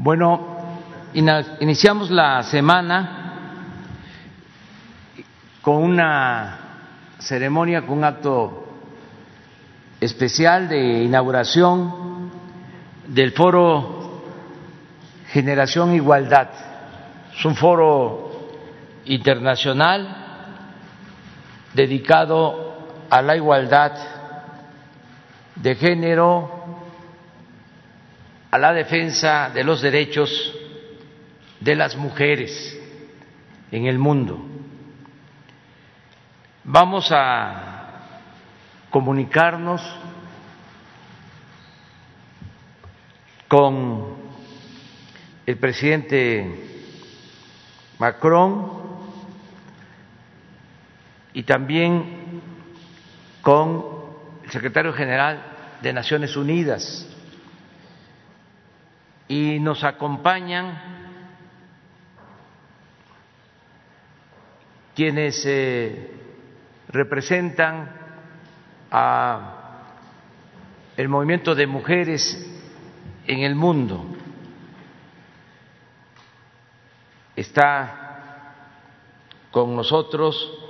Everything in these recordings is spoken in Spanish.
Bueno, iniciamos la semana con una ceremonia, con un acto especial de inauguración del foro Generación Igualdad. Es un foro internacional dedicado a la igualdad de género, a la defensa de los derechos de las mujeres en el mundo. Vamos a comunicarnos con el presidente Macron y también con el secretario general de Naciones Unidas y nos acompañan quienes eh, representan a el movimiento de mujeres en el mundo. Está con nosotros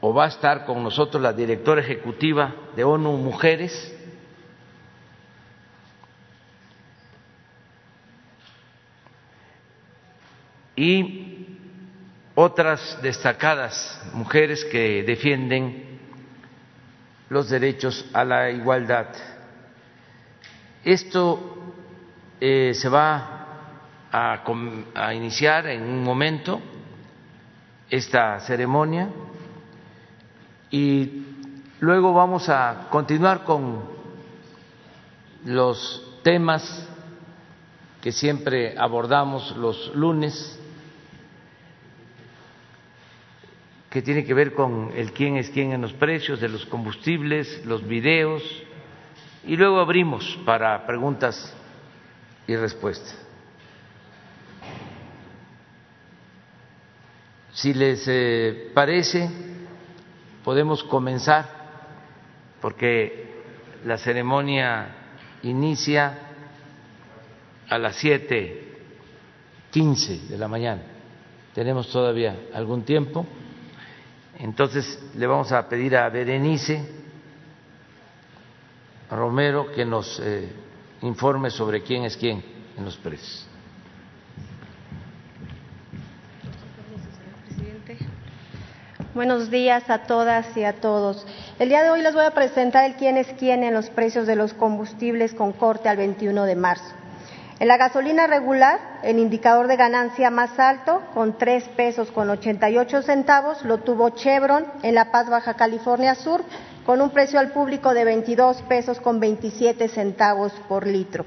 o va a estar con nosotros la directora ejecutiva de ONU Mujeres, y otras destacadas mujeres que defienden los derechos a la igualdad. Esto eh, se va a, a iniciar en un momento, esta ceremonia, y luego vamos a continuar con los temas que siempre abordamos los lunes que tiene que ver con el quién es quién en los precios de los combustibles, los videos, y luego abrimos para preguntas y respuestas. Si les eh, parece, podemos comenzar, porque la ceremonia inicia a las siete quince de la mañana. Tenemos todavía algún tiempo. Entonces le vamos a pedir a Berenice Romero que nos eh, informe sobre quién es quién en los precios. Buenos días a todas y a todos. El día de hoy les voy a presentar el quién es quién en los precios de los combustibles con corte al 21 de marzo. En la gasolina regular, el indicador de ganancia más alto, con tres pesos con 88 centavos, lo tuvo Chevron en La Paz, Baja California Sur, con un precio al público de 22 pesos con 27 centavos por litro.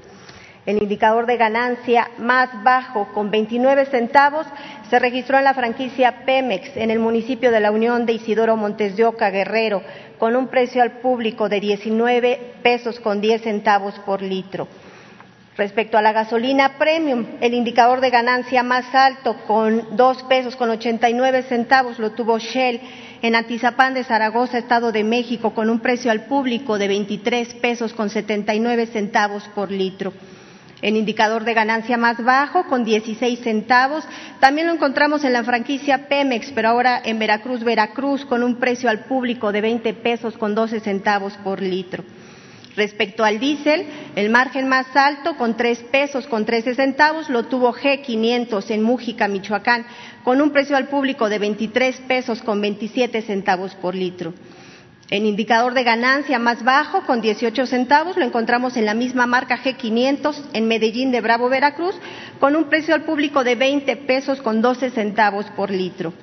El indicador de ganancia más bajo, con 29 centavos, se registró en la franquicia Pemex, en el municipio de la Unión de Isidoro Montes de Oca, Guerrero, con un precio al público de 19 pesos con 10 centavos por litro. Respecto a la gasolina premium, el indicador de ganancia más alto con dos pesos con 89 centavos lo tuvo Shell en Antizapán de Zaragoza, Estado de México, con un precio al público de 23 pesos con 79 centavos por litro. El indicador de ganancia más bajo, con 16 centavos, también lo encontramos en la franquicia Pemex, pero ahora en Veracruz, Veracruz, con un precio al público de 20 pesos con 12 centavos por litro. Respecto al diésel, el margen más alto, con tres pesos con trece centavos, lo tuvo G500 en Mújica, Michoacán, con un precio al público de 23 pesos con 27 centavos por litro. El indicador de ganancia más bajo, con 18 centavos, lo encontramos en la misma marca G500 en Medellín de Bravo, Veracruz, con un precio al público de 20 pesos con 12 centavos por litro.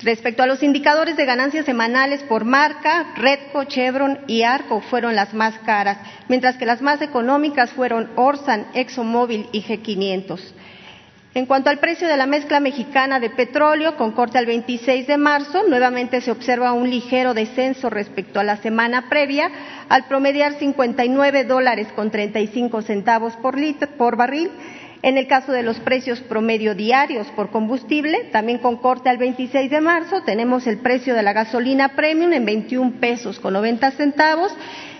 Respecto a los indicadores de ganancias semanales por marca, Redco, Chevron y Arco fueron las más caras, mientras que las más económicas fueron Orsan, ExxonMobil y G500. En cuanto al precio de la mezcla mexicana de petróleo, con corte al 26 de marzo, nuevamente se observa un ligero descenso respecto a la semana previa, al promediar 59 dólares con 35 centavos por, litro, por barril En el caso de los precios promedio diarios por combustible, también con corte al 26 de marzo, tenemos el precio de la gasolina premium en 21 pesos con 90 centavos,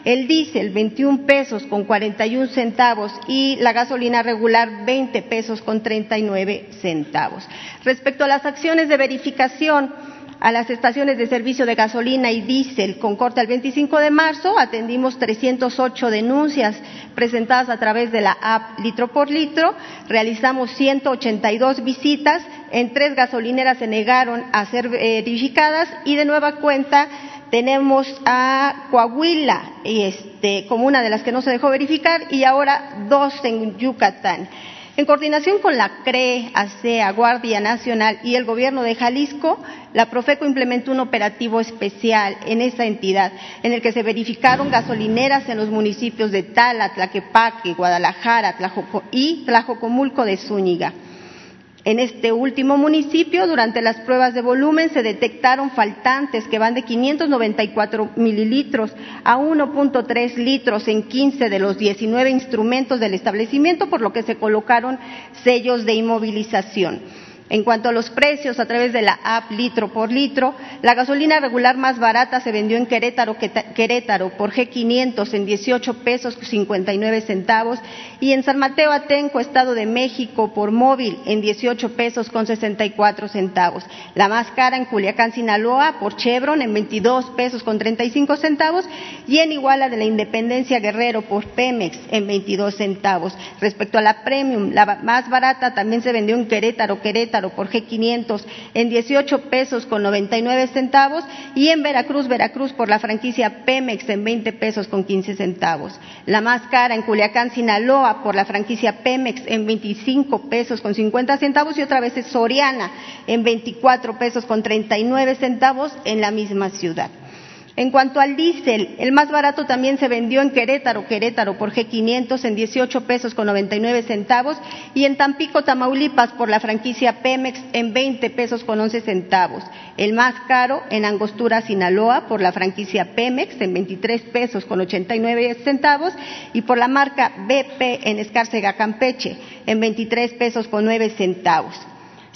el diésel 21 pesos con 41 centavos y la gasolina regular 20 pesos con 39 centavos. Respecto a las acciones de verificación, a las estaciones de servicio de gasolina y diésel. Con corte al 25 de marzo atendimos 308 denuncias presentadas a través de la app litro por litro, realizamos 182 visitas, en tres gasolineras se negaron a ser verificadas. Y de nueva cuenta tenemos a Coahuila este, como una de las que no se dejó verificar. Y ahora dos en Yucatán. En coordinación con la CRE, ASEA, Guardia Nacional y el Gobierno de Jalisco, la Profeco implementó un operativo especial en esa entidad, en el que se verificaron gasolineras en los municipios de Tala, Tlaquepaque, Guadalajara y Tlajocomulco de Zúñiga. En este último municipio, durante las pruebas de volumen, se detectaron faltantes que van de 594 mililitros a 1.3 litros en 15 de los 19 instrumentos del establecimiento, por lo que se colocaron sellos de inmovilización. En cuanto a los precios a través de la app litro por litro, la gasolina regular más barata se vendió en Querétaro, Querétaro por G500 en 18 pesos 59 centavos y en San Mateo Atenco, Estado de México, por móvil en 18 pesos con 64 centavos. La más cara en Culiacán, Sinaloa, por Chevron en 22 pesos con 35 centavos y en Iguala de la Independencia Guerrero por Pemex en 22 centavos. Respecto a la Premium, la más barata también se vendió en Querétaro, Querétaro por G500 en 18 pesos con 99 centavos y en Veracruz, Veracruz por la franquicia Pemex en 20 pesos con 15 centavos. La más cara en Culiacán, Sinaloa por la franquicia Pemex en 25 pesos con 50 centavos y otra vez es Soriana en 24 pesos con 39 centavos en la misma ciudad. En cuanto al diésel, el más barato también se vendió en Querétaro, Querétaro por G500 en 18 pesos con 99 centavos y en Tampico, Tamaulipas por la franquicia Pemex en 20 pesos con 11 centavos. El más caro en Angostura, Sinaloa por la franquicia Pemex en 23 pesos con 89 centavos y por la marca BP en Escárcega, Campeche en 23 pesos con 9 centavos.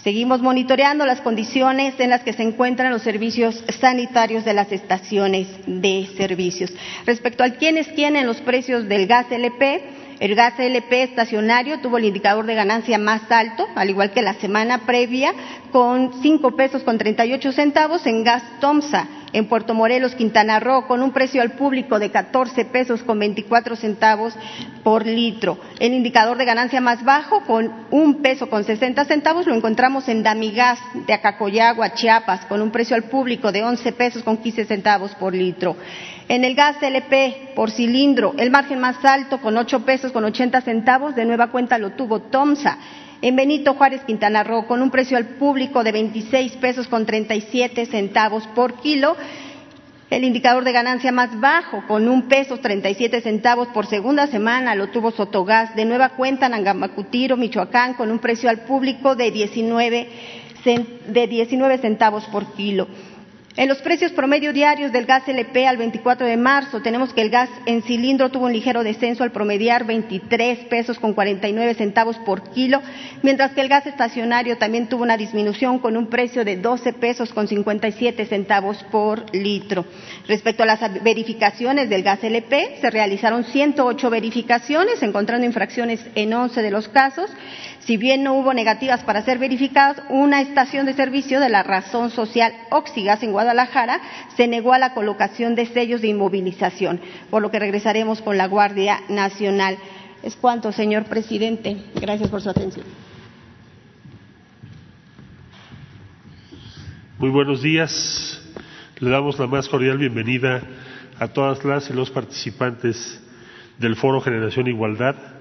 Seguimos monitoreando las condiciones en las que se encuentran los servicios sanitarios de las estaciones de servicios. Respecto al quién es quién en los precios del gas LP, el gas LP estacionario tuvo el indicador de ganancia más alto, al igual que la semana previa, con cinco pesos con 38 centavos en gas Tomsa en Puerto Morelos, Quintana Roo, con un precio al público de 14 pesos con 24 centavos por litro. El indicador de ganancia más bajo, con un peso con 60 centavos, lo encontramos en Damigas de Acacoyagua, Chiapas, con un precio al público de 11 pesos con 15 centavos por litro. En el gas LP por cilindro, el margen más alto, con 8 pesos con 80 centavos, de nueva cuenta lo tuvo Tomsa en Benito Juárez, Quintana Roo, con un precio al público de 26 pesos con 37 centavos por kilo. El indicador de ganancia más bajo, con un peso 37 centavos por segunda semana, lo tuvo Sotogás. De nueva cuenta, en Angamacutiro, Michoacán, con un precio al público de 19, de 19 centavos por kilo. En los precios promedio diarios del gas LP al 24 de marzo tenemos que el gas en cilindro tuvo un ligero descenso al promediar 23 pesos con 49 centavos por kilo, mientras que el gas estacionario también tuvo una disminución con un precio de 12 pesos con 57 centavos por litro. Respecto a las verificaciones del gas LP, se realizaron 108 verificaciones, encontrando infracciones en 11 de los casos. Si bien no hubo negativas para ser verificadas, una estación de servicio de la razón social Oxigas en Guadalajara se negó a la colocación de sellos de inmovilización, por lo que regresaremos con la Guardia Nacional. Es cuanto, señor presidente. Gracias por su atención. Muy buenos días. Le damos la más cordial bienvenida a todas las y los participantes del Foro Generación Igualdad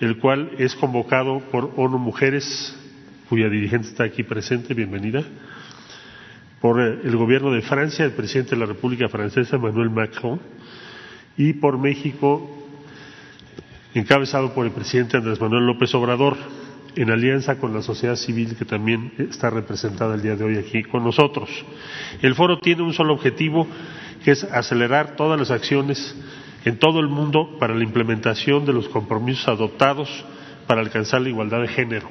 el cual es convocado por ONU Mujeres, cuya dirigente está aquí presente, bienvenida, por eh, el gobierno de Francia, el presidente de la República Francesa, Emmanuel Macron, y por México, encabezado por el presidente Andrés Manuel López Obrador, en alianza con la sociedad civil que también está representada el día de hoy aquí con nosotros. El foro tiene un solo objetivo, que es acelerar todas las acciones en todo el mundo para la implementación de los compromisos adoptados para alcanzar la igualdad de género.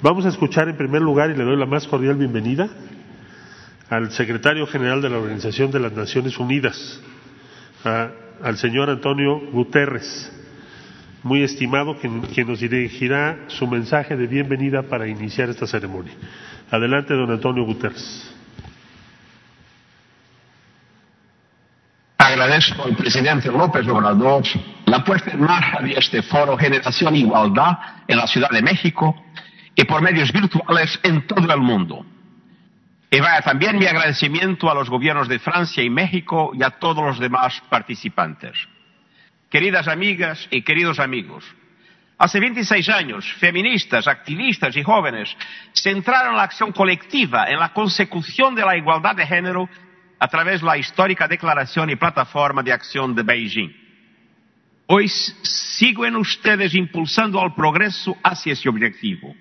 Vamos a escuchar en primer lugar, y le doy la más cordial bienvenida, al secretario general de la Organización de las Naciones Unidas, al señor Antonio Guterres, muy estimado, quien, nos dirigirá su mensaje de bienvenida para iniciar esta ceremonia. Adelante, don Antonio Guterres. Agradezco al presidente López Obrador la puesta en marcha de este foro Generación Igualdad en la Ciudad de México y por medios virtuales en todo el mundo. Y vaya también mi agradecimiento a los gobiernos de Francia y México y a todos los demás participantes. Queridas amigas y queridos amigos, hace 26 años, feministas, activistas y jóvenes centraron la acción colectiva en la consecución de la igualdad de género a través de la histórica Declaración y Plataforma de Acción de Beijing. Hoy siguen ustedes impulsando al progreso hacia ese objetivo.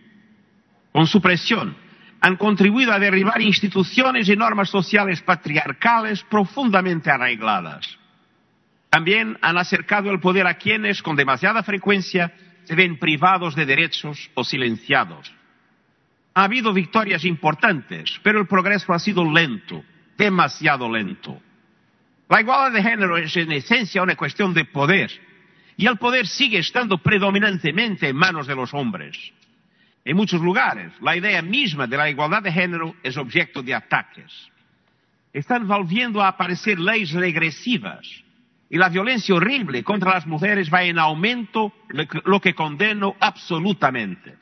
Con su presión, han contribuido a derribar instituciones y normas sociales patriarcales profundamente arraigadas. También han acercado el poder a quienes con demasiada frecuencia se ven privados de derechos o silenciados. Ha habido victorias importantes, pero el progreso ha sido lento, demasiado lento. La igualdad de género es en esencia una cuestión de poder, y el poder sigue estando predominantemente en manos de los hombres. En muchos lugares, la idea misma de la igualdad de género es objeto de ataques. Están volviendo a aparecer leyes regresivas y la violencia horrible contra las mujeres va en aumento, lo que condeno absolutamente.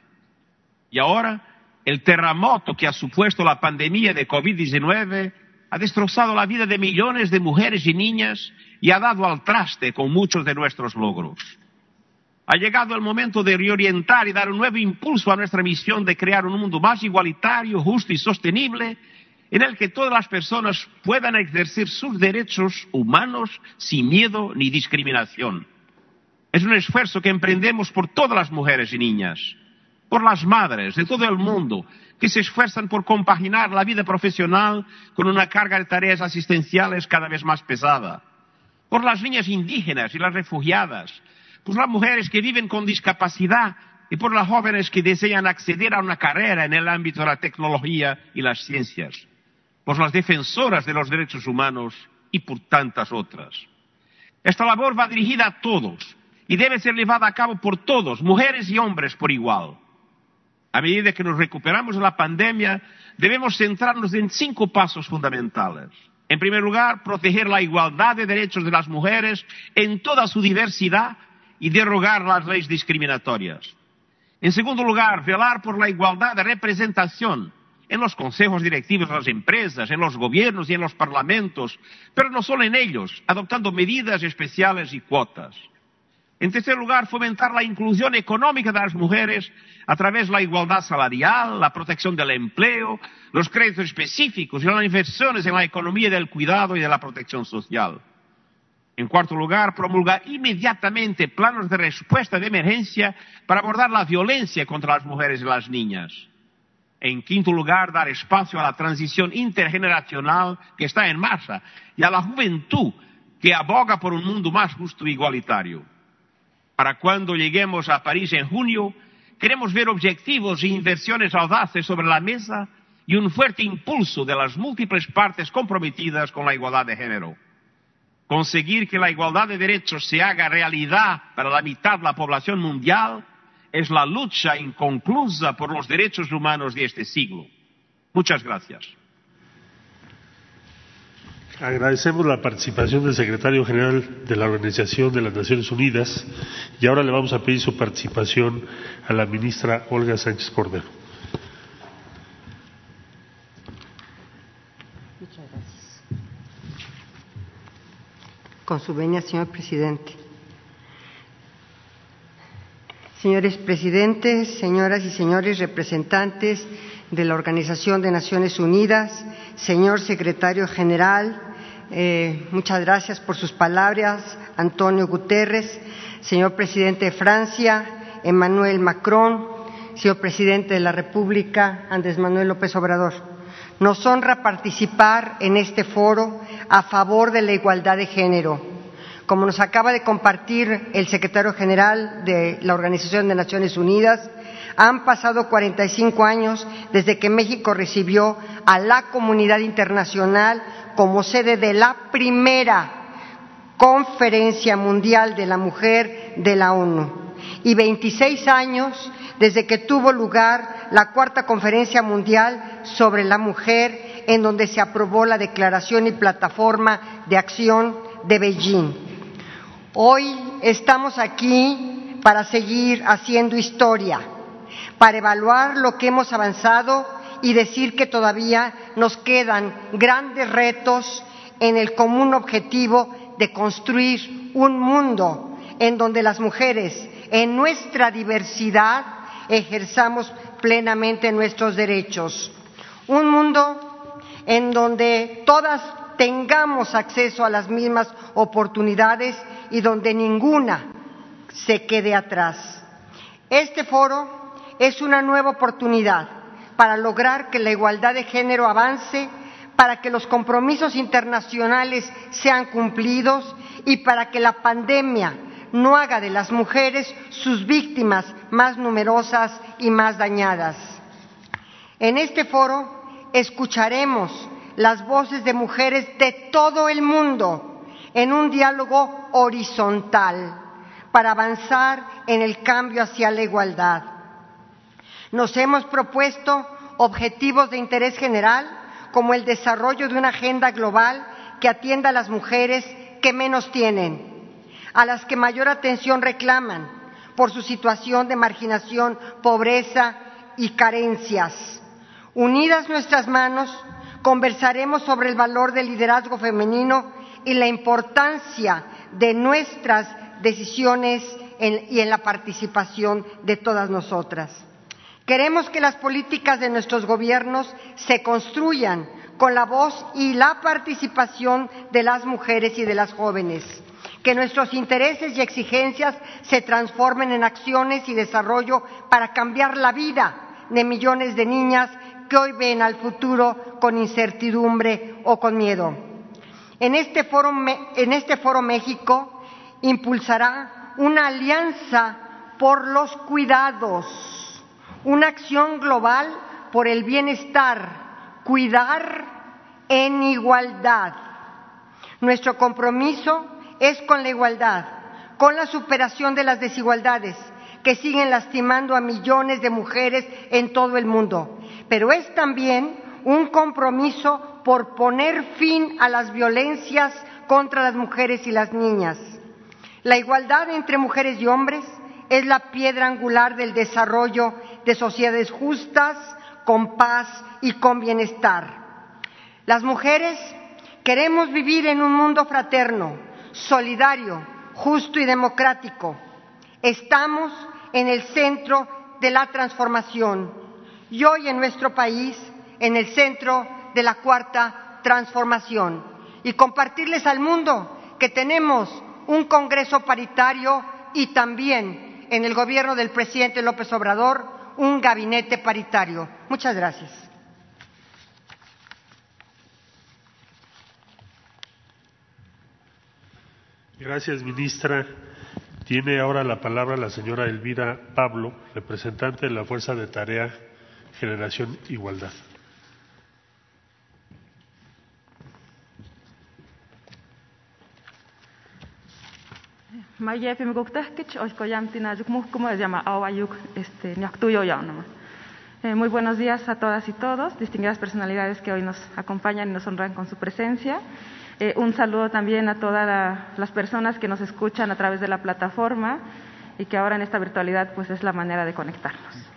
Y ahora, el terremoto que ha supuesto la pandemia de COVID-19 ha destrozado la vida de millones de mujeres y niñas y ha dado al traste con muchos de nuestros logros. Ha llegado el momento de reorientar y dar un nuevo impulso a nuestra misión de crear un mundo más igualitario, justo y sostenible, en el que todas las personas puedan ejercer sus derechos humanos sin miedo ni discriminación. Es un esfuerzo que emprendemos por todas las mujeres y niñas, por las madres de todo el mundo que se esfuerzan por compaginar la vida profesional con una carga de tareas asistenciales cada vez más pesada, por las niñas indígenas y las refugiadas, por las mujeres que viven con discapacidad y por las jóvenes que desean acceder a una carrera en el ámbito de la tecnología y las ciencias, por las defensoras de los derechos humanos y por tantas otras. Esta labor va dirigida a todos y debe ser llevada a cabo por todos, mujeres y hombres por igual. A medida que nos recuperamos de la pandemia, debemos centrarnos en cinco pasos fundamentales. En primer lugar, proteger la igualdad de derechos de las mujeres en toda su diversidad y derogar las leyes discriminatorias. En segundo lugar, velar por la igualdad de representación en los consejos directivos de las empresas, en los gobiernos y en los parlamentos, pero no solo en ellos, adoptando medidas especiales y cuotas. En tercer lugar, fomentar la inclusión económica de las mujeres a través de la igualdad salarial, la protección del empleo, los créditos específicos y las inversiones en la economía del cuidado y de la protección social. En cuarto lugar, promulgar inmediatamente planes de respuesta de emergencia para abordar la violencia contra las mujeres y las niñas. En quinto lugar, dar espacio a la transición intergeneracional que está en marcha y a la juventud que aboga por un mundo más justo e igualitario. Para cuando lleguemos a París en junio, queremos ver objetivos e inversiones audaces sobre la mesa y un fuerte impulso de las múltiples partes comprometidas con la igualdad de género. Conseguir que la igualdad de derechos se haga realidad para la mitad de la población mundial es la lucha inconclusa por los derechos humanos de este siglo. Muchas gracias. Agradecemos la participación del secretario general de la Organización de las Naciones Unidas y ahora le vamos a pedir su participación a la ministra Olga Sánchez Cordero. Con su venia, señor presidente. Señores presidentes, señoras y señores representantes de la Organización de Naciones Unidas, señor secretario general, eh, muchas gracias por sus palabras, Antonio Guterres, señor presidente de Francia, Emmanuel Macron, señor presidente de la República, Andrés Manuel López Obrador. Nos honra participar en este foro a favor de la igualdad de género, Como nos acaba de compartir el secretario general de la Organización de Naciones Unidas, han pasado 45 años desde que México recibió a la comunidad internacional como sede de la primera Conferencia Mundial de la Mujer de la ONU y 26 años desde que tuvo lugar la Cuarta Conferencia Mundial sobre la Mujer, en donde se aprobó la Declaración y Plataforma de Acción de Beijing. Hoy estamos aquí para seguir haciendo historia, para evaluar lo que hemos avanzado y decir que todavía nos quedan grandes retos en el común objetivo de construir un mundo en donde las mujeres, en nuestra diversidad, ejerzamos plenamente nuestros derechos. Un mundo en donde todas tengamos acceso a las mismas oportunidades y donde ninguna se quede atrás. Este foro es una nueva oportunidad para lograr que la igualdad de género avance para que los compromisos internacionales sean cumplidos y para que la pandemia no haga de las mujeres sus víctimas más numerosas y más dañadas. En este foro escucharemos las voces de mujeres de todo el mundo en un diálogo horizontal para avanzar en el cambio hacia la igualdad. Nos hemos propuesto objetivos de interés general como el desarrollo de una agenda global que atienda a las mujeres que menos tienen, a las que mayor atención reclaman por su situación de marginación, pobreza y carencias. Unidas nuestras manos, conversaremos sobre el valor del liderazgo femenino y la importancia de nuestras decisiones y en la participación de todas nosotras. Queremos que las políticas de nuestros gobiernos se construyan con la voz y la participación de las mujeres y de las jóvenes, que nuestros intereses y exigencias se transformen en acciones y desarrollo para cambiar la vida de millones de niñas que hoy ven al futuro con incertidumbre o con miedo. En este foro, en este foro México impulsará una alianza por los cuidados una acción global por el bienestar, cuidar en igualdad. Nuestro compromiso es con la igualdad, con la superación de las desigualdades que siguen lastimando a millones de mujeres en todo el mundo, pero es también un compromiso por poner fin a las violencias contra las mujeres y las niñas. La igualdad entre mujeres y hombres es la piedra angular del desarrollo de sociedades justas, con paz y con bienestar. Las mujeres queremos vivir en un mundo fraterno, solidario, justo y democrático. Estamos en el centro de la transformación y hoy en nuestro país en el centro de la cuarta transformación y compartirles al mundo que tenemos un Congreso paritario y también en el gobierno del presidente López Obrador un gabinete paritario. Muchas gracias. Gracias, ministra. Tiene ahora la palabra la señora Elvira Pablo, representante de la Fuerza de Tarea Generación Igualdad. Mayepi miguktahkich, oshkoyamtinayuk muhkumo, se llama Awayuk, este, eh, Muy buenos días a todas y todos, distinguidas personalidades que hoy nos acompañan y nos honran con su presencia. Eh, un saludo también a todas las personas que nos escuchan a través de la plataforma y que ahora en esta virtualidad pues es la manera de conectarnos.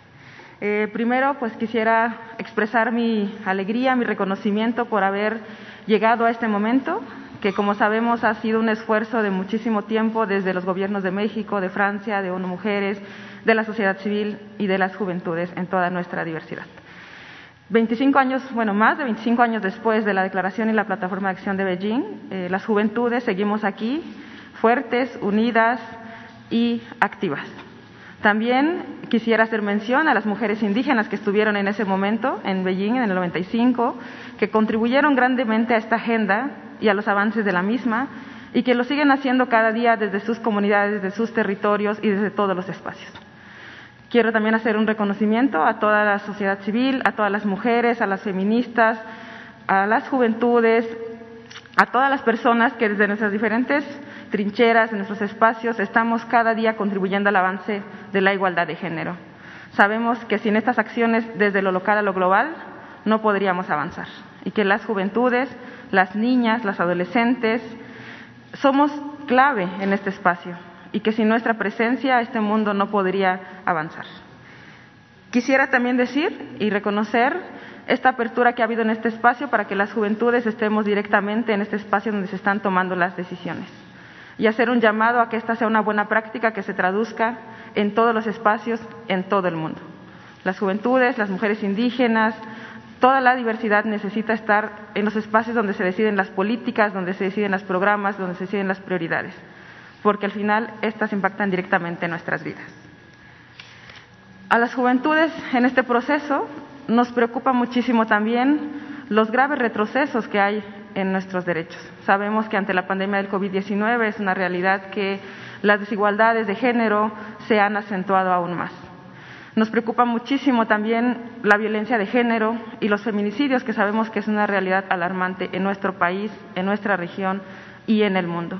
Eh, primero, pues quisiera expresar mi alegría, mi reconocimiento por haber llegado a este momento, que como sabemos ha sido un esfuerzo de muchísimo tiempo desde los gobiernos de México, de Francia, de ONU Mujeres, de la sociedad civil y de las juventudes en toda nuestra diversidad. 25 años, bueno, más de 25 años después de la declaración y la plataforma de acción de Beijing, eh, las juventudes seguimos aquí, fuertes, unidas y activas. También quisiera hacer mención a las mujeres indígenas que estuvieron en ese momento en Beijing en el 95, que contribuyeron grandemente a esta agenda y a los avances de la misma y que lo siguen haciendo cada día desde sus comunidades, desde sus territorios y desde todos los espacios. Quiero también hacer un reconocimiento a toda la sociedad civil, a todas las mujeres, a las feministas, a las juventudes, a todas las personas que desde nuestras diferentes trincheras, en nuestros espacios, estamos cada día contribuyendo al avance de la igualdad de género. Sabemos que sin estas acciones desde lo local a lo global no podríamos avanzar y que las juventudes, las niñas, las adolescentes, somos clave en este espacio y que sin nuestra presencia este mundo no podría avanzar. Quisiera también decir y reconocer esta apertura que ha habido en este espacio para que las juventudes estemos directamente en este espacio donde se están tomando las decisiones y hacer un llamado a que esta sea una buena práctica que se traduzca en todos los espacios, en todo el mundo. Las juventudes, las mujeres indígenas, toda la diversidad necesita estar en los espacios donde se deciden las políticas, donde se deciden los programas, donde se deciden las prioridades, porque al final estas impactan directamente en nuestras vidas. A las juventudes en este proceso nos preocupa muchísimo también los graves retrocesos que hay en nuestros derechos. Sabemos que ante la pandemia del COVID-19 es una realidad que las desigualdades de género se han acentuado aún más. Nos preocupa muchísimo también la violencia de género y los feminicidios, que sabemos que es una realidad alarmante en nuestro país, en nuestra región y en el mundo.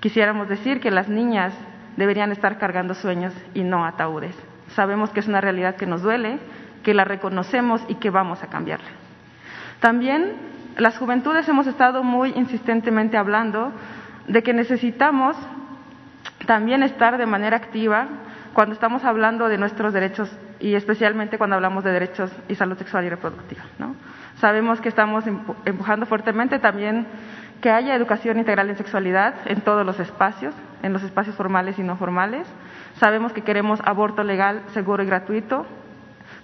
Quisiéramos decir que las niñas deberían estar cargando sueños y no ataúdes. Sabemos que es una realidad que nos duele, que la reconocemos y que vamos a cambiarla. También las juventudes hemos estado muy insistentemente hablando de que necesitamos también estar de manera activa cuando estamos hablando de nuestros derechos y especialmente cuando hablamos de derechos y salud sexual y reproductiva. ¿no? Sabemos que estamos empujando fuertemente también que haya educación integral en sexualidad en todos los espacios, en los espacios formales y no formales. Sabemos que queremos aborto legal, seguro y gratuito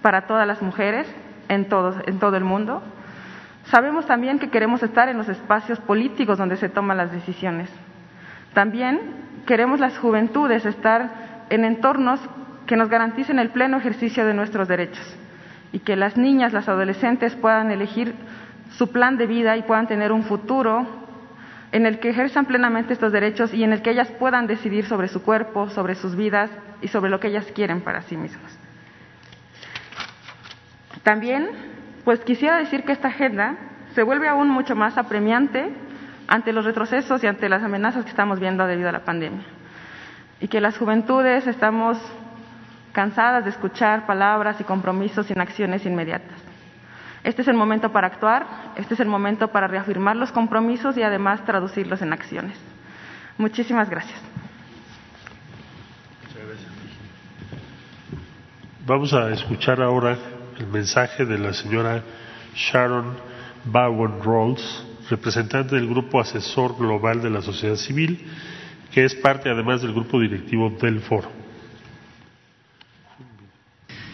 para todas las mujeres en en todo el mundo. Sabemos también que queremos estar en los espacios políticos donde se toman las decisiones. También queremos las juventudes estar en entornos que nos garanticen el pleno ejercicio de nuestros derechos y que las niñas, las adolescentes puedan elegir su plan de vida y puedan tener un futuro en el que ejerzan plenamente estos derechos y en el que ellas puedan decidir sobre su cuerpo, sobre sus vidas y sobre lo que ellas quieren para sí mismas. También pues quisiera decir que esta agenda se vuelve aún mucho más apremiante ante los retrocesos y ante las amenazas que estamos viendo debido a la pandemia. Y que las juventudes estamos cansadas de escuchar palabras y compromisos sin acciones inmediatas. Este es el momento para actuar, este es el momento para reafirmar los compromisos y además traducirlos en acciones. Muchísimas gracias. Vamos a escuchar ahora el mensaje de la señora Sharon Bowen Rolls, representante del Grupo Asesor Global de la Sociedad Civil, que es parte además del grupo directivo del foro.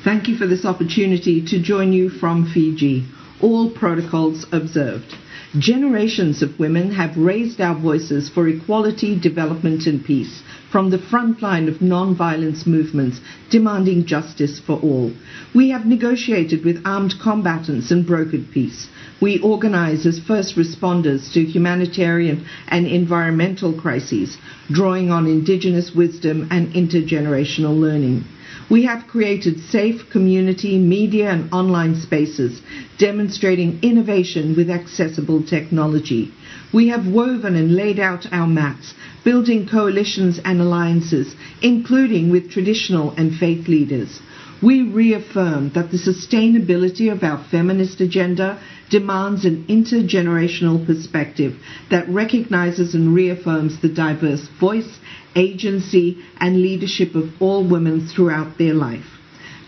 Thank you for this opportunity to join you from Fiji. All protocols observed. Generations of women have raised our voices for equality, development, and peace from the front line of non-violence movements demanding justice for all. We have negotiated with armed combatants and brokered peace. We organize as first responders to humanitarian and environmental crises, drawing on indigenous wisdom and intergenerational learning. We have created safe community, media, and online spaces demonstrating innovation with accessible technology. We have woven and laid out our mats, building coalitions and alliances, including with traditional and faith leaders. We reaffirm that the sustainability of our feminist agenda demands an intergenerational perspective that recognizes and reaffirms the diverse voice, agency, and leadership of all women throughout their life.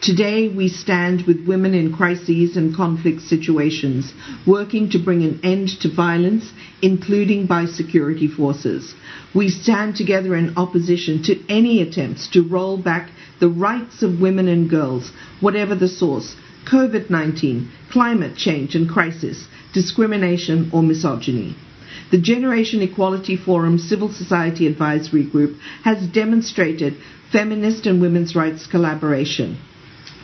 Today, we stand with women in crises and conflict situations, working to bring an end to violence, including by security forces. We stand together in opposition to any attempts to roll back the rights of women and girls, whatever the source COVID 19, climate change and crisis, discrimination, or misogyny. The Generation Equality Forum Civil Society Advisory Group has demonstrated feminist and women's rights collaboration.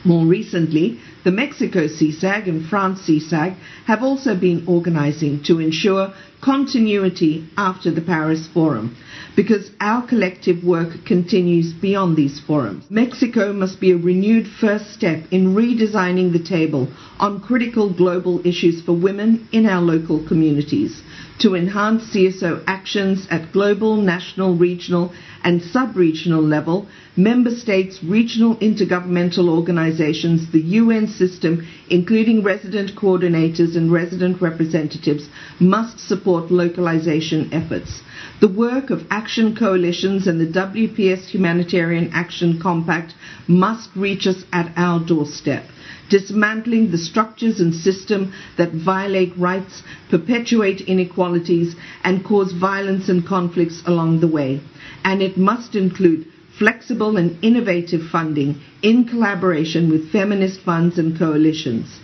More recently, The Mexico CSAG and France CSAG have also been organizing to ensure continuity after the Paris Forum because our collective work continues beyond these forums. Mexico must be a renewed first step in redesigning the table on critical global issues for women in our local communities to enhance CSO actions at global, national, regional, and sub-regional level, member states, regional intergovernmental organizations, the UN system, including resident coordinators and resident representatives, must support localization efforts. The work of action coalitions and the WPS Humanitarian Action Compact must reach us at our doorstep dismantling the structures and system that violate rights, perpetuate inequalities, and cause violence and conflicts along the way. And it must include flexible and innovative funding in collaboration with feminist funds and coalitions.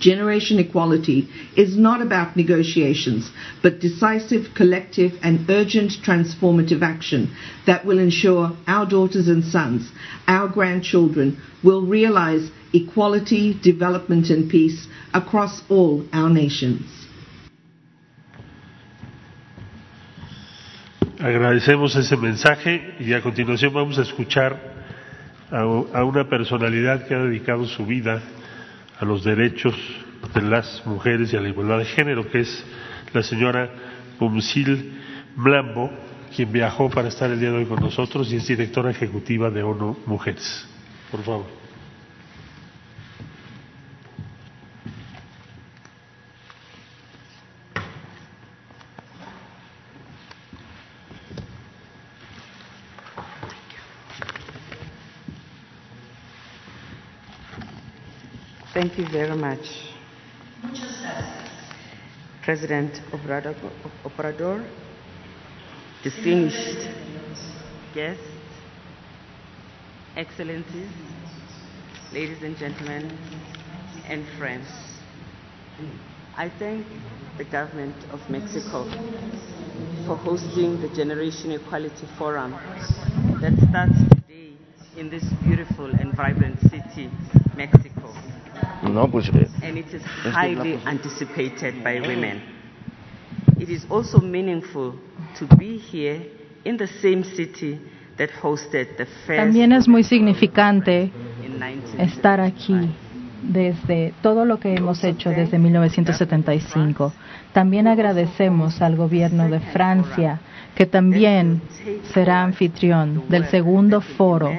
Generation equality is not about negotiations, but decisive, collective, and urgent transformative action that will ensure our daughters and sons, our grandchildren, will realize equality, development, and peace across all our nations. Agradecemos ese mensaje y a continuación vamos a escuchar a, una personalidad que ha dedicado su vida a los derechos de las mujeres y a la igualdad de género, que es la señora Pumsil Blambo, quien viajó para estar el día de hoy con nosotros y es directora ejecutiva de ONU Mujeres. Por favor. Thank you very much. President Obrador, Obrador, distinguished guests, excellencies, ladies and gentlemen, and friends. I thank the government of Mexico for hosting the Generation Equality Forum that starts today in this beautiful and vibrant city, Mexico. No, pues. eh, and it is es que highly la- anticipated by women. It is also meaningful to be here in the same city that hosted the first También es muy significante in 19 estar aquí desde todo lo que hemos hecho desde 1975. También agradecemos al gobierno de Francia, que también será anfitrión del segundo foro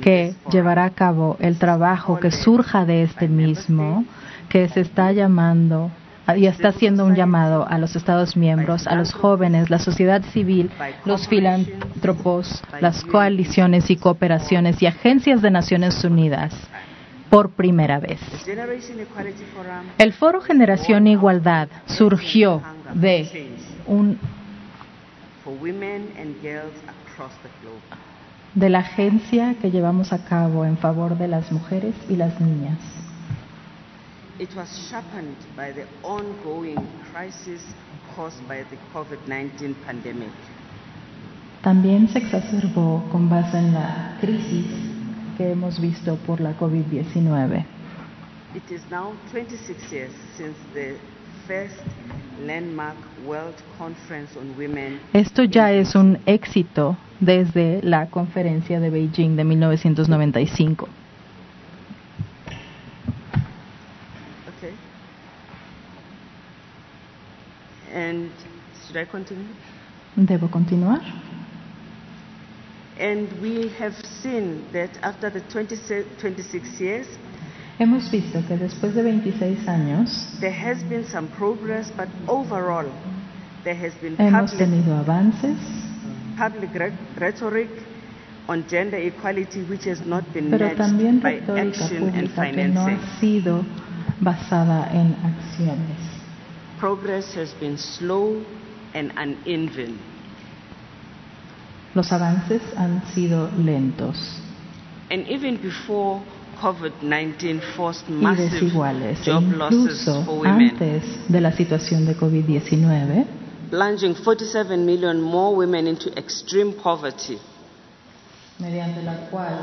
que llevará a cabo el trabajo que surja de este mismo, que se está llamando y está haciendo un llamado a los Estados miembros, a los jóvenes, la sociedad civil, los filántropos, las coaliciones y cooperaciones y agencias de Naciones Unidas por primera vez. El Foro Generación Igualdad surgió de un for women and girls across the globe. De la agencia que llevamos a cabo en favor de las mujeres y las niñas. It was sharpened by the ongoing crisis caused by the COVID-19 pandemic. También se exacerbó con base en la crisis que hemos visto por la COVID-19. It is now 26 years since the first landmark World Conference on Women Esto ya es un éxito desde la conferencia de Beijing de 1995. Okay. And should I continue? ¿Debo continuar? And we have seen that after the 20, 26 years, Hemos visto que después de 26 años there has been some progress, but overall, there has been hemos public, tenido avances, public re- rhetoric on gender equality which has not been pero matched también by retórica action and que no financing. ha sido basada en acciones. Progress has been slow and uneven. Los avances han sido lentos And even before COVID-19 forced y desiguales, e job losses incluso antes de la situación de COVID-19, plunging 47 million more women into extreme poverty. mediante la cual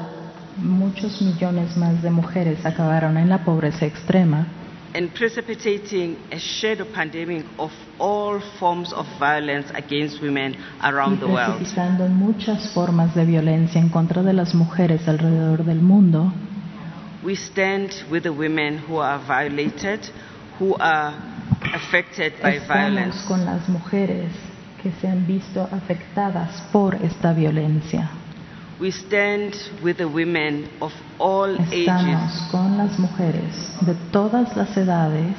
muchos millones más de mujeres acabaron en la pobreza extrema and precipitating a shadow pandemic of all forms of violence against women around the world. precipitando muchas formas de violencia en contra de las mujeres alrededor del mundo. We stand with the women who are violated, who are affected by Estamos violence. con las mujeres que se han visto afectadas por esta violencia. We stand with the women of all Estamos ages, con las mujeres de todas las edades,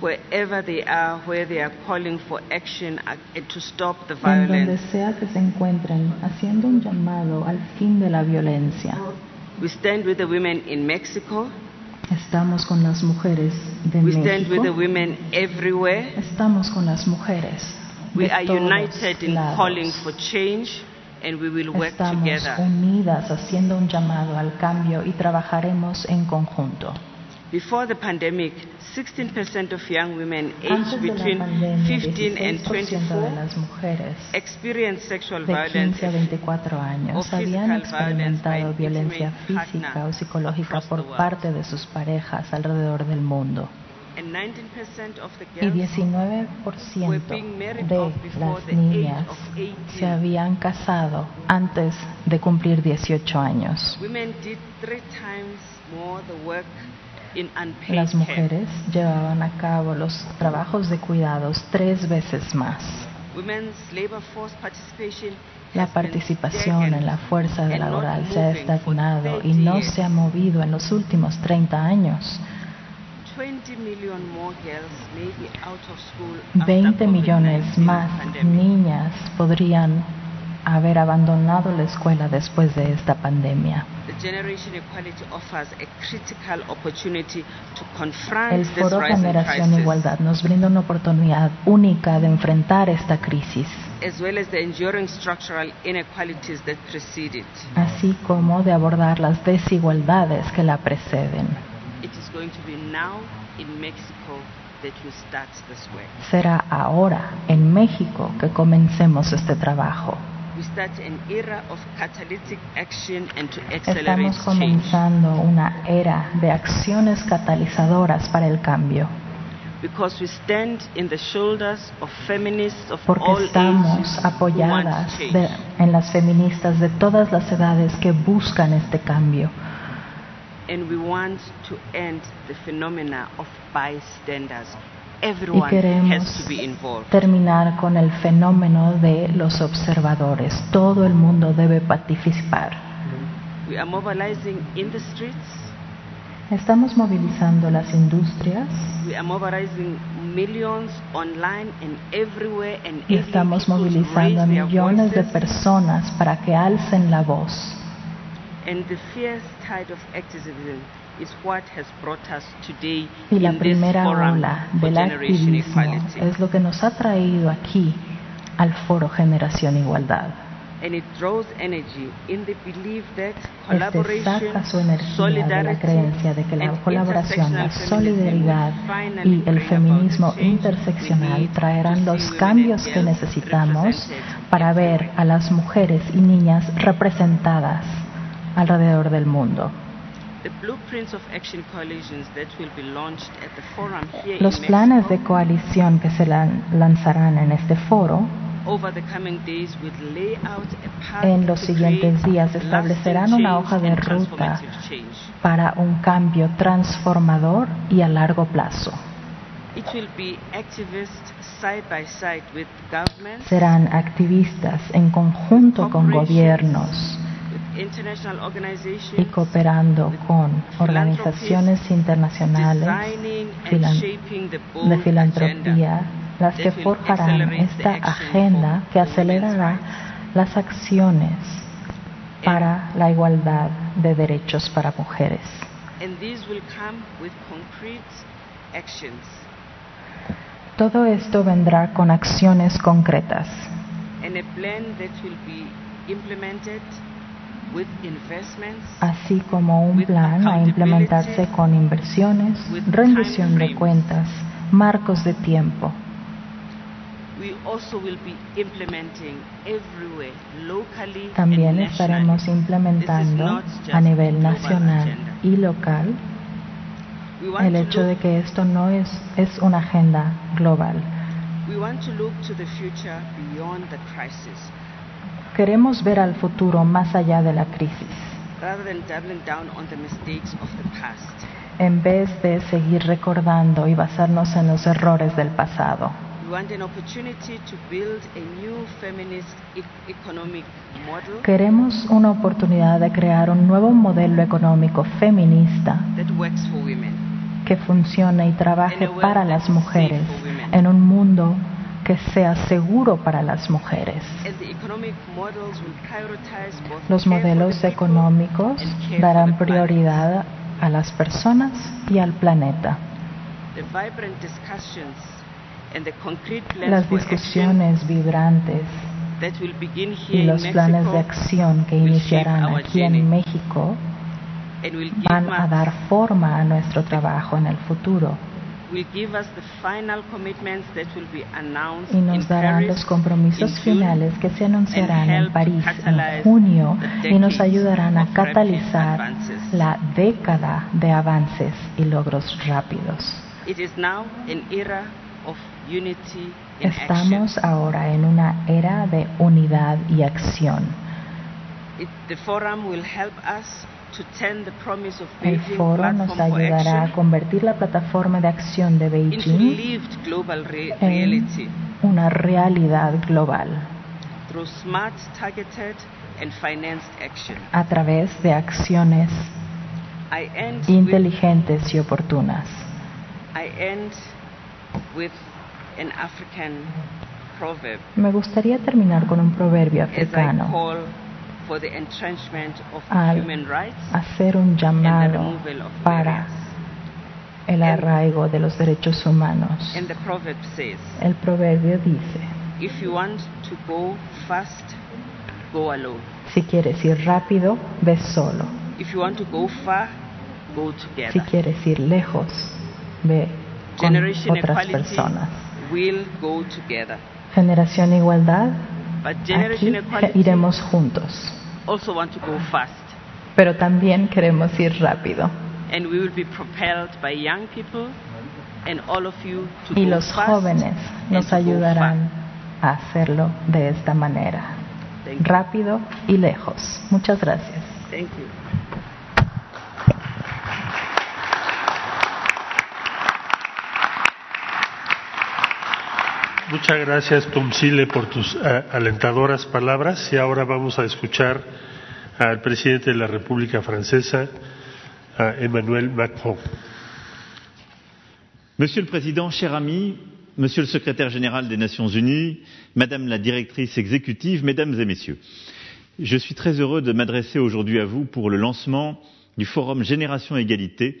wherever they are, where they are calling for action to stop the en donde violence. sea que se encuentren, haciendo un llamado al fin de la violencia. We stand with the women in Mexico. Estamos con las mujeres de We stand with the women everywhere. Estamos con las mujeres We de are todos united in lados. calling for change and we will work Estamos together. unidas haciendo un llamado al cambio y trabajaremos en conjunto. Before the pandemic, 16% of young women aged between pandemia, 15 and 16% de 24 las mujeres experienced sexual de violence 15 a 24 años or habían experimentado violencia física o psicológica por world. parte de sus parejas alrededor del mundo. and 19% of the Y girls 19% were being married de las niñas se 18. habían casado antes de cumplir 18 años. Las mujeres llevaban a cabo los trabajos de cuidados tres veces más. La participación en la fuerza laboral se ha estagnado y 30 no se ha movido en los últimos 30 años. 20 million more girls may be out of school after 20 millones COVID-19 más niñas podrían haber abandonado la escuela después de esta pandemia. El Foro Generación Igualdad nos brinda una oportunidad única de enfrentar esta crisis, así como de abordar las desigualdades que la preceden. Será ahora en México que comencemos este trabajo. We start an era of catalytic action and to accelerate Estamos comenzando una era de acciones catalizadoras para el cambio, Because we stand in the shoulders of feminists of porque all estamos ages apoyadas de- en las feministas de todas las edades que buscan este cambio. and we want to end the phenomena of bystanders. Y queremos terminar con el fenómeno de los observadores. Todo el mundo debe participar. Estamos movilizando las industrias y estamos movilizando a millones de personas para que alcen la voz. And the fierce tide of activism Y la primera ola del activismo es lo que nos ha traído aquí al Foro Generación Igualdad. And it draws energy in the belief that Este collaboration, saca su energía de la solidarity, creencia de que la and colaboración, la intersectional feminism solidaridad y el feminismo the change we interseccional need traerán to los see women cambios and que girls necesitamos represented para ver a las mujeres y niñas representadas alrededor del mundo. Los planes de coalición que se lan- lanzarán en este foro over the coming days will lay out a path en los siguientes días establecerán una hoja de ruta para un cambio transformador y a largo plazo. It will be activists side by side with governments, Serán activistas en conjunto con gobiernos y cooperando con organizaciones internacionales de filantropía, las que forjarán esta agenda que acelerará las acciones para la igualdad de derechos para mujeres. Todo esto vendrá con acciones concretas así como un plan a implementarse con inversiones, rendición de cuentas, marcos de tiempo, También estaremos implementando a nivel nacional y local el hecho de que esto no es, es una agenda global. Queremos ver al futuro más allá de la crisis. En vez de seguir recordando y basarnos en los errores del pasado. Queremos una oportunidad de crear un nuevo modelo económico feminista que funcione y trabaje para las mujeres en un mundo que sea seguro para las mujeres. Los modelos económicos darán prioridad a las personas y al planeta. Las discusiones vibrantes y los planes de acción que iniciarán aquí en México van a dar forma a nuestro trabajo en el futuro y nos darán los compromisos finales que se anunciarán en París en junio y nos ayudarán a catalizar la década de avances y logros rápidos. Estamos ahora en una era de unidad y acción. El foro nos ayudará a convertir la plataforma de acción de Beijing en una realidad global a través de acciones inteligentes y oportunas. Me gustaría terminar con un proverbio africano al hacer un llamado para el arraigo de los derechos humanos. El proverbio dice, si quieres ir rápido, ve solo. Si quieres ir lejos, ve con otras personas. Generación Igualdad, aquí iremos juntos also want to go fast. Pero también queremos ir rápido. And we will be propelled by young people and all of you to y go los fast jóvenes nos ayudarán a hacerlo de esta manera. Rápido y lejos. Muchas gracias. Thank you. Muchas gracias, Tumsile, por tus uh, alentadoras palabras. Y ahora vamos a escuchar al presidente de la República Francesa, a Emmanuel Macron. Monsieur le Président, cher ami, Monsieur le Secrétaire général des Nations Unies, Madame la Directrice exécutive, Mesdames et Messieurs, je suis très heureux de m'adresser aujourd'hui à vous pour le lancement du Forum Génération Égalité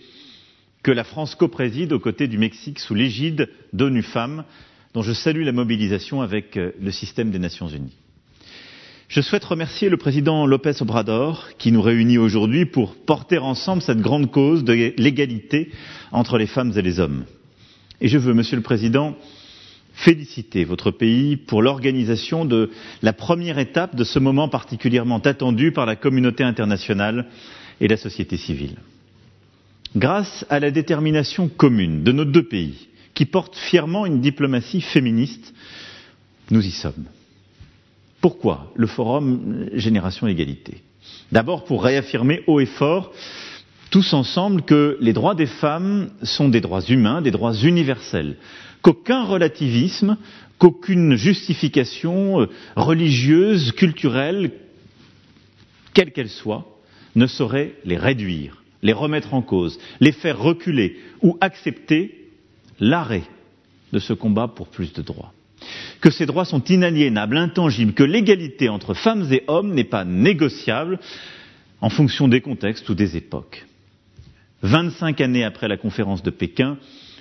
que la France co-préside aux côtés du Mexique sous l'égide d'ONU Femmes dont je salue la mobilisation avec le système des Nations Unies. Je souhaite remercier le président López Obrador qui nous réunit aujourd'hui pour porter ensemble cette grande cause de l'égalité entre les femmes et les hommes. Et je veux, Monsieur le Président, féliciter votre pays pour l'organisation de la première étape de ce moment particulièrement attendu par la communauté internationale et la société civile. Grâce à la détermination commune de nos deux pays, qui porte fièrement une diplomatie féministe, nous y sommes. Pourquoi le Forum Génération Égalité? D'abord pour réaffirmer haut et fort, tous ensemble, que les droits des femmes sont des droits humains, des droits universels, qu'aucun relativisme, qu'aucune justification religieuse, culturelle, quelle qu'elle soit, ne saurait les réduire, les remettre en cause, les faire reculer ou accepter l'arrêt de ce combat pour plus de droits. Que ces droits sont inaliénables, intangibles, que l'égalité entre femmes et hommes n'est pas négociable en fonction des contextes ou des époques. Vingt-cinq années après la conférence de Pékin,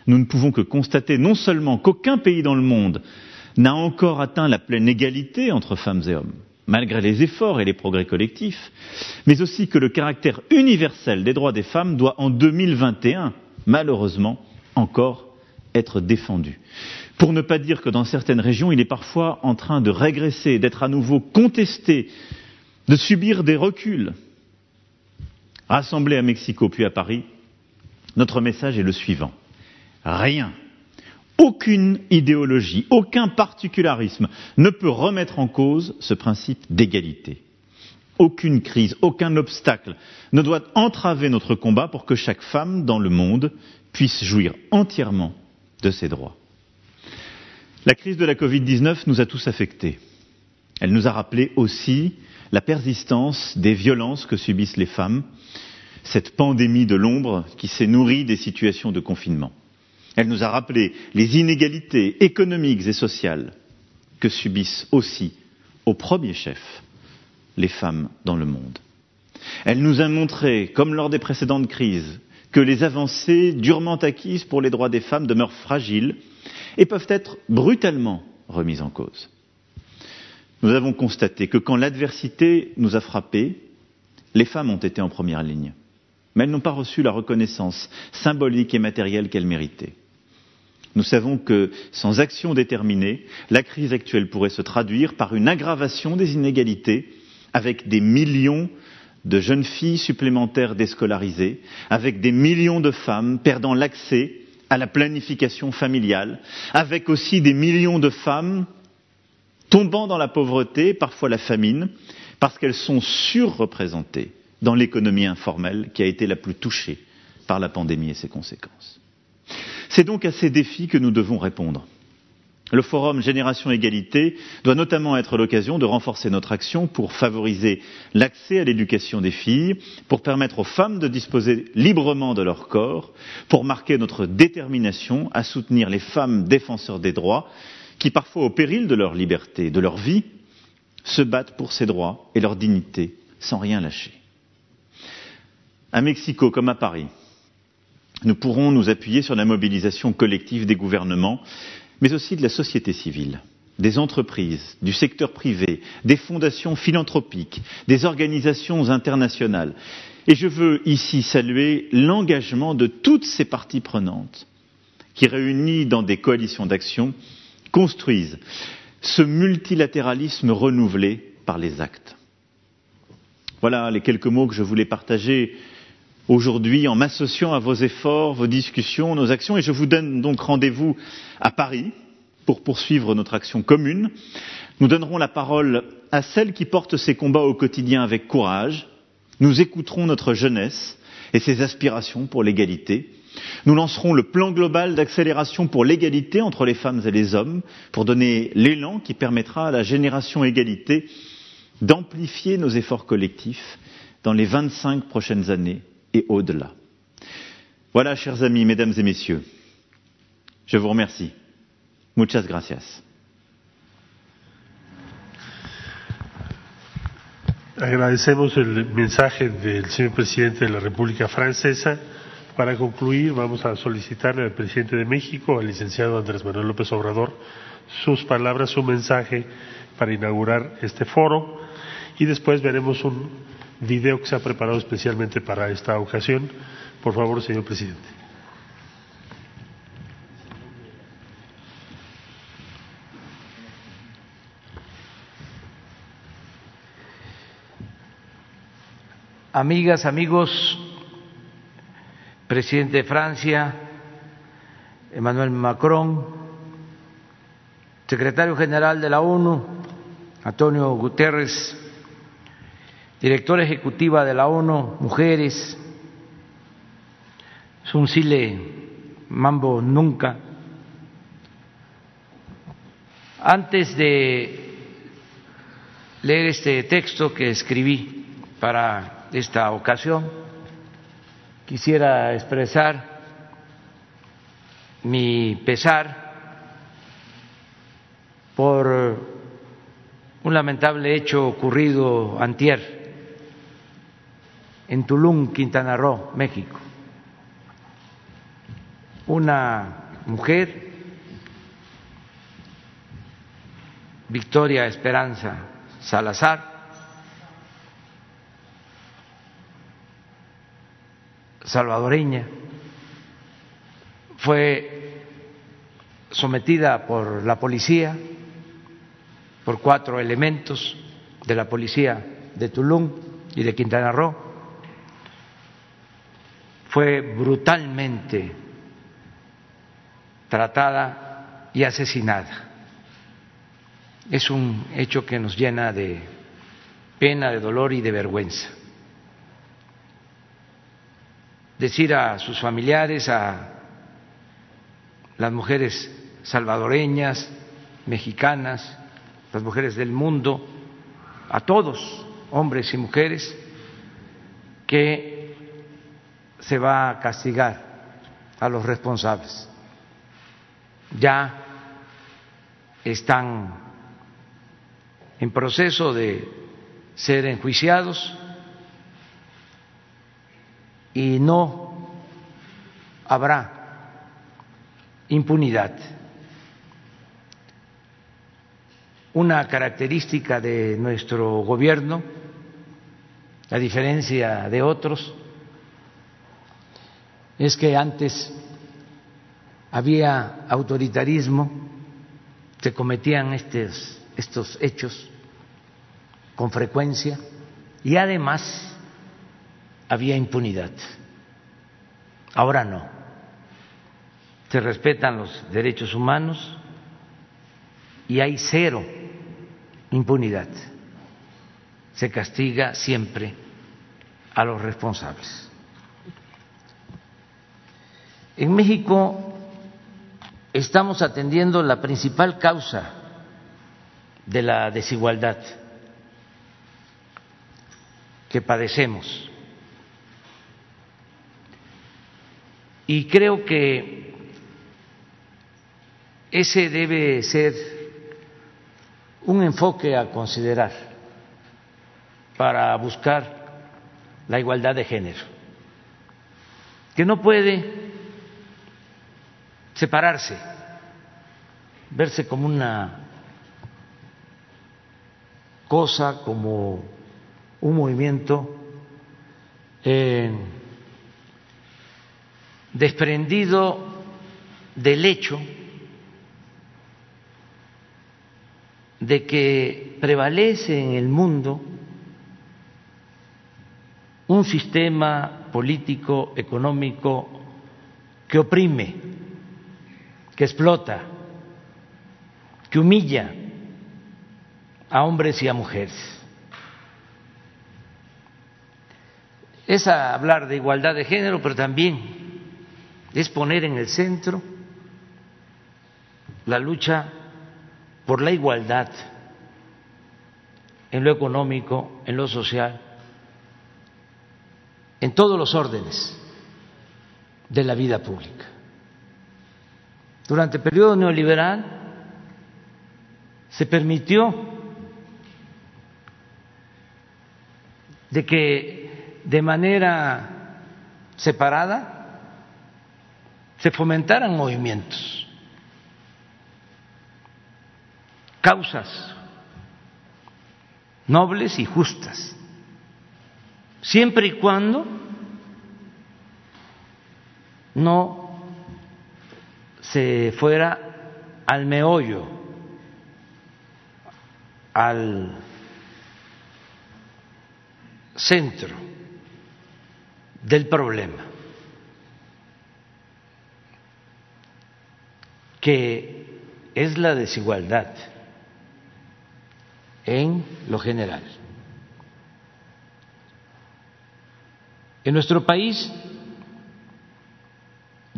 nous ne pouvons que constater non seulement qu'aucun pays dans le monde n'a encore atteint la pleine égalité entre femmes et hommes, malgré les efforts et les progrès collectifs, mais aussi que le caractère universel des droits des femmes doit en 2021, malheureusement, encore être défendu. Pour ne pas dire que dans certaines régions, il est parfois en train de régresser, d'être à nouveau contesté, de subir des reculs. Rassemblés à Mexico puis à Paris, notre message est le suivant. Rien, aucune idéologie, aucun particularisme ne peut remettre en cause ce principe d'égalité. Aucune crise, aucun obstacle ne doit entraver notre combat pour que chaque femme dans le monde puisse jouir entièrement de ses droits. La crise de la Covid-19 nous a tous affectés. Elle nous a rappelé aussi la persistance des violences que subissent les femmes, cette pandémie de l'ombre qui s'est nourrie des situations de confinement. Elle nous a rappelé les inégalités économiques et sociales que subissent aussi, au premier chef, les femmes dans le monde. Elle nous a montré, comme lors des précédentes crises, que les avancées durement acquises pour les droits des femmes demeurent fragiles et peuvent être brutalement remises en cause. Nous avons constaté que quand l'adversité nous a frappés, les femmes ont été en première ligne, mais elles n'ont pas reçu la reconnaissance symbolique et matérielle qu'elles méritaient. Nous savons que sans action déterminée, la crise actuelle pourrait se traduire par une aggravation des inégalités avec des millions de jeunes filles supplémentaires déscolarisées, avec des millions de femmes perdant l'accès à la planification familiale, avec aussi des millions de femmes tombant dans la pauvreté, parfois la famine, parce qu'elles sont surreprésentées dans l'économie informelle qui a été la plus touchée par la pandémie et ses conséquences. C'est donc à ces défis que nous devons répondre. Le forum Génération Égalité doit notamment être l'occasion de renforcer notre action pour favoriser l'accès à l'éducation des filles, pour permettre aux femmes de disposer librement de leur corps, pour marquer notre détermination à soutenir les femmes défenseurs des droits qui, parfois au péril de leur liberté, de leur vie, se battent pour ces droits et leur dignité sans rien lâcher. À Mexico comme à Paris, nous pourrons nous appuyer sur la mobilisation collective des gouvernements mais aussi de la société civile, des entreprises, du secteur privé, des fondations philanthropiques, des organisations internationales. Et je veux ici saluer l'engagement de toutes ces parties prenantes qui, réunies dans des coalitions d'action, construisent ce multilatéralisme renouvelé par les actes. Voilà les quelques mots que je voulais partager aujourd'hui en m'associant à vos efforts, vos discussions, nos actions, et je vous donne donc rendez-vous à Paris pour poursuivre notre action commune. Nous donnerons la parole à celles qui portent ces combats au quotidien avec courage. Nous écouterons notre jeunesse et ses aspirations pour l'égalité. Nous lancerons le plan global d'accélération pour l'égalité entre les femmes et les hommes, pour donner l'élan qui permettra à la génération égalité d'amplifier nos efforts collectifs dans les 25 prochaines années et au-delà. Voilà, chers amis, mesdames et messieurs, je vous remercie. Muchas gracias. Agradecemos el mensaje del señor presidente de la República Francesa. Para concluir, vamos a solicitarle al presidente de México, al licenciado Andrés Manuel López Obrador, sus palabras, su mensaje para inaugurar este foro y después veremos un video que se ha preparado especialmente para esta ocasión. Por favor, señor presidente. Amigas, amigos, presidente de Francia, Emmanuel Macron, secretario general de la ONU, Antonio Guterres, directora ejecutiva de la ONU, mujeres, Suncile Mambo Nunca. Antes de leer este texto que escribí para esta ocasión, quisiera expresar mi pesar por un lamentable hecho ocurrido antier en Tulum, Quintana Roo, México. Una mujer, Victoria Esperanza Salazar, salvadoreña, fue sometida por la policía, por cuatro elementos de la policía de Tulum y de Quintana Roo. Fue brutalmente tratada y asesinada. Es un hecho que nos llena de pena, de dolor y de vergüenza. Decir a sus familiares, a las mujeres salvadoreñas, mexicanas, las mujeres del mundo, a todos, hombres y mujeres, que se va a castigar a los responsables. Ya están en proceso de ser enjuiciados y no habrá impunidad. Una característica de nuestro gobierno, a diferencia de otros, es que antes había autoritarismo, se cometían estos, hechos con frecuencia y además había impunidad. Ahora no. Se respetan los derechos humanos y hay cero impunidad. Se castiga siempre a los responsables. En México estamos atendiendo la principal causa de la desigualdad que padecemos. Y creo que ese debe ser un enfoque a considerar para buscar la igualdad de género, que no puede separarse, verse como una cosa, como un movimiento eh, desprendido del hecho de que prevalece en el mundo un sistema político, económico que oprime, que explota, que humilla a hombres y a mujeres. Es hablar de igualdad de género, pero también es poner en el centro la lucha por la igualdad en lo económico, en lo social, en todos los órdenes de la vida pública. Durante el periodo neoliberal se permitió de que de manera separada se fomentaran movimientos causas nobles y justas, siempre y cuando no se fuera al meollo, al centro del problema, que es la desigualdad en lo general. En nuestro país,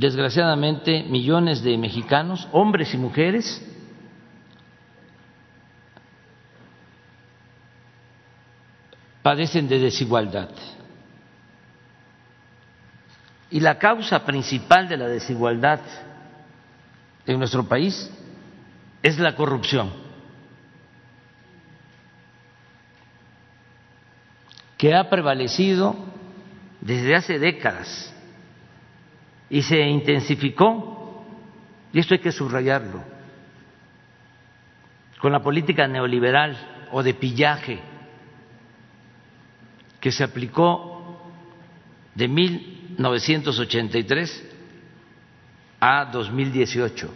desgraciadamente, millones de mexicanos, hombres y mujeres, padecen de desigualdad. Y la causa principal de la desigualdad en nuestro país es la corrupción. que ha prevalecido desde hace décadas y se intensificó, y esto hay que subrayarlo, con la política neoliberal o de pillaje que se aplicó de 1983 a 2018.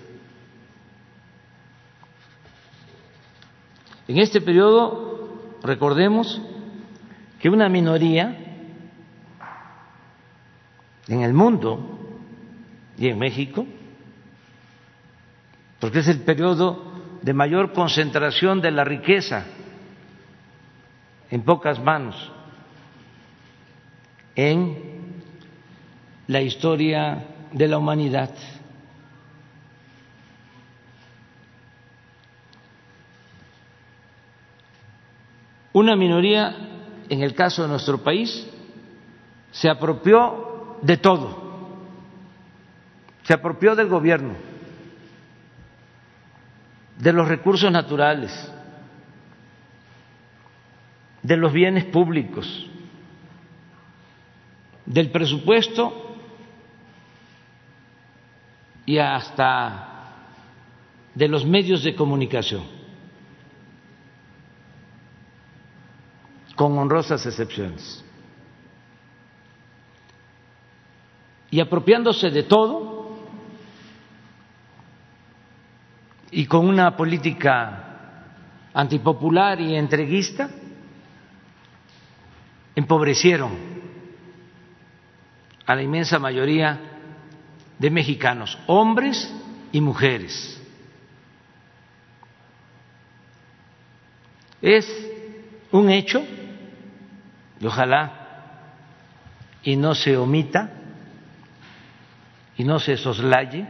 En este periodo, recordemos que una minoría en el mundo y en México, porque es el periodo de mayor concentración de la riqueza en pocas manos en la historia de la humanidad. Una minoría, en el caso de nuestro país, se apropió de todo, se apropió del gobierno, de los recursos naturales, de los bienes públicos, del presupuesto y hasta de los medios de comunicación. con honrosas excepciones. Y apropiándose de todo y con una política antipopular y entreguista, empobrecieron a la inmensa mayoría de mexicanos, hombres y mujeres. Es un hecho y ojalá y no se omita y no se soslaye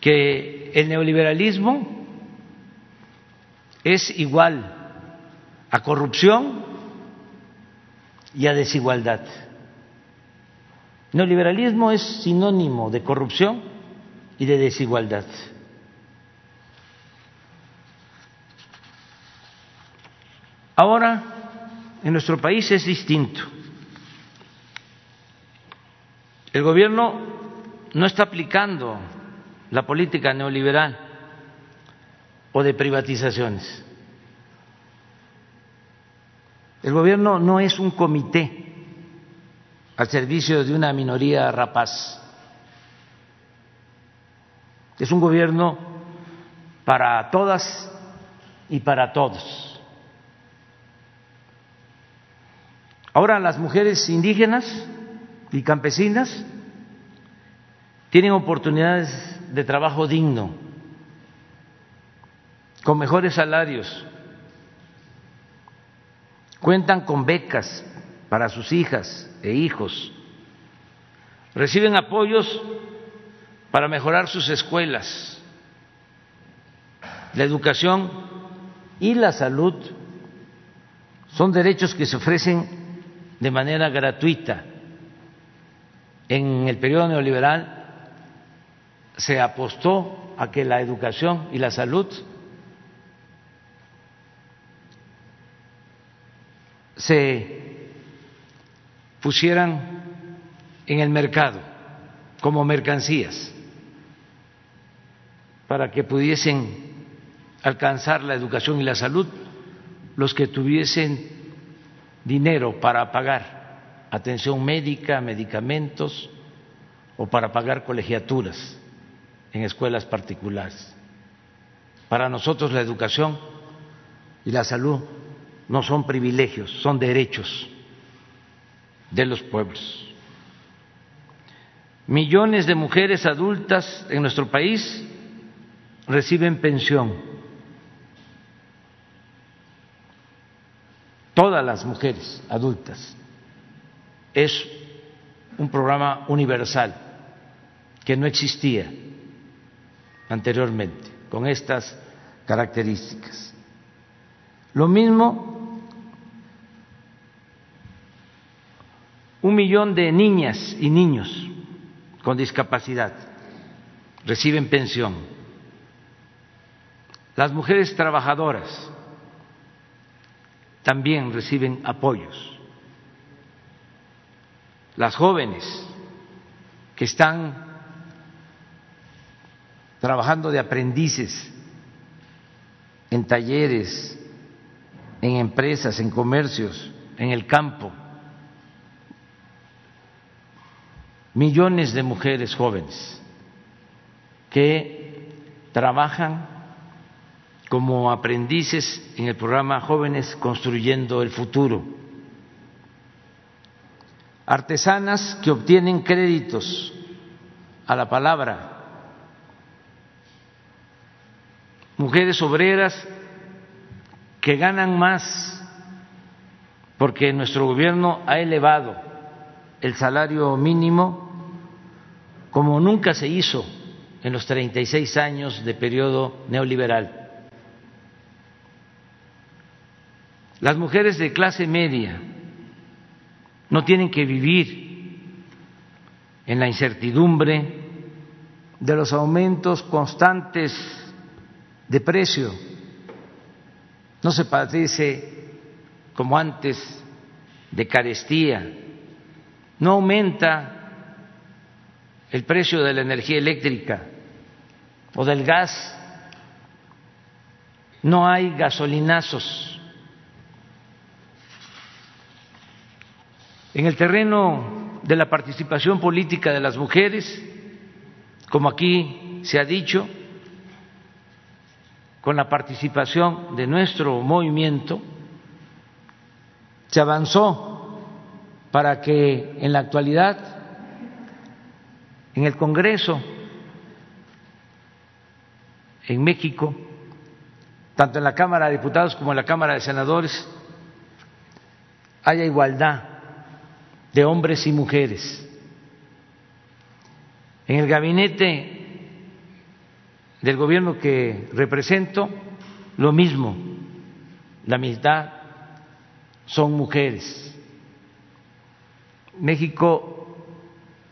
que el neoliberalismo es igual a corrupción y a desigualdad. Neoliberalismo es sinónimo de corrupción y de desigualdad. Ahora, en nuestro país es distinto. El gobierno no está aplicando la política neoliberal o de privatizaciones. El gobierno no es un comité al servicio de una minoría rapaz. Es un gobierno para todas y para todos. Ahora las mujeres indígenas y campesinas tienen oportunidades de trabajo digno, con mejores salarios, cuentan con becas para sus hijas e hijos, reciben apoyos para mejorar sus escuelas, la educación y la salud son derechos que se ofrecen de manera gratuita. En el periodo neoliberal se apostó a que la educación y la salud se pusieran en el mercado como mercancías para que pudiesen alcanzar la educación y la salud los que tuviesen dinero para pagar atención médica, medicamentos o para pagar colegiaturas en escuelas particulares. Para nosotros la educación y la salud no son privilegios, son derechos de los pueblos. Millones de mujeres adultas en nuestro país reciben pensión todas las mujeres adultas. Es un programa universal que no existía anteriormente con estas características. Lo mismo, un millón de niñas y niños con discapacidad reciben pensión. Las mujeres trabajadoras también reciben apoyos. Las jóvenes que están trabajando de aprendices en talleres, en empresas, en comercios, en el campo. Millones de mujeres jóvenes que trabajan como aprendices en el programa Jóvenes Construyendo el Futuro. Artesanas que obtienen créditos a la palabra. Mujeres obreras que ganan más porque nuestro gobierno ha elevado el salario mínimo como nunca se hizo en los 36 años de periodo neoliberal. Las mujeres de clase media no tienen que vivir en la incertidumbre de los aumentos constantes de precio. No se padece como antes de carestía. No aumenta el precio de la energía eléctrica o del gas. No hay gasolinazos En el terreno de la participación política de las mujeres, como aquí se ha dicho, con la participación de nuestro movimiento, se avanzó para que en la actualidad en el Congreso, en México, tanto en la Cámara de Diputados como en la Cámara de Senadores, haya igualdad de hombres y mujeres. En el gabinete del gobierno que represento, lo mismo, la mitad son mujeres. México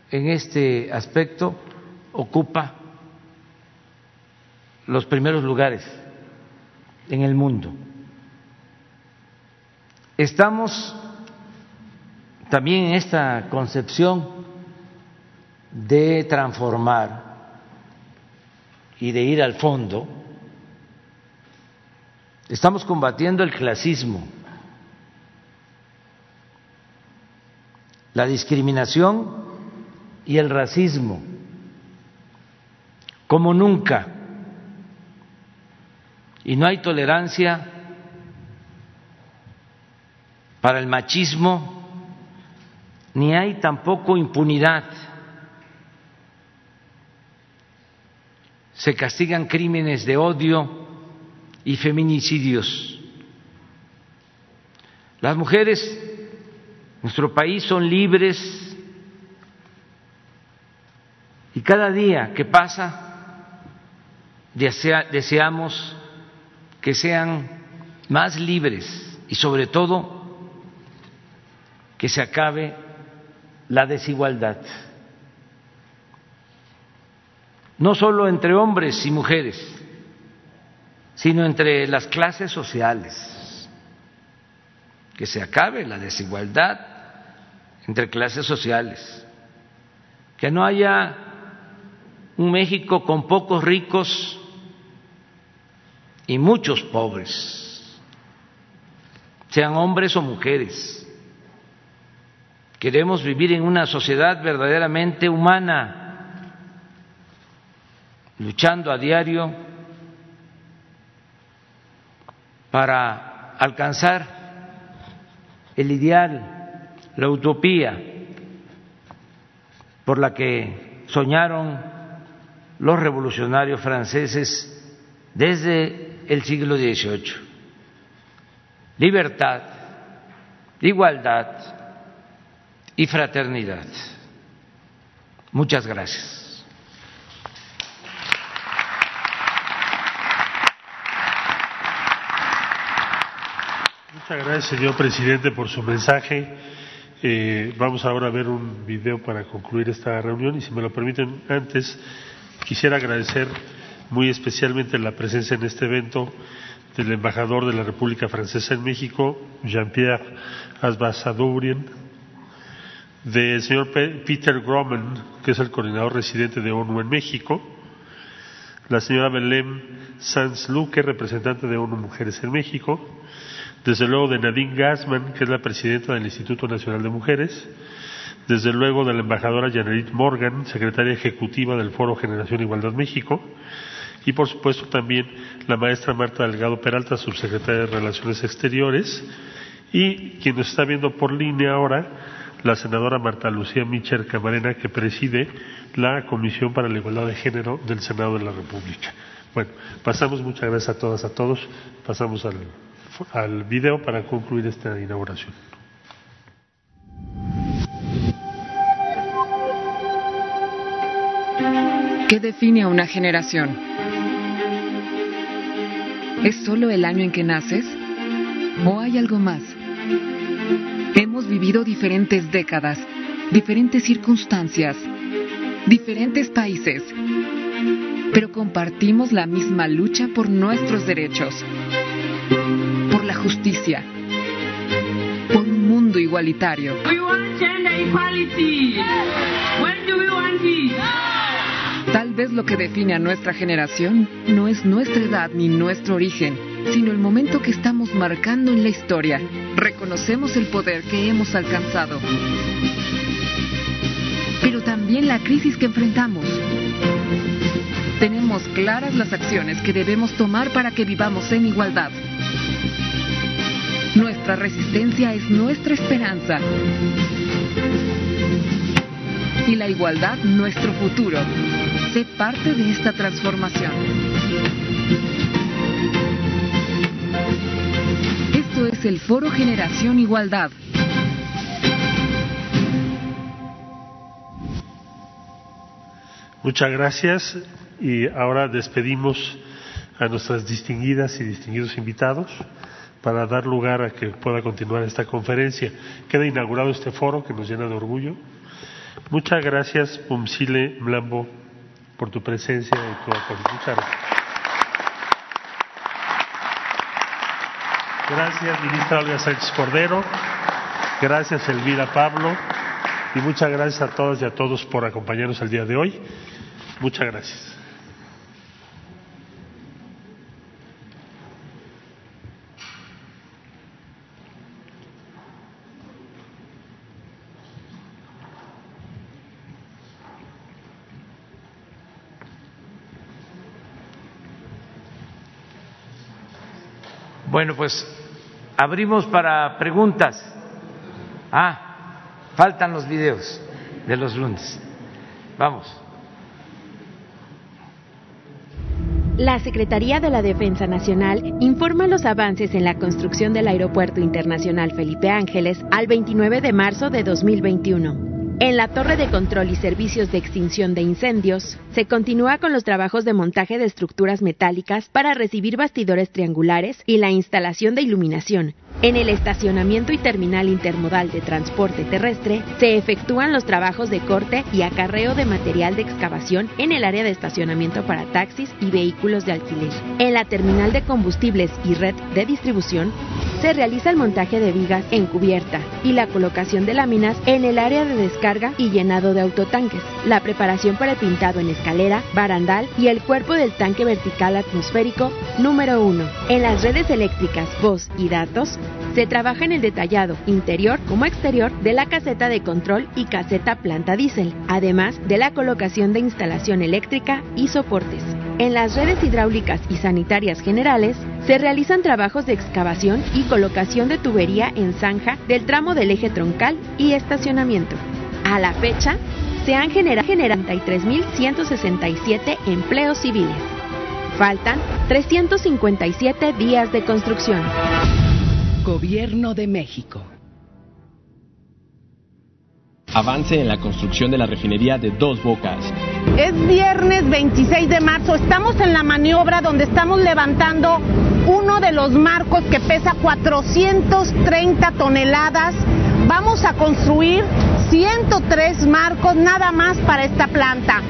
en este aspecto ocupa los primeros lugares en el mundo. Estamos también esta concepción de transformar y de ir al fondo, estamos combatiendo el clasismo, la discriminación y el racismo, como nunca. Y no hay tolerancia para el machismo ni hay tampoco impunidad. Se castigan crímenes de odio y feminicidios. Las mujeres nuestro país son libres y cada día que pasa deseamos que sean más libres y sobre todo que se acabe la desigualdad, no solo entre hombres y mujeres, sino entre las clases sociales, que se acabe la desigualdad entre clases sociales, que no haya un México con pocos ricos y muchos pobres, sean hombres o mujeres. Queremos vivir en una sociedad verdaderamente humana, luchando a diario para alcanzar el ideal, la utopía por la que soñaron los revolucionarios franceses desde el siglo XVIII. Libertad, igualdad, y fraternidad. Muchas gracias. Muchas gracias, señor presidente, por su mensaje. Eh, vamos ahora a ver un video para concluir esta reunión y si me lo permiten antes quisiera agradecer muy especialmente la presencia en este evento del embajador de la República Francesa en México, Jean-Pierre Asbasadourien, del señor Peter Groman, que es el coordinador residente de ONU en México, la señora Belém Sanz Luque, representante de ONU Mujeres en México, desde luego de Nadine Gassman, que es la presidenta del Instituto Nacional de Mujeres, desde luego de la embajadora Janerit Morgan, secretaria ejecutiva del Foro Generación Igualdad México, y por supuesto también la maestra Marta Delgado Peralta, subsecretaria de Relaciones Exteriores, y quien nos está viendo por línea ahora, la senadora Marta Lucía Micher Camarena, que preside la Comisión para la Igualdad de Género del Senado de la República. Bueno, pasamos, muchas gracias a todas, a todos, pasamos al, al video para concluir esta inauguración. ¿Qué define a una generación? ¿Es solo el año en que naces? ¿O hay algo más? Hemos vivido diferentes décadas, diferentes circunstancias, diferentes países, pero compartimos la misma lucha por nuestros derechos, la justicia, por un mundo igualitario. Tal vez lo que define a nuestra generación no es nuestra edad ni nuestro origen, sino el momento que estamos marcando en la historia. Reconocemos el poder que hemos alcanzado, pero también la crisis que enfrentamos. Tenemos claras las acciones que debemos tomar para que vivamos en igualdad. Nuestra resistencia es nuestra esperanza. Y la igualdad nuestro futuro. Sé parte de esta transformación. Esto es el Foro Generación Igualdad. Muchas gracias y ahora despedimos a nuestras distinguidas y distinguidos invitados para dar lugar a que pueda continuar esta conferencia. Queda inaugurado este foro que nos llena de orgullo. Muchas gracias, Pumsile Mlambo, por tu presencia y tu apoyo. Muchas gracias. Gracias, ministra Olga Sánchez Cordero. Gracias, Elvira Pablo. Y muchas gracias a todas y a todos por acompañarnos el día de hoy. Muchas gracias. Bueno, pues abrimos para preguntas. Ah, faltan los videos de los lunes. Vamos. La Secretaría de la Defensa Nacional informa los avances en la construcción del Aeropuerto Internacional Felipe Ángeles al 29 de marzo de 2021. En la torre de control y servicios de extinción de incendios, se continúa con los trabajos de montaje de estructuras metálicas para recibir bastidores triangulares y la instalación de iluminación. En el estacionamiento y terminal intermodal de transporte terrestre se efectúan los trabajos de corte y acarreo de material de excavación en el área de estacionamiento para taxis y vehículos de alquiler. En la terminal de combustibles y red de distribución se realiza el montaje de vigas en cubierta y la colocación de láminas en el área de descarga y llenado de autotanques, la preparación para el pintado en escalera, barandal y el cuerpo del tanque vertical atmosférico número 1. En las redes eléctricas, voz y datos se trabaja en el detallado interior como exterior de la caseta de control y caseta planta diésel, además de la colocación de instalación eléctrica y soportes. En las redes hidráulicas y sanitarias generales se realizan trabajos de excavación y colocación de tubería en zanja del tramo del eje troncal y estacionamiento. A la fecha, se han generado 33.167 empleos civiles. Faltan 357 días de construcción. Gobierno de México. Avance en la construcción de la refinería de Dos Bocas. Es viernes 26 de marzo. Estamos en la maniobra donde estamos levantando uno de los marcos que pesa 430 toneladas. Vamos a construir 103 marcos nada más para esta planta.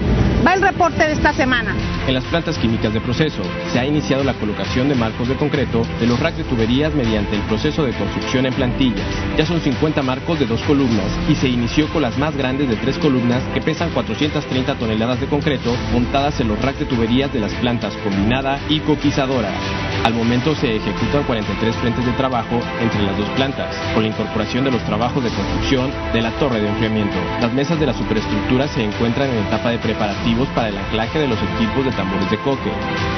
Va el reporte de esta semana. En las plantas químicas de proceso se ha iniciado la colocación de marcos de concreto de los racks de tuberías mediante el proceso de construcción en plantillas. Ya son 50 marcos de dos columnas y se inició con las más grandes de tres columnas que pesan 430 toneladas de concreto montadas en los racks de tuberías de las plantas combinada y coquizadora. Al momento se ejecutan 43 frentes de trabajo entre las dos plantas, con la incorporación de los trabajos de construcción de la torre de enfriamiento. Las mesas de la superestructura se encuentran en etapa de preparativos para el anclaje de los equipos de tambores de coque.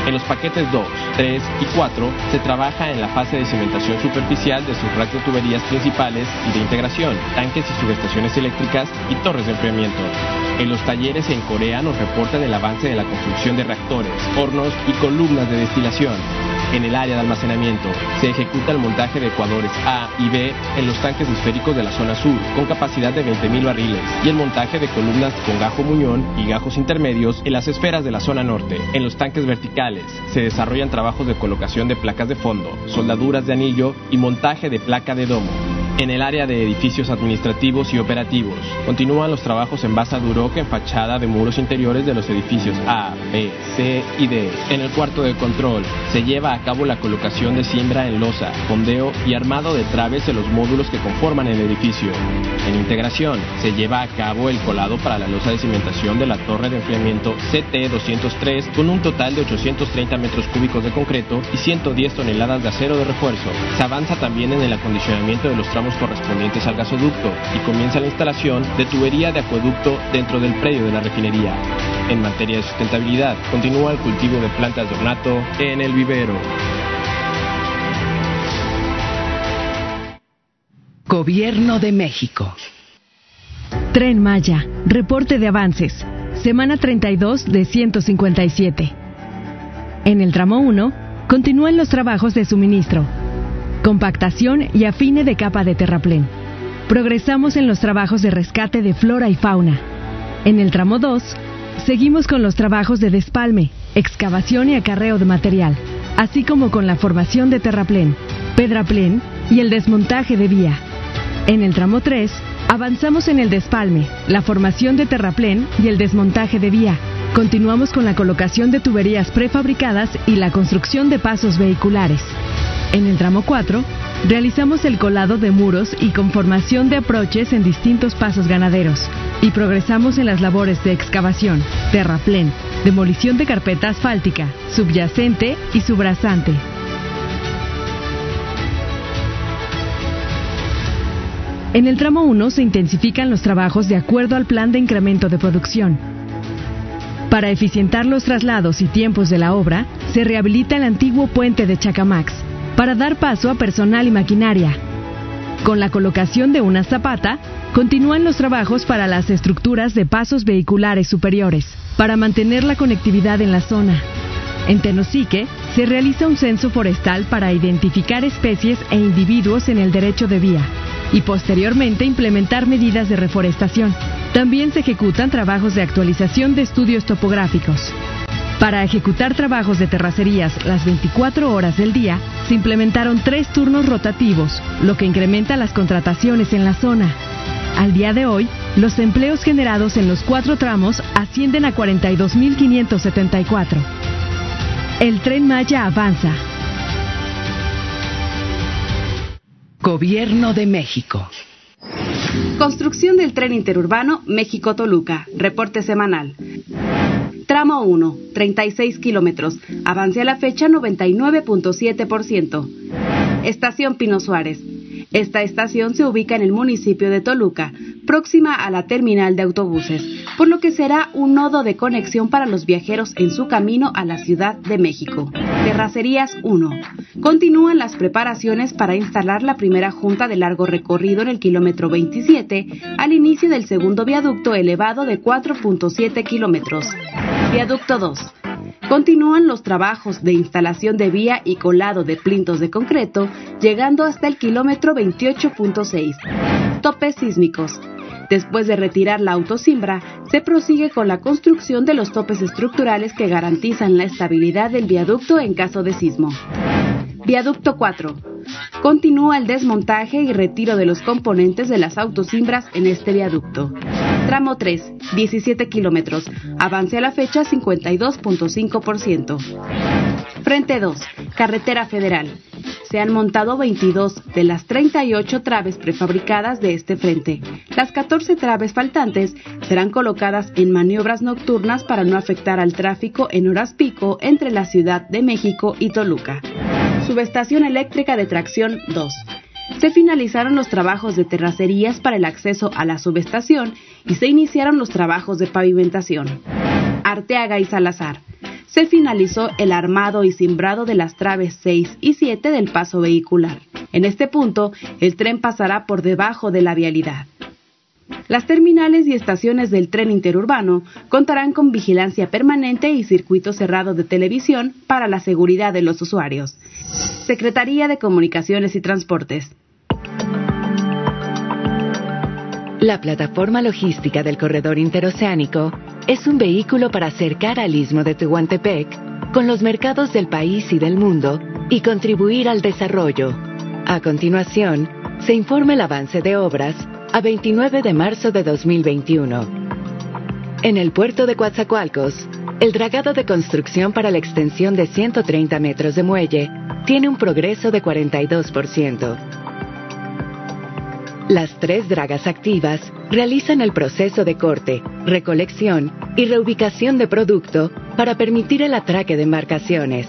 En los paquetes 2, 3 y 4 se trabaja en la fase de cimentación superficial de sus racks de tuberías principales y de integración, tanques y subestaciones eléctricas y torres de enfriamiento. En los talleres en Corea nos reportan el avance de la construcción de reactores, hornos y columnas de destilación. En el área de almacenamiento se ejecuta el montaje de ecuadores A y B en los tanques esféricos de la zona sur, con capacidad de 20.000 barriles, y el montaje de columnas con gajo muñón y gajos intermedios en las esferas de la zona norte. En los tanques verticales se desarrollan trabajos de colocación de placas de fondo, soldaduras de anillo y montaje de placa de domo. En el área de edificios administrativos y operativos, continúan los trabajos en base duro en fachada de muros interiores de los edificios A, B, C y D. En el cuarto de control, se lleva a cabo la colocación de cimbra en losa, fondeo y armado de traves en los módulos que conforman el edificio. En integración, se lleva a cabo el colado para la losa de cimentación de la torre de enfriamiento CT-203 con un total de 830 metros cúbicos de concreto y 110 toneladas de acero de refuerzo. Se avanza también en el acondicionamiento de los tramos correspondientes al gasoducto y comienza la instalación de tubería de acueducto dentro del predio de la refinería. En materia de sustentabilidad, continúa el cultivo de plantas de ornato en el vivero. Gobierno de México. Tren Maya, reporte de avances. Semana 32 de 157. En el tramo 1, continúan los trabajos de suministro, compactación y afine de capa de terraplén. Progresamos en los trabajos de rescate de flora y fauna. En el tramo 2, seguimos con los trabajos de despalme, excavación y acarreo de material, así como con la formación de terraplén, pedraplén y el desmontaje de vía. En el tramo 3, avanzamos en el despalme, la formación de terraplén y el desmontaje de vía. Continuamos con la colocación de tuberías prefabricadas y la construcción de pasos vehiculares. En el tramo 4, realizamos el colado de muros y conformación de aproches en distintos pasos ganaderos y progresamos en las labores de excavación, terraplén, demolición de carpeta asfáltica, subyacente y subrasante. En el tramo 1 se intensifican los trabajos de acuerdo al plan de incremento de producción. Para eficientar los traslados y tiempos de la obra, se rehabilita el antiguo puente de Chacamax para dar paso a personal y maquinaria. Con la colocación de una zapata, continúan los trabajos para las estructuras de pasos vehiculares superiores, para mantener la conectividad en la zona. En Tenosique, se realiza un censo forestal para identificar especies e individuos en el derecho de vía y posteriormente implementar medidas de reforestación. También se ejecutan trabajos de actualización de estudios topográficos. Para ejecutar trabajos de terracerías las 24 horas del día, se implementaron tres turnos rotativos, lo que incrementa las contrataciones en la zona. Al día de hoy, los empleos generados en los cuatro tramos ascienden a 42.574. El tren Maya avanza. Gobierno de México. Construcción del tren interurbano México-Toluca. Reporte semanal. Tramo 1, 36 kilómetros. Avance a la fecha 99.7%. Estación Pino Suárez. Esta estación se ubica en el municipio de Toluca, próxima a la terminal de autobuses, por lo que será un nodo de conexión para los viajeros en su camino a la Ciudad de México. Terracerías 1. Continúan las preparaciones para instalar la primera junta de largo recorrido en el kilómetro 27 al inicio del segundo viaducto elevado de 4.7 kilómetros. Viaducto 2. Continúan los trabajos de instalación de vía y colado de plintos de concreto, llegando hasta el kilómetro 28.6. Topes sísmicos. Después de retirar la autosimbra, se prosigue con la construcción de los topes estructurales que garantizan la estabilidad del viaducto en caso de sismo. Viaducto 4. Continúa el desmontaje y retiro de los componentes de las autosimbras en este viaducto. Tramo 3, 17 kilómetros. Avance a la fecha 52.5%. Frente 2, Carretera Federal. Se han montado 22 de las 38 traves prefabricadas de este frente. Las 14 traves faltantes serán colocadas en maniobras nocturnas para no afectar al tráfico en horas pico entre la Ciudad de México y Toluca. Subestación eléctrica de tracción 2. Se finalizaron los trabajos de terracerías para el acceso a la subestación y se iniciaron los trabajos de pavimentación. Arteaga y Salazar. Se finalizó el armado y cimbrado de las traves 6 y 7 del paso vehicular. En este punto, el tren pasará por debajo de la vialidad. Las terminales y estaciones del tren interurbano contarán con vigilancia permanente y circuito cerrado de televisión para la seguridad de los usuarios. Secretaría de Comunicaciones y Transportes. La plataforma logística del corredor interoceánico es un vehículo para acercar al istmo de Tehuantepec con los mercados del país y del mundo y contribuir al desarrollo. A continuación, se informa el avance de obras a 29 de marzo de 2021. En el puerto de Coatzacoalcos, el dragado de construcción para la extensión de 130 metros de muelle tiene un progreso de 42%. Las tres dragas activas realizan el proceso de corte, recolección y reubicación de producto para permitir el atraque de embarcaciones.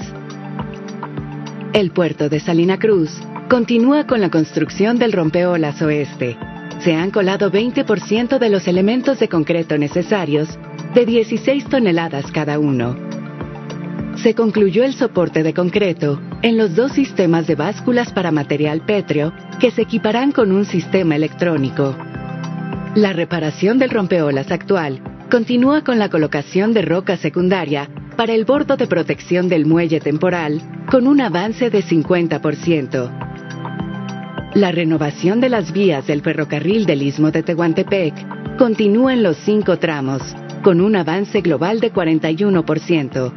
El puerto de Salina Cruz continúa con la construcción del rompeolas oeste. Se han colado 20% de los elementos de concreto necesarios, de 16 toneladas cada uno. Se concluyó el soporte de concreto en los dos sistemas de básculas para material pétreo que se equiparán con un sistema electrónico. La reparación del rompeolas actual continúa con la colocación de roca secundaria para el bordo de protección del muelle temporal con un avance de 50%. La renovación de las vías del ferrocarril del Istmo de Tehuantepec continúa en los cinco tramos, con un avance global de 41%.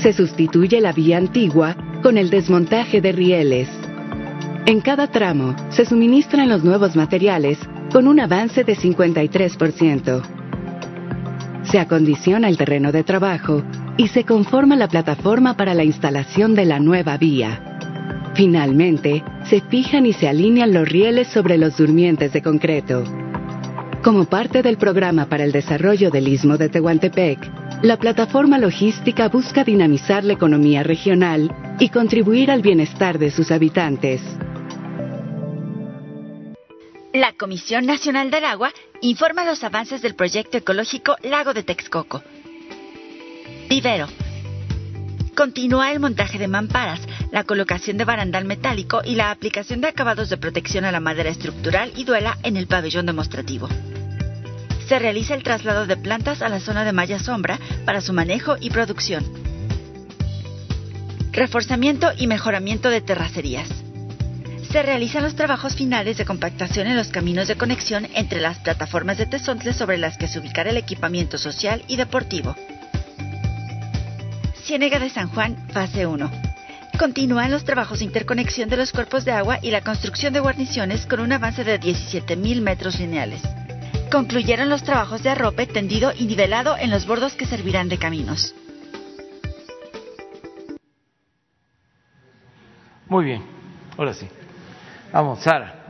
Se sustituye la vía antigua con el desmontaje de rieles. En cada tramo se suministran los nuevos materiales con un avance de 53%. Se acondiciona el terreno de trabajo y se conforma la plataforma para la instalación de la nueva vía. Finalmente, se fijan y se alinean los rieles sobre los durmientes de concreto. Como parte del programa para el desarrollo del Istmo de Tehuantepec, la plataforma logística busca dinamizar la economía regional y contribuir al bienestar de sus habitantes. La Comisión Nacional del Agua informa los avances del proyecto ecológico Lago de Texcoco. Vivero. Continúa el montaje de mamparas, la colocación de barandal metálico y la aplicación de acabados de protección a la madera estructural y duela en el pabellón demostrativo. Se realiza el traslado de plantas a la zona de malla sombra para su manejo y producción. Reforzamiento y mejoramiento de terracerías. Se realizan los trabajos finales de compactación en los caminos de conexión entre las plataformas de Tezontle sobre las que se ubicará el equipamiento social y deportivo. Ciénega de San Juan, fase 1. Continúan los trabajos de interconexión de los cuerpos de agua y la construcción de guarniciones con un avance de 17.000 metros lineales. Concluyeron los trabajos de arrope tendido y nivelado en los bordos que servirán de caminos. Muy bien, ahora sí. Vamos, Sara.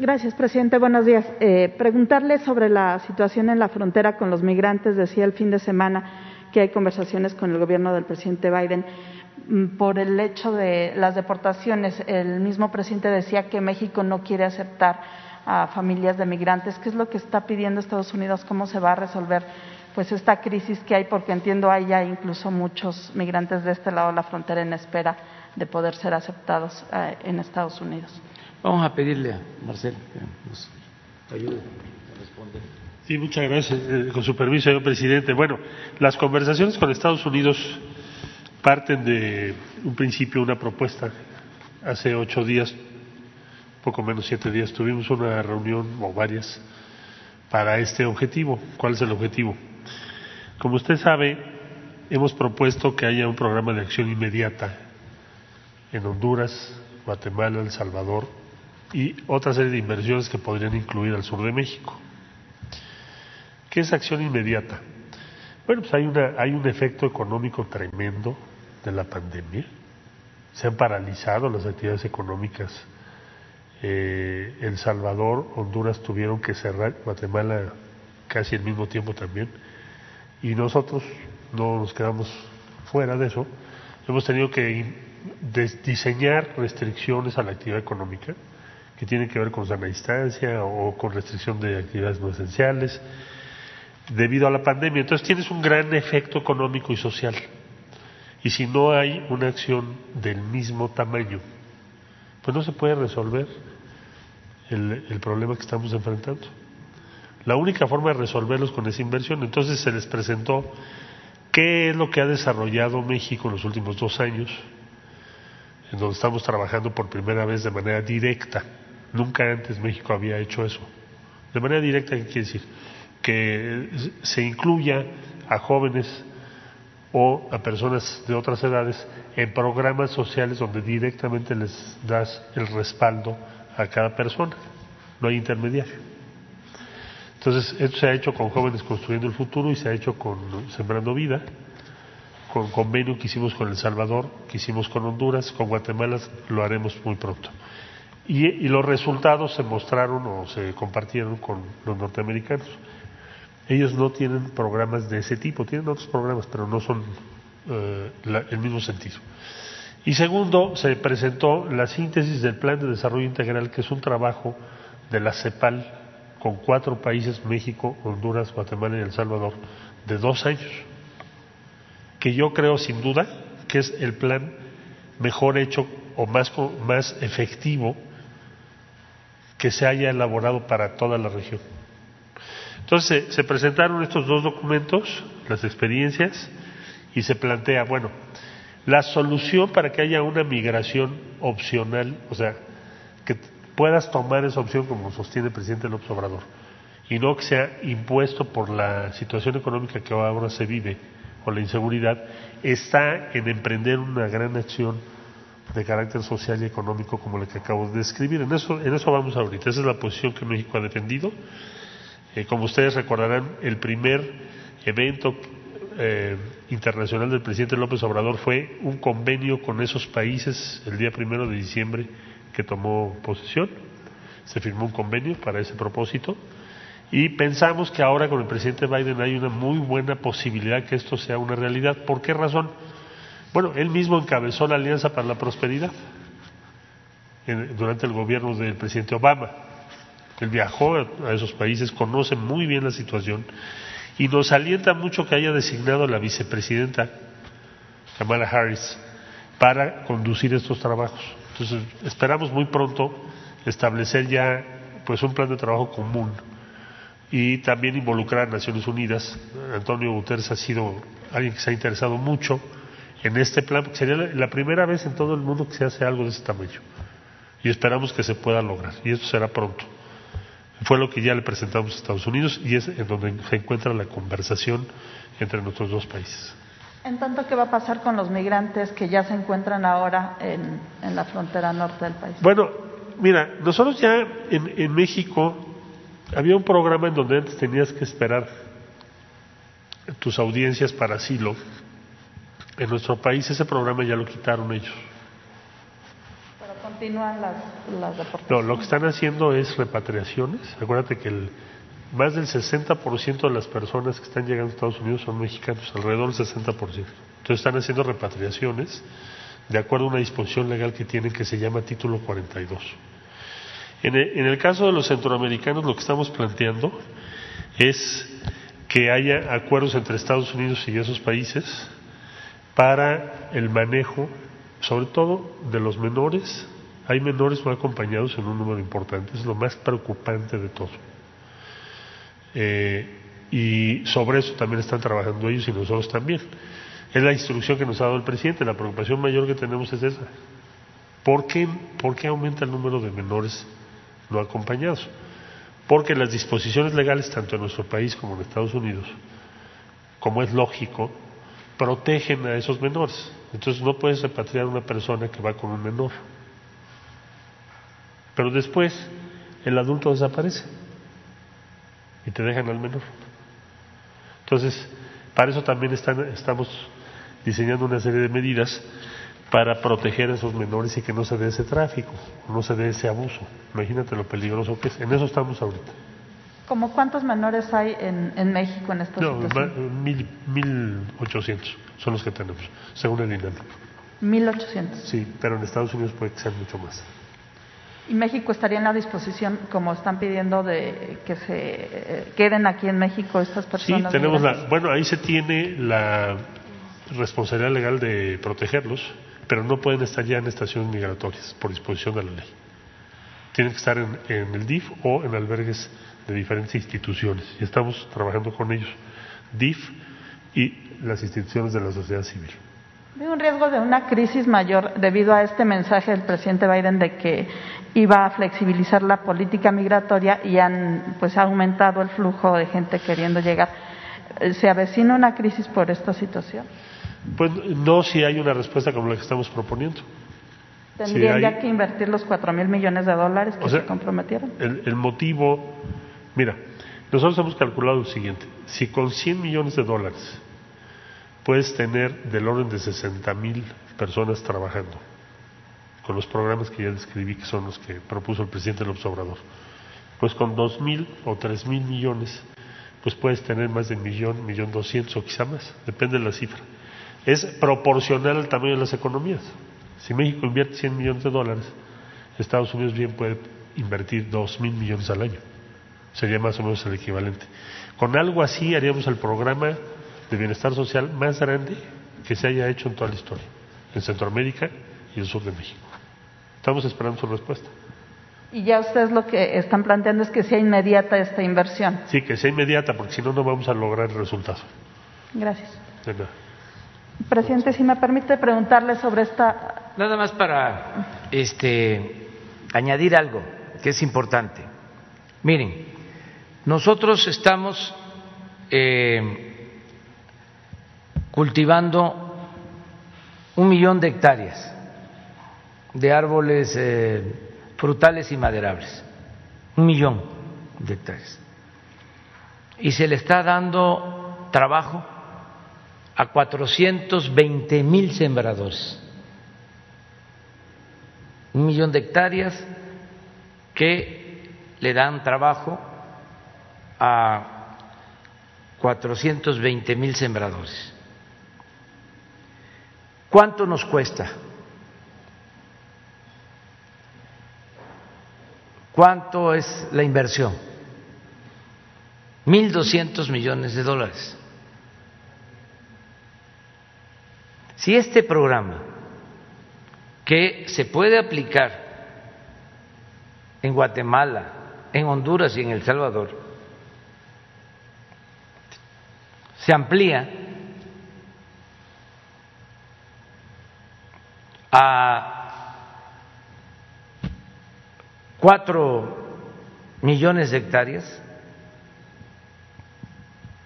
Gracias, presidente. Buenos días. Eh, preguntarle sobre la situación en la frontera con los migrantes. Decía el fin de semana que hay conversaciones con el gobierno del presidente Biden mm, por el hecho de las deportaciones. El mismo presidente decía que México no quiere aceptar a familias de migrantes. ¿Qué es lo que está pidiendo Estados Unidos? ¿Cómo se va a resolver pues esta crisis que hay? Porque entiendo hay ya incluso muchos migrantes de este lado de la frontera en espera de poder ser aceptados eh, en Estados Unidos. Vamos a pedirle a Marcel que nos ayude a responder. Sí, muchas gracias. Eh, con su permiso, señor presidente. Bueno, las conversaciones con Estados Unidos parten de un principio, una propuesta. Hace ocho días, poco menos siete días, tuvimos una reunión o varias para este objetivo. ¿Cuál es el objetivo? Como usted sabe, hemos propuesto que haya un programa de acción inmediata en Honduras, Guatemala, El Salvador y otra serie de inversiones que podrían incluir al sur de México. ¿Qué es acción inmediata? Bueno, pues hay, una, hay un efecto económico tremendo de la pandemia. Se han paralizado las actividades económicas. Eh, el Salvador, Honduras tuvieron que cerrar, Guatemala casi al mismo tiempo también. Y nosotros no nos quedamos fuera de eso, hemos tenido que diseñar restricciones a la actividad económica que tienen que ver con sana distancia o con restricción de actividades no esenciales debido a la pandemia. Entonces tienes un gran efecto económico y social. Y si no hay una acción del mismo tamaño, pues no se puede resolver el, el problema que estamos enfrentando. La única forma de resolverlos con esa inversión, entonces se les presentó qué es lo que ha desarrollado México en los últimos dos años, en donde estamos trabajando por primera vez de manera directa. Nunca antes México había hecho eso. De manera directa, ¿qué quiere decir? Que se incluya a jóvenes o a personas de otras edades en programas sociales donde directamente les das el respaldo a cada persona. No hay intermediario. Entonces, esto se ha hecho con Jóvenes Construyendo el Futuro y se ha hecho con Sembrando Vida, con convenio que hicimos con El Salvador, que hicimos con Honduras, con Guatemala lo haremos muy pronto. Y, y los resultados se mostraron o se compartieron con los norteamericanos. Ellos no tienen programas de ese tipo, tienen otros programas, pero no son eh, la, el mismo sentido. Y segundo, se presentó la síntesis del Plan de Desarrollo Integral, que es un trabajo de la CEPAL con cuatro países, México, Honduras, Guatemala y El Salvador, de dos años, que yo creo sin duda que es el plan mejor hecho o más, más efectivo que se haya elaborado para toda la región. Entonces se, se presentaron estos dos documentos, las experiencias, y se plantea, bueno, la solución para que haya una migración opcional, o sea, que puedas tomar esa opción como sostiene el presidente López Obrador y no que sea impuesto por la situación económica que ahora se vive o la inseguridad, está en emprender una gran acción de carácter social y económico como la que acabo de describir. En eso, en eso vamos ahorita. Esa es la posición que México ha defendido. Eh, como ustedes recordarán, el primer evento eh, internacional del presidente López Obrador fue un convenio con esos países el día primero de diciembre que tomó posesión. Se firmó un convenio para ese propósito y pensamos que ahora con el presidente Biden hay una muy buena posibilidad que esto sea una realidad. ¿Por qué razón? Bueno, él mismo encabezó la Alianza para la Prosperidad durante el gobierno del presidente Obama. Él viajó a esos países, conoce muy bien la situación y nos alienta mucho que haya designado a la vicepresidenta Kamala Harris para conducir estos trabajos. Entonces, esperamos muy pronto establecer ya pues un plan de trabajo común y también involucrar a Naciones Unidas. Antonio Guterres ha sido alguien que se ha interesado mucho en este plan, sería la primera vez en todo el mundo que se hace algo de ese tamaño. Y esperamos que se pueda lograr, y esto será pronto. Fue lo que ya le presentamos a Estados Unidos y es en donde se encuentra la conversación entre nuestros dos países. En tanto, ¿qué va a pasar con los migrantes que ya se encuentran ahora en, en la frontera norte del país? Bueno, mira, nosotros ya en, en, México había un programa en donde antes tenías que esperar tus audiencias para asilo. En nuestro país ese programa ya lo quitaron ellos. Pero continúan las, las deportaciones. No, lo que están haciendo es repatriaciones. Acuérdate que el, más del 60% de las personas que están llegando a Estados Unidos son mexicanos, alrededor del 60%. Entonces están haciendo repatriaciones de acuerdo a una disposición legal que tienen que se llama Título 42. En el, en el caso de los centroamericanos lo que estamos planteando es que haya acuerdos entre Estados Unidos y esos países para el manejo, sobre todo de los menores. Hay menores no acompañados en un número importante, es lo más preocupante de todo. Eh, y sobre eso también están trabajando ellos y nosotros también. Es la instrucción que nos ha dado el presidente. La preocupación mayor que tenemos es esa. ¿Por qué, ¿Por qué aumenta el número de menores no acompañados? Porque las disposiciones legales, tanto en nuestro país como en Estados Unidos, como es lógico, protegen a esos menores. Entonces no puedes repatriar a una persona que va con un menor. Pero después el adulto desaparece y te dejan al menor. Entonces, para eso también están, estamos diseñando una serie de medidas para proteger a esos menores y que no se dé ese tráfico, no se dé ese abuso. Imagínate lo peligroso que es. En eso estamos ahorita. ¿Cómo cuántos menores hay en, en México en esta No, situación? mil, mil ochocientos son los que tenemos, según el INEM. 1.800. Sí, pero en Estados Unidos puede que sean mucho más. ¿Y México estaría en la disposición, como están pidiendo, de que se eh, queden aquí en México estas Sí, personas? tenemos la, bueno, ahí se tiene la responsabilidad legal de protegerlos, pero no pueden estar ya en estaciones migratorias por disposición de la ley. Tienen que estar en, en el DIF o en albergues de diferentes instituciones y estamos trabajando con ellos, DIF y las instituciones de la sociedad civil. ¿Ve un riesgo de una crisis mayor debido a este mensaje del presidente Biden de que iba a flexibilizar la política migratoria y han pues aumentado el flujo de gente queriendo llegar? ¿Se avecina una crisis por esta situación? Pues no si hay una respuesta como la que estamos proponiendo. ¿Tendrían hay- ya que invertir los cuatro mil millones de dólares que O sea, se comprometieron? El, el motivo, mira, nosotros hemos calculado lo siguiente, si con 100 millones de dólares puedes tener del orden de 60 mil personas trabajando, con los programas que ya describí, que son los que propuso el presidente López Obrador, pues con dos mil o tres mil millones, pues puedes tener más de millón, millón doscientos o quizá más, depende de la cifra. Es proporcional al tamaño de las economías. Si México invierte 100 millones de dólares, Estados Unidos bien puede invertir dos mil millones al año. Sería más o menos el equivalente. Con algo así haríamos el programa de bienestar social más grande que se haya hecho en toda la historia, en Centroamérica y el sur de México. Estamos esperando su respuesta. Y ya ustedes lo que están planteando es que sea inmediata esta inversión. Sí, que sea inmediata, porque si no, no vamos a lograr el resultado. Gracias. De nada. Presidente, si me permite preguntarle sobre esta. Nada más para este, añadir algo que es importante. Miren, nosotros estamos eh, cultivando un millón de hectáreas de árboles eh, frutales y maderables, un millón de hectáreas. Y se le está dando trabajo a 420 mil sembradores, un millón de hectáreas que le dan trabajo a 420 mil sembradores. ¿Cuánto nos cuesta? ¿Cuánto es la inversión? 1.200 millones de dólares. Si este programa, que se puede aplicar en Guatemala, en Honduras y en El Salvador, se amplía a cuatro millones de hectáreas,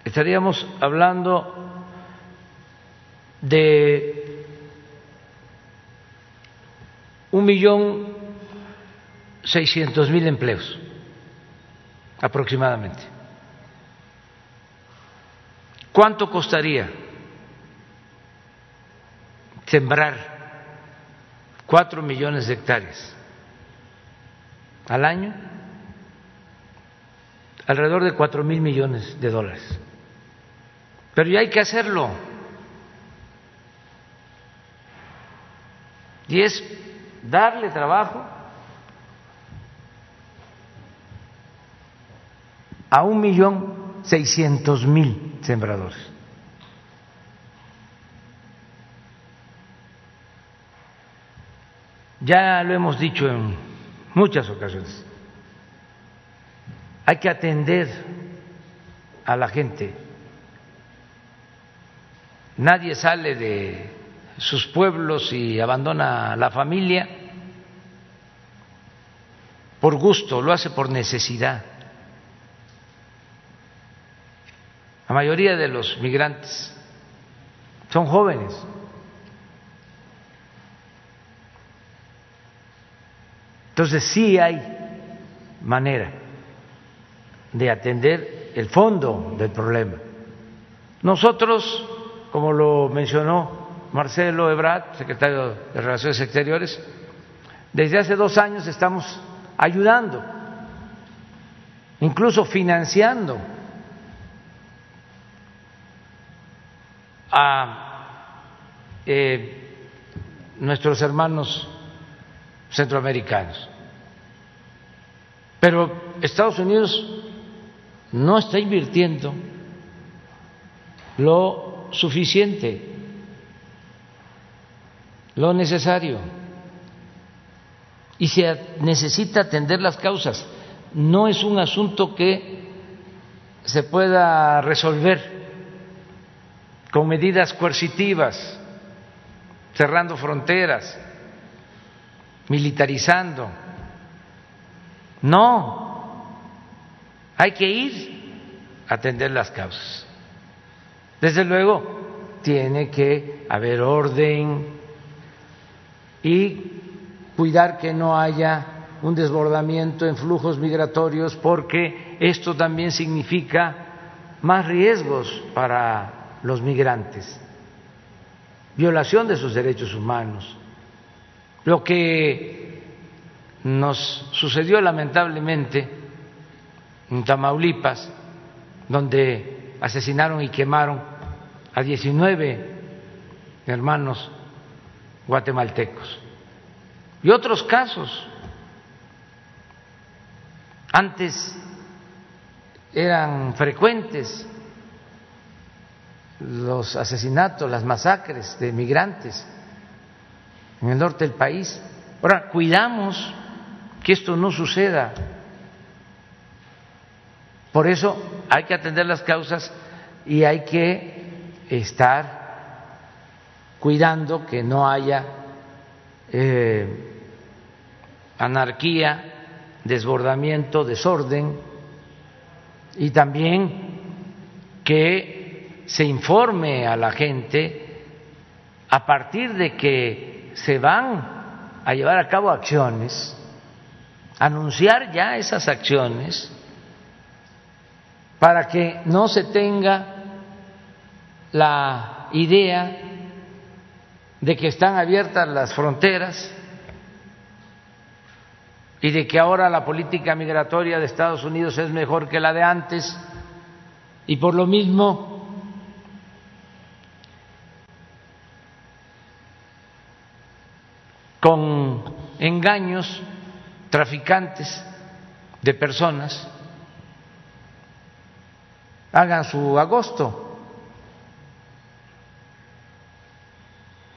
estaríamos hablando de un millón seiscientos mil empleos aproximadamente. ¿Cuánto costaría sembrar cuatro millones de hectáreas al año? Alrededor de cuatro mil millones de dólares. Pero ya hay que hacerlo. Y es darle trabajo a un millón seiscientos mil sembradores. Ya lo hemos dicho en muchas ocasiones. Hay que atender a la gente. Nadie sale de sus pueblos y abandona la familia por gusto, lo hace por necesidad. La mayoría de los migrantes son jóvenes. Entonces sí hay manera de atender el fondo del problema. Nosotros, como lo mencionó Marcelo Ebrard, secretario de Relaciones Exteriores, desde hace dos años estamos ayudando incluso financiando a eh, nuestros hermanos centroamericanos. Pero Estados Unidos no está invirtiendo lo suficiente, lo necesario. Y se necesita atender las causas. No es un asunto que se pueda resolver con medidas coercitivas, cerrando fronteras, militarizando. No, hay que ir a atender las causas. Desde luego, tiene que haber orden y cuidar que no haya un desbordamiento en flujos migratorios porque esto también significa más riesgos para los migrantes, violación de sus derechos humanos. Lo que nos sucedió lamentablemente en Tamaulipas, donde asesinaron y quemaron a 19 hermanos guatemaltecos. Y otros casos. Antes eran frecuentes los asesinatos, las masacres de migrantes en el norte del país. Ahora, cuidamos que esto no suceda. Por eso hay que atender las causas y hay que estar cuidando que no haya eh, anarquía, desbordamiento, desorden y también que se informe a la gente a partir de que se van a llevar a cabo acciones, anunciar ya esas acciones para que no se tenga la idea de que están abiertas las fronteras y de que ahora la política migratoria de Estados Unidos es mejor que la de antes y por lo mismo con engaños traficantes de personas hagan su agosto,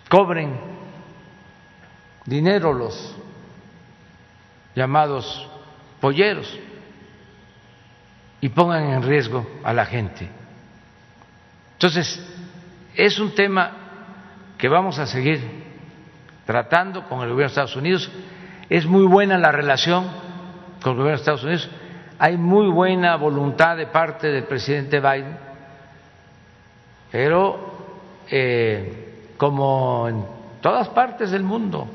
cobren dinero los llamados polleros y pongan en riesgo a la gente. Entonces, es un tema que vamos a seguir tratando con el gobierno de Estados Unidos. Es muy buena la relación con el gobierno de Estados Unidos. Hay muy buena voluntad de parte del presidente Biden, pero eh, como en todas partes del mundo,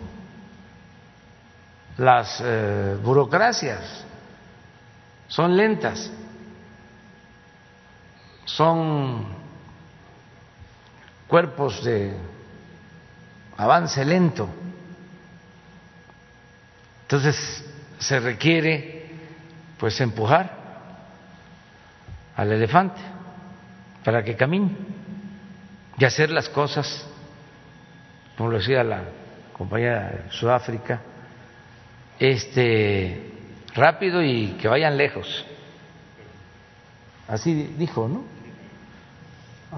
las eh, burocracias son lentas, son cuerpos de avance lento. Entonces se requiere pues empujar al elefante para que camine y hacer las cosas, como lo decía la compañera de Sudáfrica, este, rápido y que vayan lejos. Así dijo, ¿no?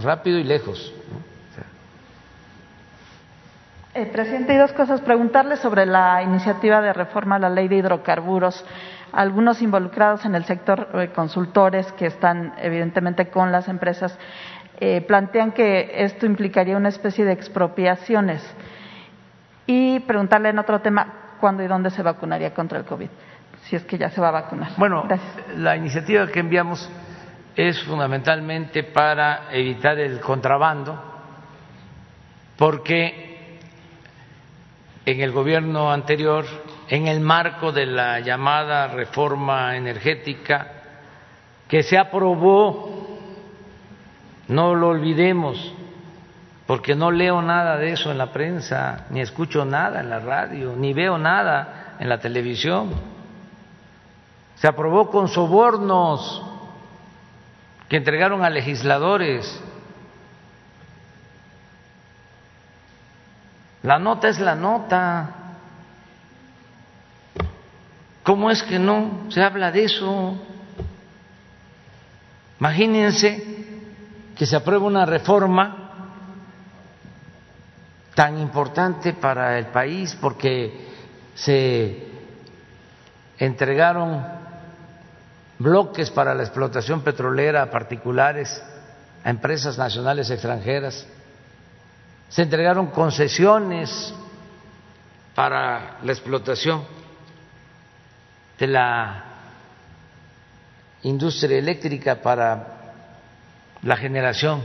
Rápido y lejos. Eh, presidente, y dos cosas. Preguntarle sobre la iniciativa de reforma a la ley de hidrocarburos. Algunos involucrados en el sector eh, consultores que están evidentemente con las empresas eh, plantean que esto implicaría una especie de expropiaciones. Y preguntarle en otro tema, cuándo y dónde se vacunaría contra el COVID, si es que ya se va a vacunar. Bueno, la iniciativa que enviamos es fundamentalmente para evitar el contrabando, porque en el gobierno anterior, en el marco de la llamada reforma energética que se aprobó, no lo olvidemos, porque no leo nada de eso en la prensa, ni escucho nada en la radio, ni veo nada en la televisión. se aprobó con sobornos que entregaron a legisladores. La nota es la nota. ¿Cómo es que no se habla de eso? Imagínense que se aprueba una reforma tan importante para el país porque se entregaron bloques para la explotación petrolera a particulares, a empresas nacionales extranjeras, se entregaron concesiones para la explotación de la industria eléctrica para la generación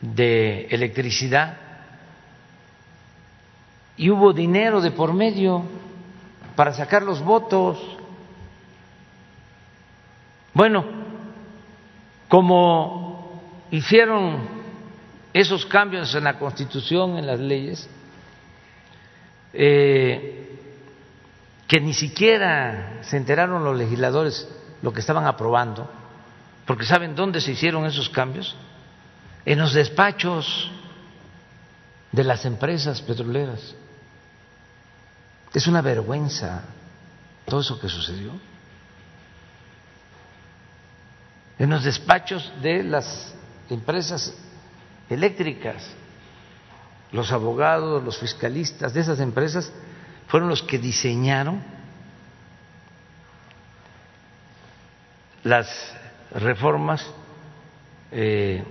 de electricidad y hubo dinero de por medio para sacar los votos. Bueno, como hicieron esos cambios en la Constitución, en las leyes, eh, que ni siquiera se enteraron los legisladores lo que estaban aprobando, porque ¿saben dónde se hicieron esos cambios? En los despachos de las empresas petroleras. Es una vergüenza todo eso que sucedió. En los despachos de las empresas eléctricas, los abogados, los fiscalistas de esas empresas fueron los que diseñaron las reformas eh,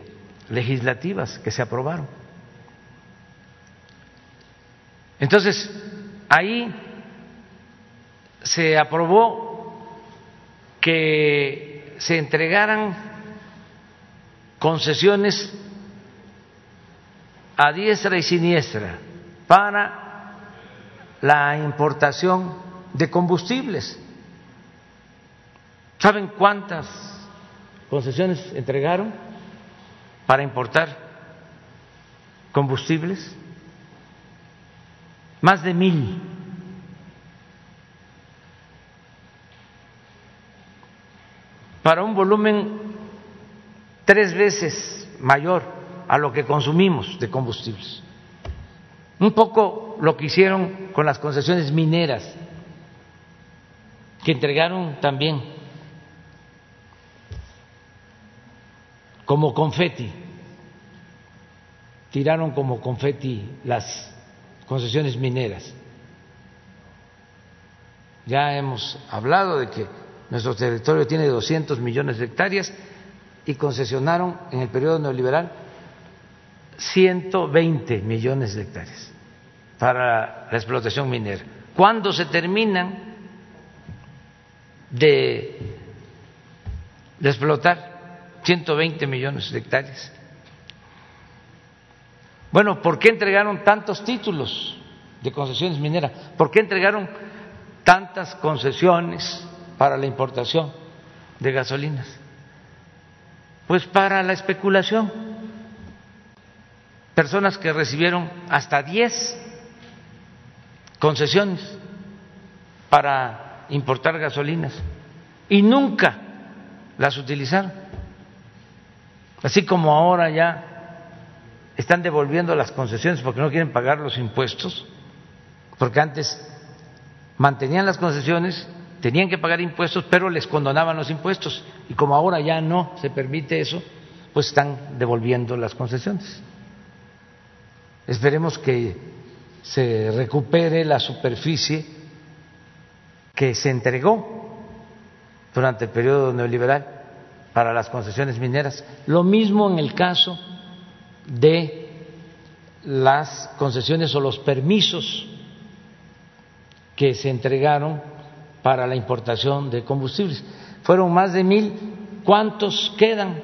legislativas que se aprobaron. Entonces, ahí se aprobó que se entregaran concesiones a diestra y siniestra para la importación de combustibles. ¿Saben cuántas concesiones entregaron para importar combustibles? Más de mil. Para un volumen tres veces mayor a lo que consumimos de combustibles. Un poco lo que hicieron con las concesiones mineras, que entregaron también como confeti, tiraron como confeti las concesiones mineras. Ya hemos hablado de que nuestro territorio tiene 200 millones de hectáreas y concesionaron en el periodo neoliberal 120 millones de hectáreas para la explotación minera. ¿Cuándo se terminan de, de explotar? 120 millones de hectáreas. Bueno, ¿por qué entregaron tantos títulos de concesiones mineras? ¿Por qué entregaron tantas concesiones para la importación de gasolinas? Pues para la especulación. Personas que recibieron hasta 10 concesiones para importar gasolinas y nunca las utilizaron. Así como ahora ya están devolviendo las concesiones porque no quieren pagar los impuestos, porque antes mantenían las concesiones, tenían que pagar impuestos, pero les condonaban los impuestos. Y como ahora ya no se permite eso, pues están devolviendo las concesiones. Esperemos que se recupere la superficie que se entregó durante el periodo neoliberal para las concesiones mineras. Lo mismo en el caso de las concesiones o los permisos que se entregaron para la importación de combustibles. Fueron más de mil. ¿Cuántos quedan?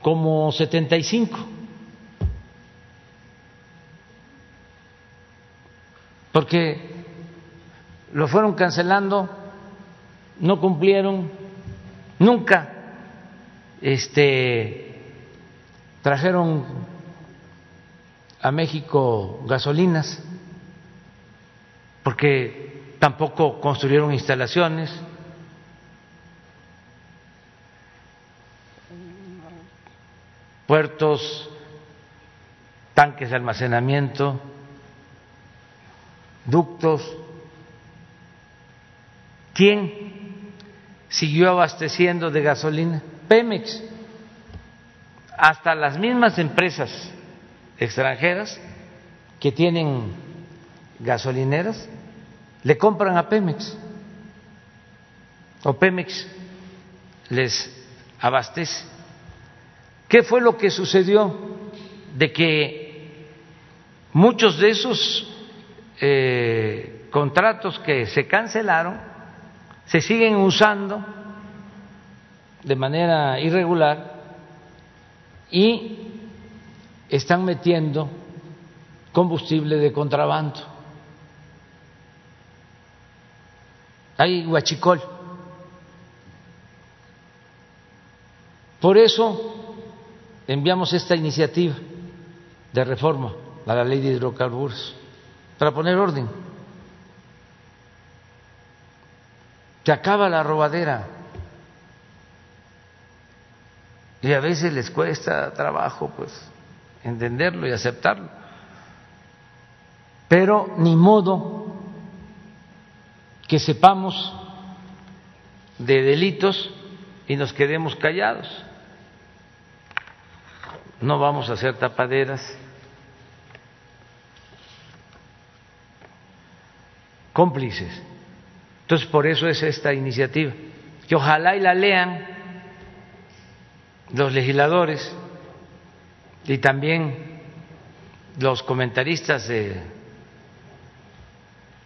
Como 75. Porque lo fueron cancelando, no cumplieron Nunca este, trajeron a México gasolinas, porque tampoco construyeron instalaciones. puertos, tanques de almacenamiento, ductos. ¿Quién siguió abasteciendo de gasolina? Pemex. Hasta las mismas empresas extranjeras que tienen gasolineras le compran a Pemex o Pemex les abastece. ¿Qué fue lo que sucedió? De que muchos de esos eh, contratos que se cancelaron se siguen usando de manera irregular y están metiendo combustible de contrabando. Hay huachicol. Por eso enviamos esta iniciativa de reforma a la ley de hidrocarburos, para poner orden. Se acaba la robadera. Y a veces les cuesta trabajo, pues, entenderlo y aceptarlo. Pero ni modo que sepamos de delitos y nos quedemos callados. No vamos a hacer tapaderas. Cómplices. Entonces, por eso es esta iniciativa, que ojalá y la lean los legisladores y también los comentaristas de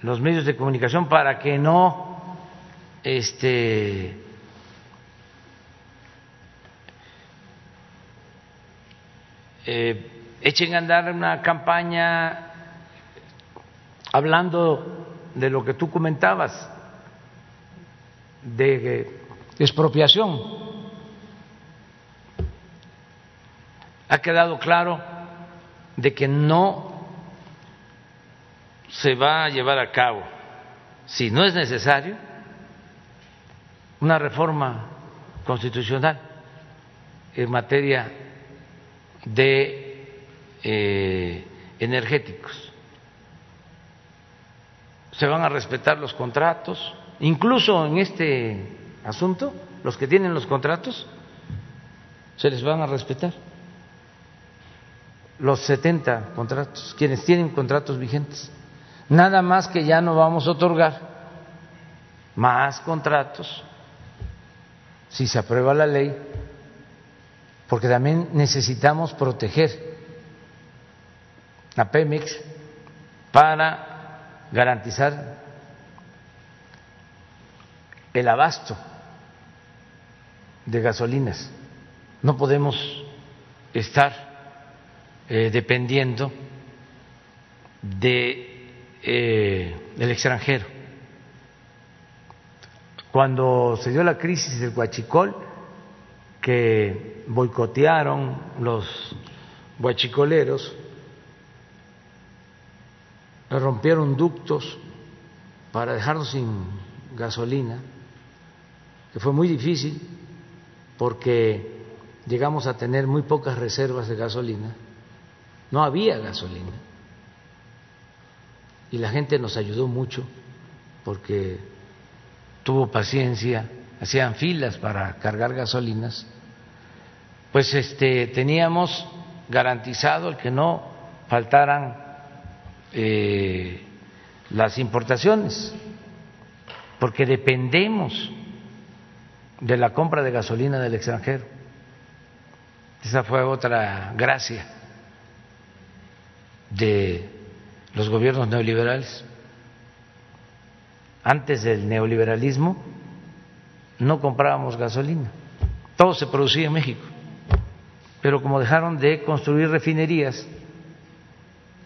los medios de comunicación para que no este eh, echen a andar una campaña hablando de lo que tú comentabas de expropiación ha quedado claro de que no se va a llevar a cabo, si no es necesario, una reforma constitucional en materia de eh, energéticos. Se van a respetar los contratos, incluso en este asunto, los que tienen los contratos, se les van a respetar los 70 contratos, quienes tienen contratos vigentes. Nada más que ya no vamos a otorgar más contratos si se aprueba la ley, porque también necesitamos proteger a Pemex para garantizar el abasto de gasolinas. No podemos estar eh, dependiendo de eh, el extranjero. Cuando se dio la crisis del Huachicol, que boicotearon los huachicoleros, rompieron ductos para dejarnos sin gasolina, que fue muy difícil porque llegamos a tener muy pocas reservas de gasolina no había gasolina. Y la gente nos ayudó mucho porque tuvo paciencia, hacían filas para cargar gasolinas. Pues este teníamos garantizado el que no faltaran eh, las importaciones, porque dependemos de la compra de gasolina del extranjero. Esa fue otra gracia de los gobiernos neoliberales. Antes del neoliberalismo no comprábamos gasolina, todo se producía en México, pero como dejaron de construir refinerías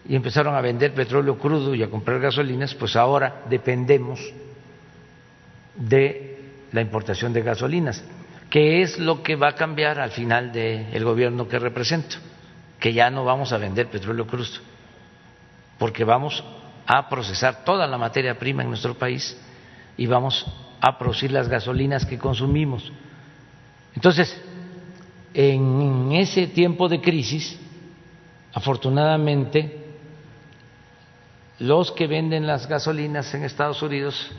y empezaron a vender petróleo crudo y a comprar gasolinas, pues ahora dependemos de la importación de gasolinas, que es lo que va a cambiar al final del gobierno que represento, que ya no vamos a vender petróleo crudo porque vamos a procesar toda la materia prima en nuestro país y vamos a producir las gasolinas que consumimos. Entonces, en ese tiempo de crisis, afortunadamente, los que venden las gasolinas en Estados Unidos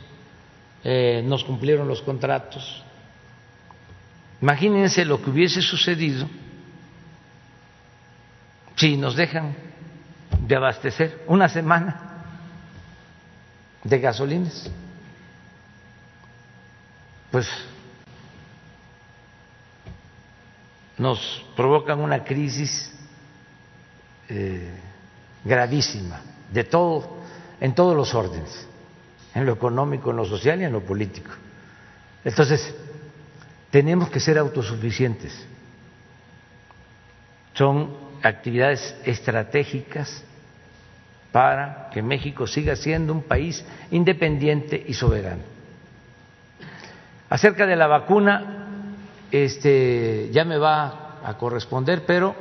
eh, nos cumplieron los contratos. Imagínense lo que hubiese sucedido si nos dejan de abastecer una semana de gasolinas. Pues nos provocan una crisis eh, gravísima de todo, en todos los órdenes, en lo económico, en lo social y en lo político. Entonces, tenemos que ser autosuficientes. Son actividades estratégicas para que México siga siendo un país independiente y soberano. Acerca de la vacuna, este, ya me va a corresponder, pero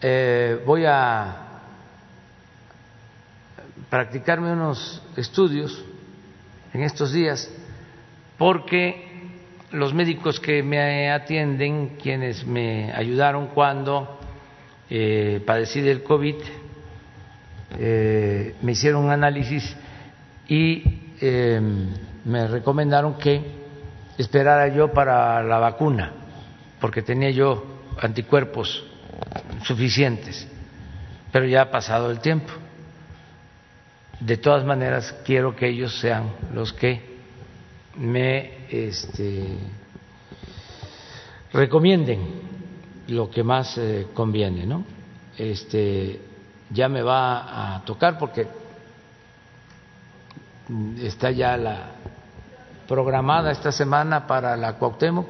eh, voy a practicarme unos estudios en estos días porque los médicos que me atienden, quienes me ayudaron cuando eh, padecí del COVID, eh, me hicieron un análisis y eh, me recomendaron que esperara yo para la vacuna, porque tenía yo anticuerpos suficientes, pero ya ha pasado el tiempo de todas maneras quiero que ellos sean los que me este, recomienden lo que más eh, conviene, ¿no? Este, ya me va a tocar porque está ya la programada esta semana para la Cuauhtémoc.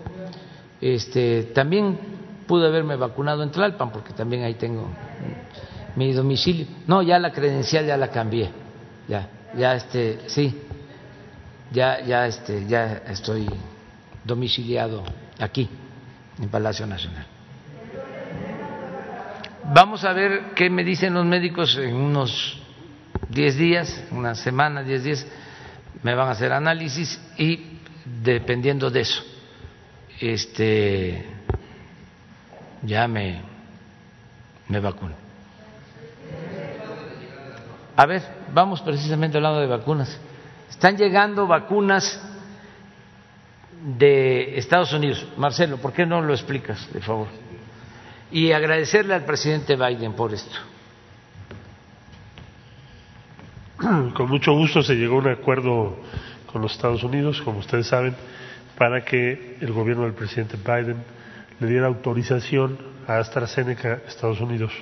Este, también pude haberme vacunado en Tlalpan porque también ahí tengo mi domicilio. No, ya la credencial ya la cambié ya, ya este, sí, ya, ya este, ya estoy domiciliado aquí, en Palacio Nacional. Vamos a ver qué me dicen los médicos en unos 10 días, una semana, 10 días, me van a hacer análisis y dependiendo de eso, este, ya me, me vacuno. A ver, vamos precisamente hablando de vacunas. Están llegando vacunas de Estados Unidos. Marcelo, ¿por qué no lo explicas, de favor? Y agradecerle al presidente Biden por esto. Con mucho gusto se llegó a un acuerdo con los Estados Unidos, como ustedes saben, para que el gobierno del presidente Biden le diera autorización a AstraZeneca, Estados Unidos,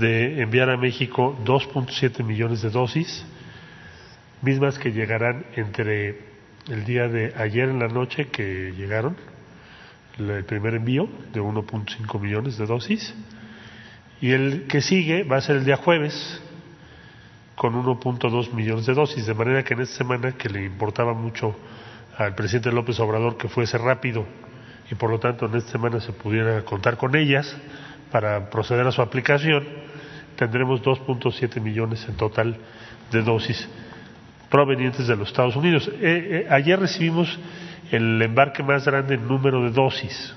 de enviar a México 2.7 millones de dosis, mismas que llegarán entre el día de ayer en la noche que llegaron, el primer envío de 1.5 millones de dosis, y el que sigue va a ser el día jueves con 1.2 millones de dosis, de manera que en esta semana que le importaba mucho al presidente López Obrador que fuese rápido y por lo tanto en esta semana se pudiera contar con ellas para proceder a su aplicación, tendremos 2.7 millones en total de dosis provenientes de los Estados Unidos. Eh, eh, ayer recibimos el embarque más grande en número de dosis,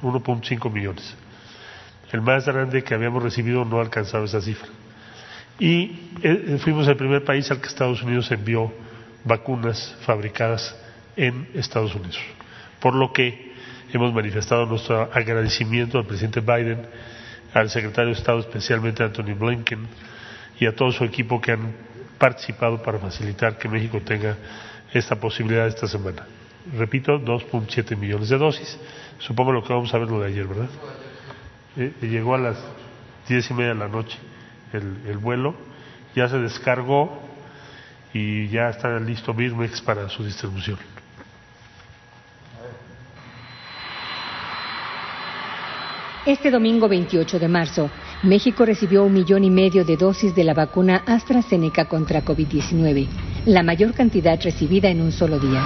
1.5 millones. El más grande que habíamos recibido no ha alcanzado esa cifra. Y eh, fuimos el primer país al que Estados Unidos envió vacunas fabricadas en Estados Unidos. Por lo que hemos manifestado nuestro agradecimiento al presidente Biden al secretario de Estado, especialmente Anthony Blinken, y a todo su equipo que han participado para facilitar que México tenga esta posibilidad esta semana. Repito, 2.7 millones de dosis. Supongo lo que vamos a ver lo de ayer, ¿verdad? Eh, llegó a las diez y media de la noche el, el vuelo, ya se descargó y ya está listo Birmex para su distribución. Este domingo 28 de marzo, México recibió un millón y medio de dosis de la vacuna AstraZeneca contra COVID-19, la mayor cantidad recibida en un solo día.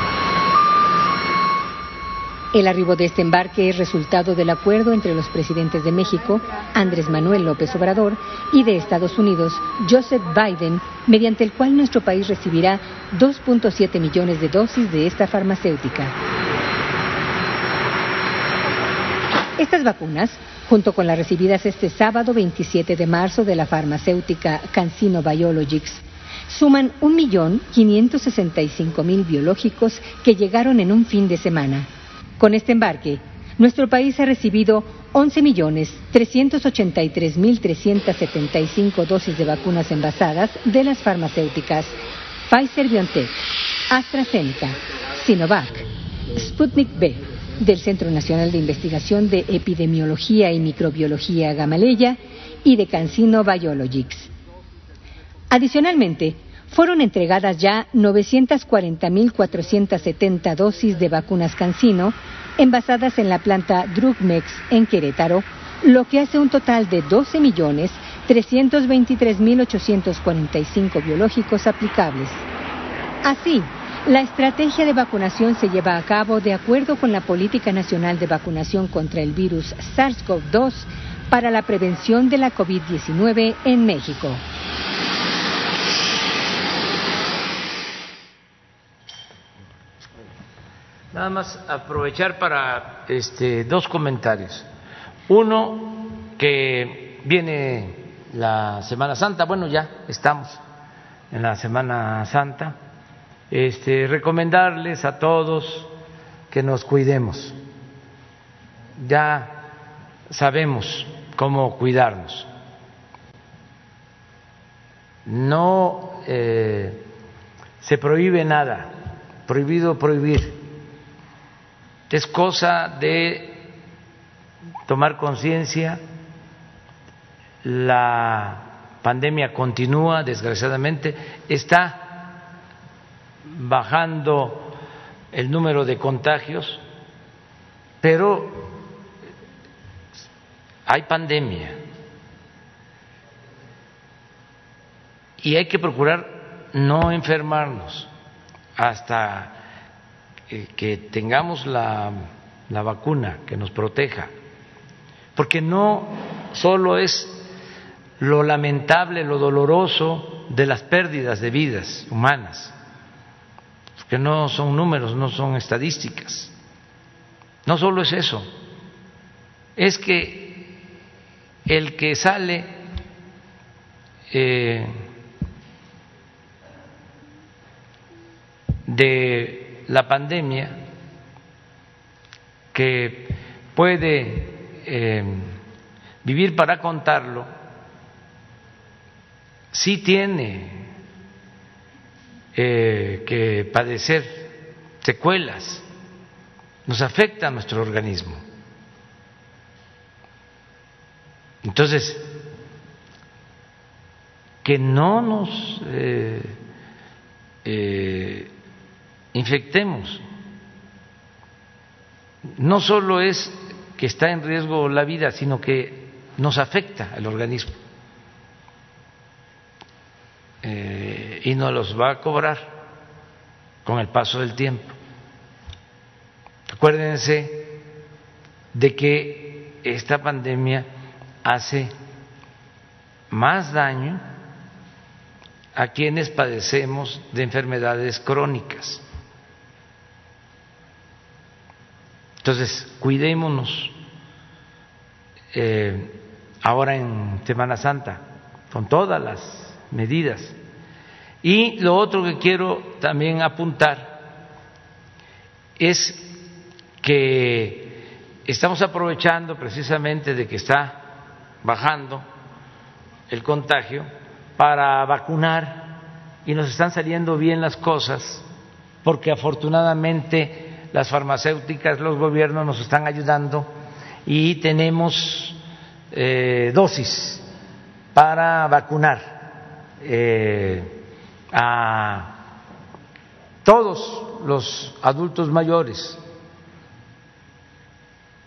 El arribo de este embarque es resultado del acuerdo entre los presidentes de México, Andrés Manuel López Obrador, y de Estados Unidos, Joseph Biden, mediante el cual nuestro país recibirá 2.7 millones de dosis de esta farmacéutica. Estas vacunas, junto con las recibidas este sábado 27 de marzo de la farmacéutica CanSino Biologics, suman 1.565.000 biológicos que llegaron en un fin de semana. Con este embarque, nuestro país ha recibido 11.383.375 dosis de vacunas envasadas de las farmacéuticas Pfizer BioNTech, AstraZeneca, Sinovac, Sputnik B, del Centro Nacional de Investigación de Epidemiología y Microbiología Gamaleya y de CanSino Biologics. Adicionalmente, fueron entregadas ya 940.470 dosis de vacunas CanSino envasadas en la planta Drugmex en Querétaro, lo que hace un total de 12.323.845 biológicos aplicables. Así, la estrategia de vacunación se lleva a cabo de acuerdo con la Política Nacional de Vacunación contra el virus SARS-CoV-2 para la prevención de la COVID-19 en México. Nada más aprovechar para este, dos comentarios. Uno, que viene la Semana Santa, bueno, ya estamos en la Semana Santa, este, recomendarles a todos que nos cuidemos. Ya sabemos cómo cuidarnos. No eh, se prohíbe nada, prohibido prohibir es cosa de tomar conciencia, la pandemia continúa, desgraciadamente, está bajando el número de contagios, pero hay pandemia. Y hay que procurar no enfermarnos hasta eh, que tengamos la, la vacuna que nos proteja, porque no solo es lo lamentable, lo doloroso de las pérdidas de vidas humanas, que no son números, no son estadísticas. No solo es eso, es que el que sale eh, de la pandemia que puede eh, vivir para contarlo, sí tiene eh, que padecer secuelas, nos afecta a nuestro organismo. Entonces, que no nos eh, infectemos. No solo es que está en riesgo la vida, sino que nos afecta al organismo eh, y nos los va a cobrar con el paso del tiempo. Acuérdense de que esta pandemia hace más daño a quienes padecemos de enfermedades crónicas. Entonces, cuidémonos eh, ahora en Semana Santa con todas las medidas. Y lo otro que quiero también apuntar es que estamos aprovechando precisamente de que está bajando el contagio para vacunar y nos están saliendo bien las cosas porque afortunadamente las farmacéuticas, los gobiernos nos están ayudando y tenemos eh, dosis para vacunar eh, a todos los adultos mayores,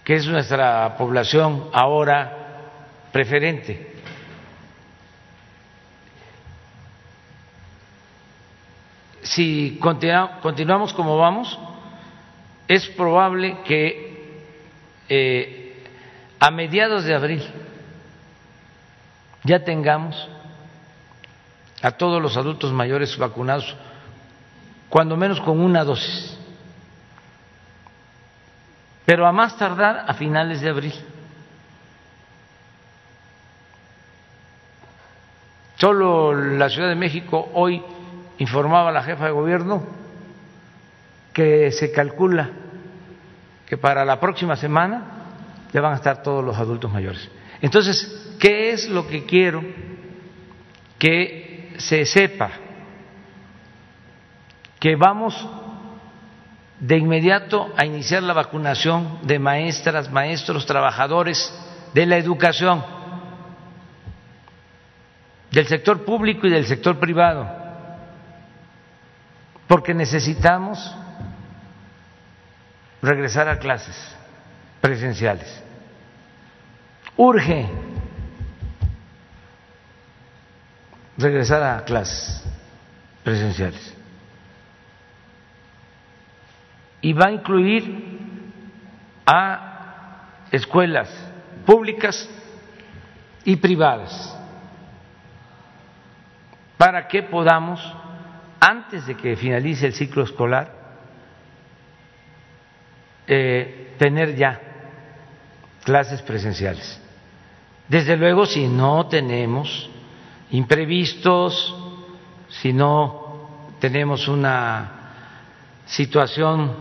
que es nuestra población ahora preferente. Si continuamos como vamos, es probable que eh, a mediados de abril ya tengamos a todos los adultos mayores vacunados, cuando menos con una dosis, pero a más tardar a finales de abril. Solo la Ciudad de México hoy informaba la jefa de gobierno que se calcula que para la próxima semana ya van a estar todos los adultos mayores. Entonces, ¿qué es lo que quiero que se sepa que vamos de inmediato a iniciar la vacunación de maestras, maestros, trabajadores de la educación, del sector público y del sector privado, porque necesitamos regresar a clases presenciales. Urge regresar a clases presenciales. Y va a incluir a escuelas públicas y privadas para que podamos, antes de que finalice el ciclo escolar, eh, tener ya clases presenciales. Desde luego, si no tenemos imprevistos, si no tenemos una situación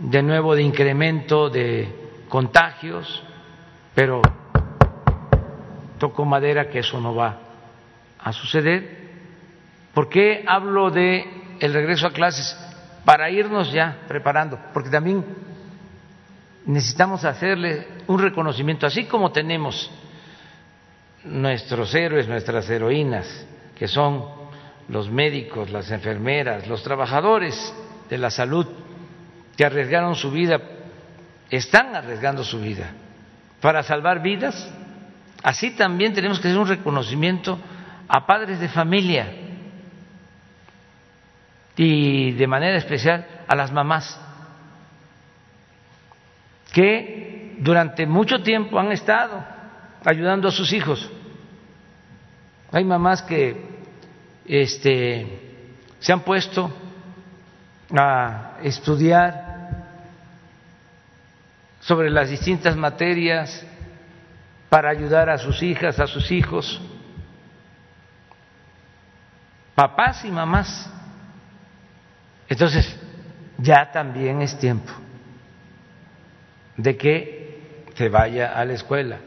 de nuevo de incremento de contagios, pero toco madera que eso no va a suceder. ¿Por qué hablo de el regreso a clases? Para irnos ya preparando, porque también necesitamos hacerle un reconocimiento, así como tenemos nuestros héroes, nuestras heroínas, que son los médicos, las enfermeras, los trabajadores de la salud que arriesgaron su vida, están arriesgando su vida para salvar vidas, así también tenemos que hacer un reconocimiento a padres de familia y de manera especial a las mamás que durante mucho tiempo han estado ayudando a sus hijos. Hay mamás que este, se han puesto a estudiar sobre las distintas materias para ayudar a sus hijas, a sus hijos, papás y mamás. Entonces, ya también es tiempo de que se vaya a la escuela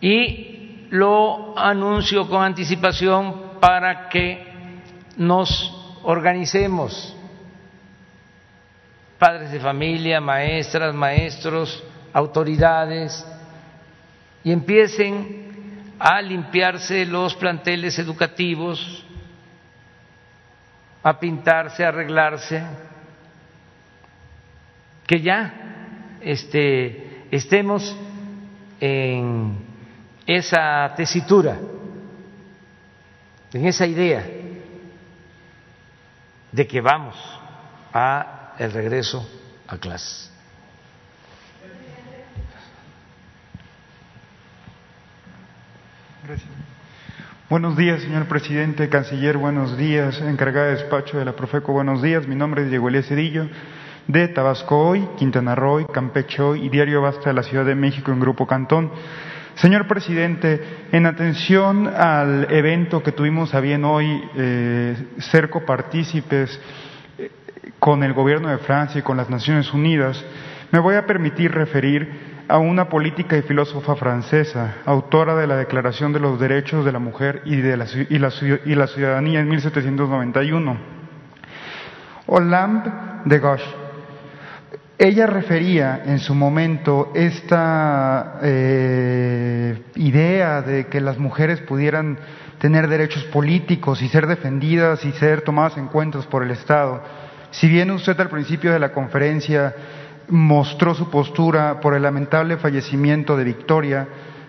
y lo anuncio con anticipación para que nos organicemos, padres de familia, maestras, maestros, autoridades, y empiecen a limpiarse los planteles educativos, a pintarse, a arreglarse, que ya este, estemos en esa tesitura, en esa idea de que vamos a el regreso a. Gracias. Buenos días, señor presidente, canciller, buenos días, encargada de despacho de la Profeco, buenos días. Mi nombre es Diego Elías Cedillo, de Tabasco Hoy, Quintana Roo, Campeche Hoy y Diario Basta de la Ciudad de México en Grupo Cantón. Señor presidente, en atención al evento que tuvimos a bien hoy, eh, ser copartícipes eh, con el gobierno de Francia y con las Naciones Unidas, me voy a permitir referir a una política y filósofa francesa, autora de la Declaración de los Derechos de la Mujer y, de la, y, la, y la Ciudadanía en 1791. Olympe de Gauche ella refería en su momento esta eh, idea de que las mujeres pudieran tener derechos políticos y ser defendidas y ser tomadas en cuenta por el Estado. Si bien usted al principio de la conferencia mostró su postura por el lamentable fallecimiento de Victoria,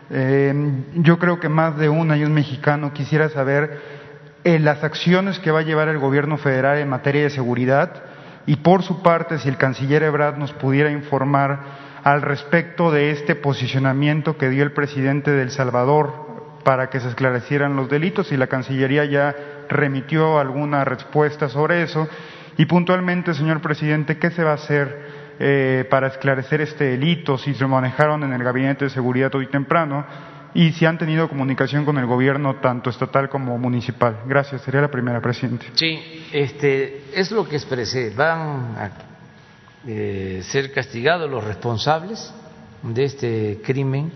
eh, yo creo que más de una y un mexicano quisiera saber eh, las acciones que va a llevar el gobierno federal en materia de seguridad y por su parte si el canciller Ebrard nos pudiera informar al respecto de este posicionamiento que dio el presidente de El Salvador para que se esclarecieran los delitos y la Cancillería ya remitió alguna respuesta sobre eso. Y puntualmente, señor presidente, ¿qué se va a hacer eh, para esclarecer este delito, si se manejaron en el Gabinete de Seguridad hoy temprano y si han tenido comunicación con el gobierno tanto estatal como municipal. Gracias, sería la primera, presidente. Sí, este, es lo que expresé. Van a eh, ser castigados los responsables de este crimen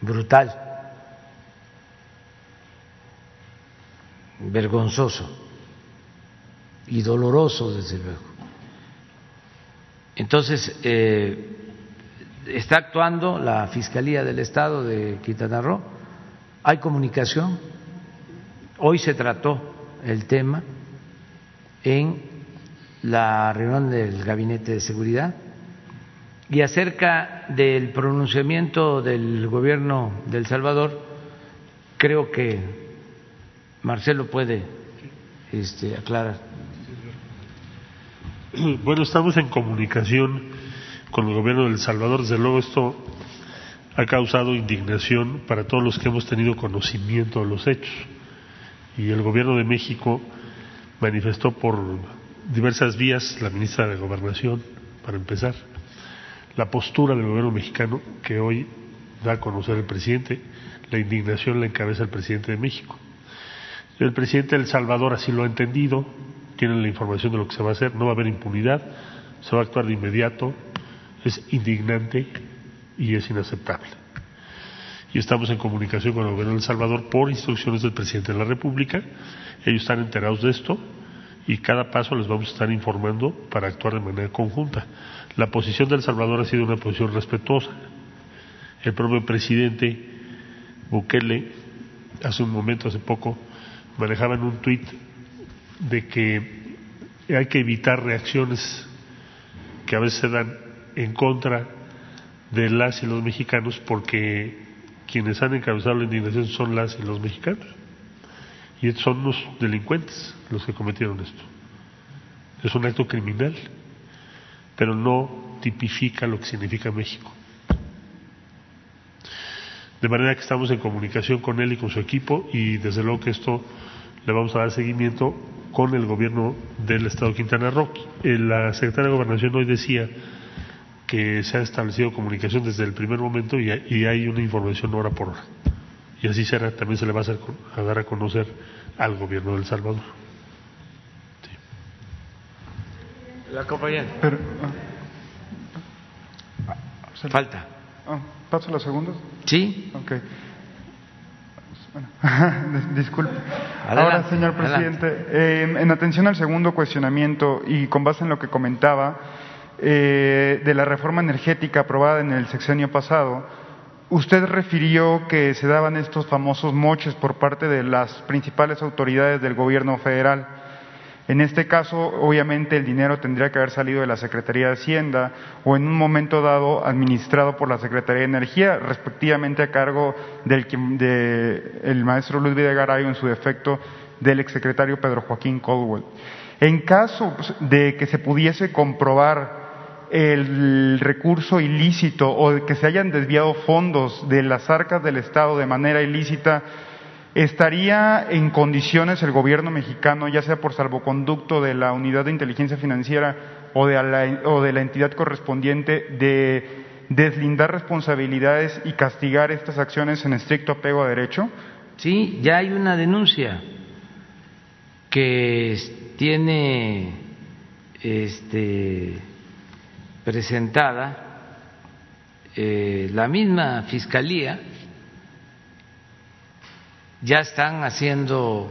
brutal, vergonzoso y doloroso, desde luego. Entonces, eh, está actuando la Fiscalía del Estado de Quintana Roo, hay comunicación, hoy se trató el tema en la reunión del Gabinete de Seguridad y acerca del pronunciamiento del gobierno de El Salvador, creo que Marcelo puede este, aclarar. Bueno, estamos en comunicación con el gobierno de El Salvador. Desde luego esto ha causado indignación para todos los que hemos tenido conocimiento de los hechos. Y el gobierno de México manifestó por diversas vías, la ministra de Gobernación, para empezar, la postura del gobierno mexicano que hoy da a conocer el presidente. La indignación la encabeza el presidente de México. El presidente de El Salvador así lo ha entendido, tiene la información de lo que se va a hacer, no va a haber impunidad, se va a actuar de inmediato, es indignante y es inaceptable. Y estamos en comunicación con el gobierno de El Salvador por instrucciones del presidente de la República. Ellos están enterados de esto y cada paso les vamos a estar informando para actuar de manera conjunta. La posición de El Salvador ha sido una posición respetuosa. El propio presidente Bukele, hace un momento, hace poco, manejaba en un tuit de que hay que evitar reacciones que a veces se dan en contra de las y los mexicanos porque quienes han encabezado la indignación son las y los mexicanos. Y son los delincuentes los que cometieron esto. Es un acto criminal pero no tipifica lo que significa México. De manera que estamos en comunicación con él y con su equipo y desde luego que esto le vamos a dar seguimiento con el gobierno del Estado de Quintana Roo. Eh, la secretaria de Gobernación hoy decía que se ha establecido comunicación desde el primer momento y hay una información hora por hora. Y así será, también se le va a, a dar a conocer al gobierno de El Salvador. La compañera. Pero, ah, Falta. Ah, ¿Paso la segunda? Sí. Ok. disculpe. Ahora, señor presidente, eh, en atención al segundo cuestionamiento y con base en lo que comentaba eh, de la reforma energética aprobada en el sexenio pasado, usted refirió que se daban estos famosos moches por parte de las principales autoridades del gobierno federal. En este caso, obviamente, el dinero tendría que haber salido de la Secretaría de Hacienda o en un momento dado administrado por la Secretaría de Energía, respectivamente a cargo del de, maestro Luis Videgaray en su defecto del exsecretario Pedro Joaquín Caldwell. En caso pues, de que se pudiese comprobar el recurso ilícito o que se hayan desviado fondos de las arcas del Estado de manera ilícita, ¿Estaría en condiciones el gobierno mexicano, ya sea por salvoconducto de la unidad de inteligencia financiera o de la, o de la entidad correspondiente, de deslindar responsabilidades y castigar estas acciones en estricto apego a derecho? Sí, ya hay una denuncia que tiene este, presentada eh, la misma fiscalía ya están haciendo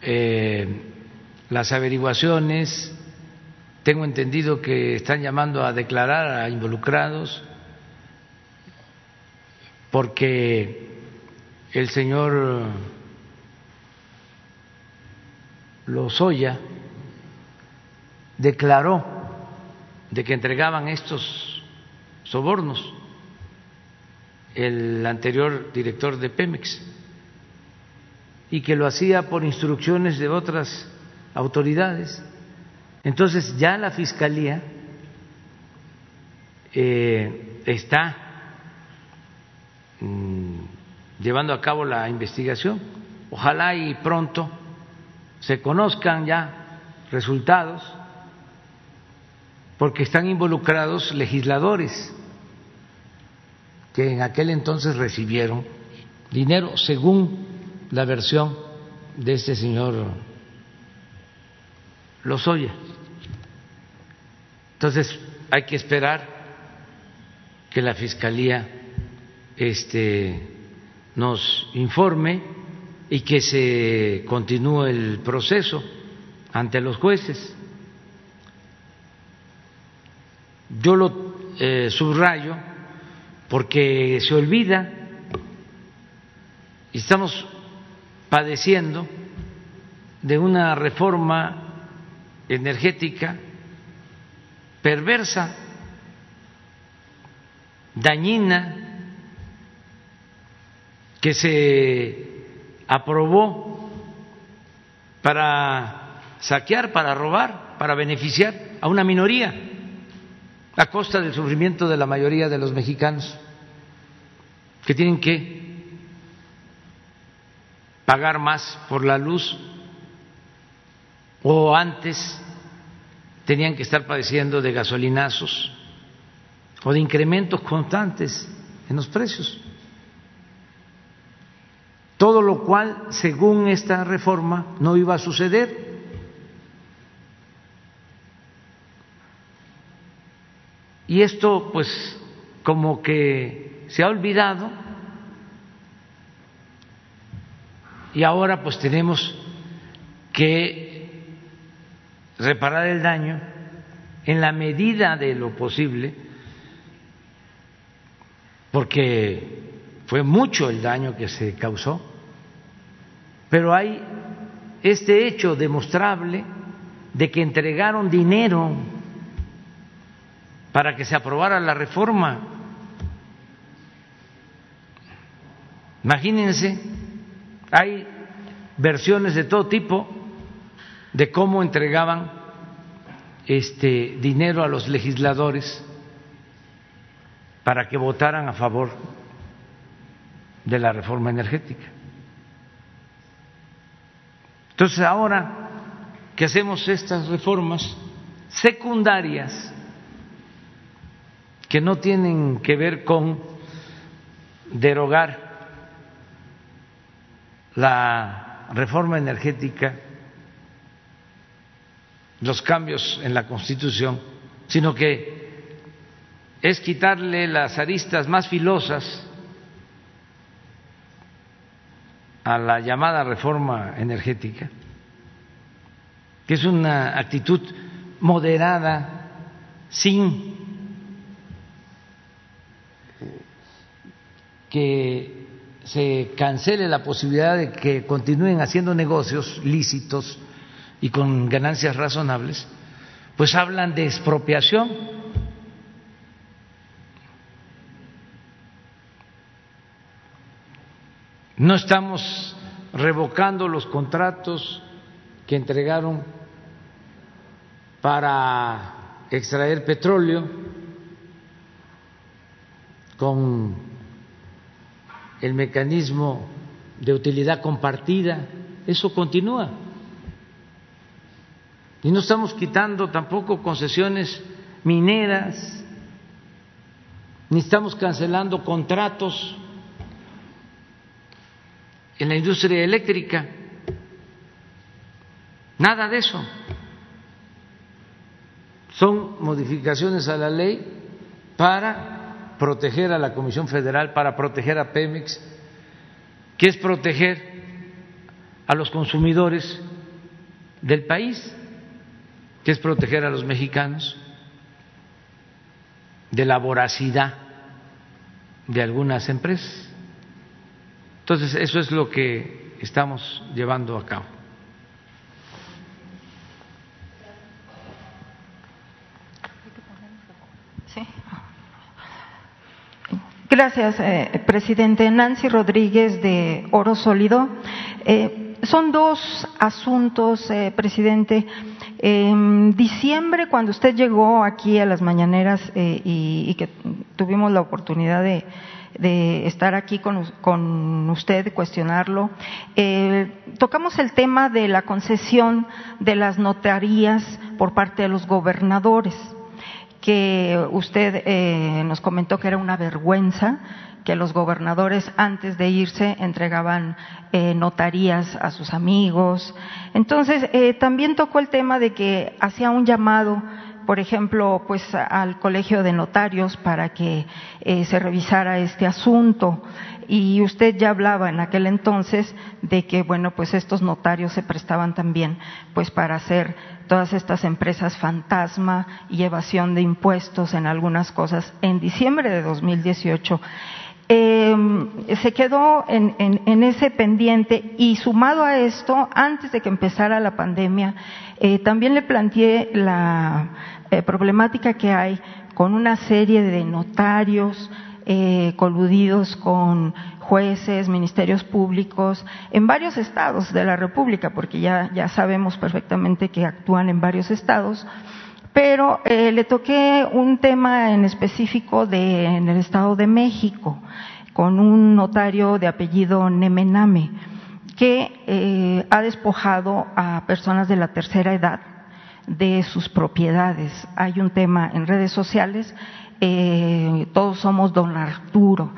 eh, las averiguaciones, tengo entendido que están llamando a declarar a involucrados porque el señor Lozoya declaró de que entregaban estos sobornos el anterior director de Pemex y que lo hacía por instrucciones de otras autoridades. Entonces ya la Fiscalía eh, está mm, llevando a cabo la investigación. Ojalá y pronto se conozcan ya resultados, porque están involucrados legisladores que en aquel entonces recibieron dinero según la versión de este señor Lozoya. Entonces hay que esperar que la Fiscalía este, nos informe y que se continúe el proceso ante los jueces. Yo lo eh, subrayo porque se olvida y estamos padeciendo de una reforma energética perversa, dañina, que se aprobó para saquear, para robar, para beneficiar a una minoría a costa del sufrimiento de la mayoría de los mexicanos que tienen que pagar más por la luz o antes tenían que estar padeciendo de gasolinazos o de incrementos constantes en los precios. Todo lo cual, según esta reforma, no iba a suceder. Y esto, pues, como que se ha olvidado. Y ahora pues tenemos que reparar el daño en la medida de lo posible, porque fue mucho el daño que se causó, pero hay este hecho demostrable de que entregaron dinero para que se aprobara la reforma. Imagínense, hay versiones de todo tipo de cómo entregaban este dinero a los legisladores para que votaran a favor de la reforma energética. Entonces, ahora que hacemos estas reformas secundarias que no tienen que ver con derogar la reforma energética, los cambios en la Constitución, sino que es quitarle las aristas más filosas a la llamada reforma energética, que es una actitud moderada, sin que se cancele la posibilidad de que continúen haciendo negocios lícitos y con ganancias razonables, pues hablan de expropiación. No estamos revocando los contratos que entregaron para extraer petróleo con el mecanismo de utilidad compartida, eso continúa. Y no estamos quitando tampoco concesiones mineras, ni estamos cancelando contratos en la industria eléctrica, nada de eso. Son modificaciones a la ley para proteger a la Comisión Federal, para proteger a Pemex, que es proteger a los consumidores del país, que es proteger a los mexicanos de la voracidad de algunas empresas. Entonces, eso es lo que estamos llevando a cabo. Gracias, eh, presidente. Nancy Rodríguez de Oro Sólido. Eh, son dos asuntos, eh, presidente. En diciembre, cuando usted llegó aquí a las mañaneras eh, y, que tuvimos la oportunidad de, de estar aquí con, con usted, cuestionarlo, eh, tocamos el tema de la concesión de las notarías por parte de los gobernadores, que usted eh, nos comentó que era una vergüenza que los gobernadores antes de irse entregaban eh, notarías a sus amigos. Entonces, eh, también tocó el tema de que hacía un llamado por ejemplo, pues al Colegio de Notarios para que eh, se revisara este asunto. Y usted ya hablaba en aquel entonces de que, bueno, pues estos notarios se prestaban también, pues para hacer todas estas empresas fantasma y evasión de impuestos en algunas cosas. En diciembre de 2018 eh, se quedó en, ese pendiente y sumado a esto, antes de que empezara la pandemia, eh, también le planteé la eh, problemática que hay con una serie de notarios eh, coludidos con jueces, ministerios públicos en varios estados de la República, porque ya, ya sabemos perfectamente que actúan en varios estados pero eh, le toqué un tema en específico de, en el Estado de México, con un notario de apellido Nemename, que eh, ha despojado a personas de la tercera edad de sus propiedades. Hay un tema en redes sociales, eh, todos somos don Arturo.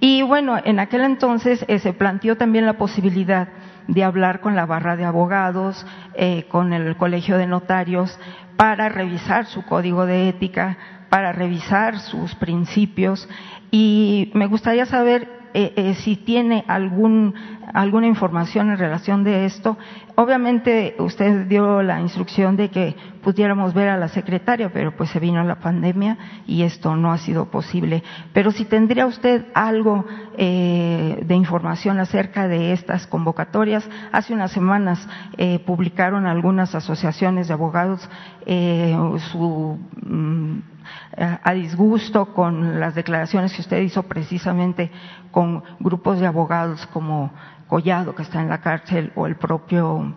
Y bueno, en aquel entonces eh, se planteó también la posibilidad de hablar con la barra de abogados, eh, con el colegio de notarios, para revisar su código de ética, para revisar sus principios y me gustaría saber eh, eh, si tiene algún, alguna información en relación de esto. Obviamente usted dio la instrucción de que pudiéramos ver a la secretaria, pero pues se vino la pandemia y esto no ha sido posible. Pero si tendría usted algo eh, de información acerca de estas convocatorias, hace unas semanas eh, publicaron algunas asociaciones de abogados eh, su mm, a disgusto con las declaraciones que usted hizo precisamente con grupos de abogados como Collado, que está en la cárcel, o el propio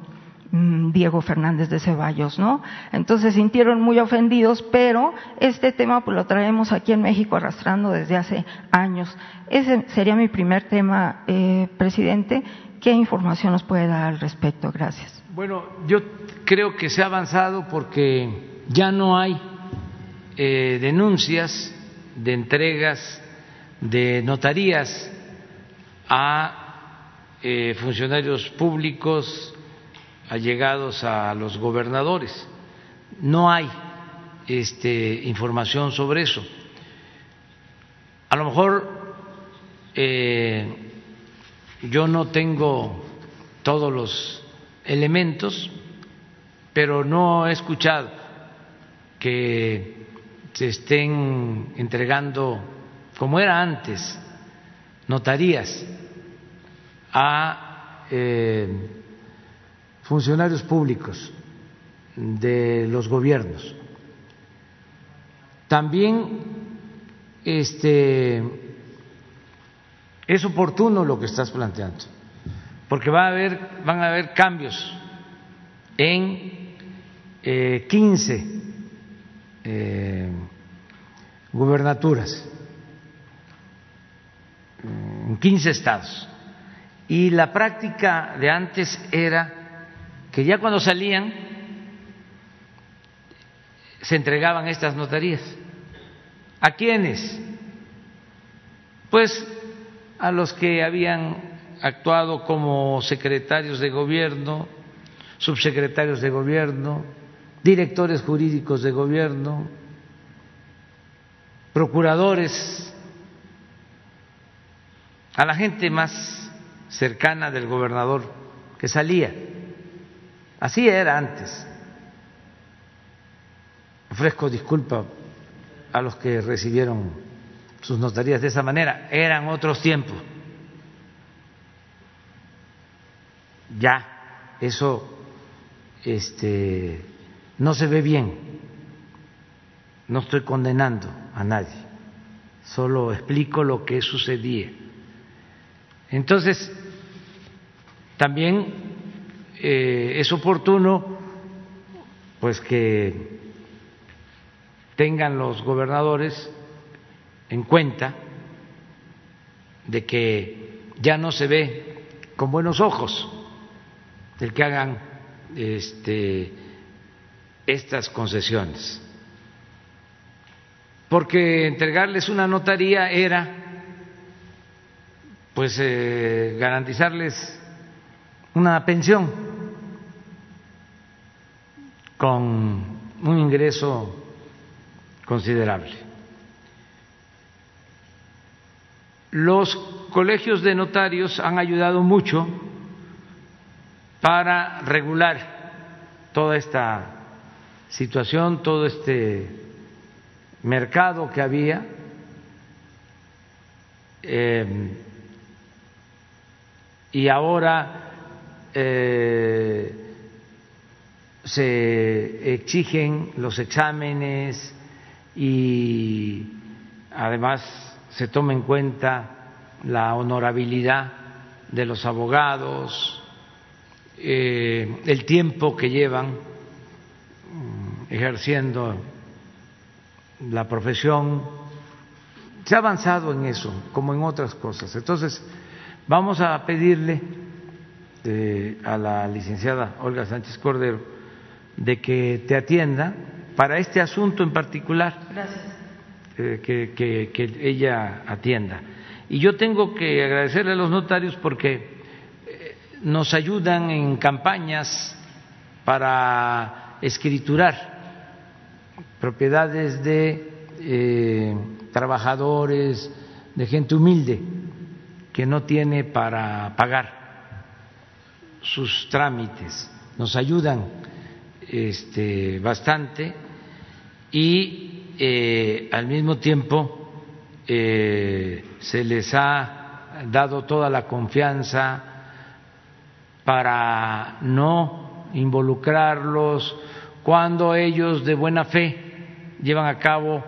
mm, Diego Fernández de Ceballos, ¿no? Entonces sintieron muy ofendidos, pero este tema pues lo traemos aquí en México arrastrando desde hace años. Ese sería mi primer tema, eh, presidente. ¿Qué información nos puede dar al respecto? Gracias. Bueno, yo creo que se ha avanzado porque ya no hay eh, denuncias de entregas de notarías a eh, funcionarios públicos allegados a los gobernadores. No hay este, información sobre eso. A lo mejor eh, yo no tengo todos los elementos, pero no he escuchado que se estén entregando, como era antes, notarías a eh, funcionarios públicos de los gobiernos. También este, es oportuno lo que estás planteando, porque van a haber cambios en eh, 15 eh, gubernaturas en 15 estados. Y la práctica de antes era que ya cuando salían se entregaban estas notarías. ¿A quiénes? Pues a los que habían actuado como secretarios de gobierno, subsecretarios de gobierno, directores jurídicos de gobierno, procuradores, a la gente más cercana del gobernador que salía. Así era antes. Ofrezco disculpa a los que recibieron sus notarías de esa manera. Eran otros tiempos. Ya, eso este, no se ve bien. No estoy condenando a nadie, solo explico lo que sucedía. Entonces, también eh, es oportuno pues que tengan los gobernadores en cuenta de que ya no se ve con buenos ojos el que hagan este, estas concesiones. Porque entregarles una notaría era pues eh, garantizarles una pensión con un ingreso considerable. Los colegios de notarios han ayudado mucho para regular toda esta situación, todo este mercado que había. Eh, y ahora eh, se exigen los exámenes y además se toma en cuenta la honorabilidad de los abogados, eh, el tiempo que llevan mm, ejerciendo la profesión. Se ha avanzado en eso, como en otras cosas. Entonces, vamos a pedirle eh, a la licenciada Olga Sánchez Cordero de que te atienda para este asunto en particular. Eh, que, ella atienda. Y yo tengo que agradecerle a los notarios porque eh, nos ayudan en campañas para escriturar propiedades de eh, trabajadores, de gente humilde que no tiene para pagar sus trámites. Nos ayudan este, bastante y eh, al mismo tiempo eh, se les ha dado toda la confianza para no involucrarlos cuando ellos de buena fe llevan a cabo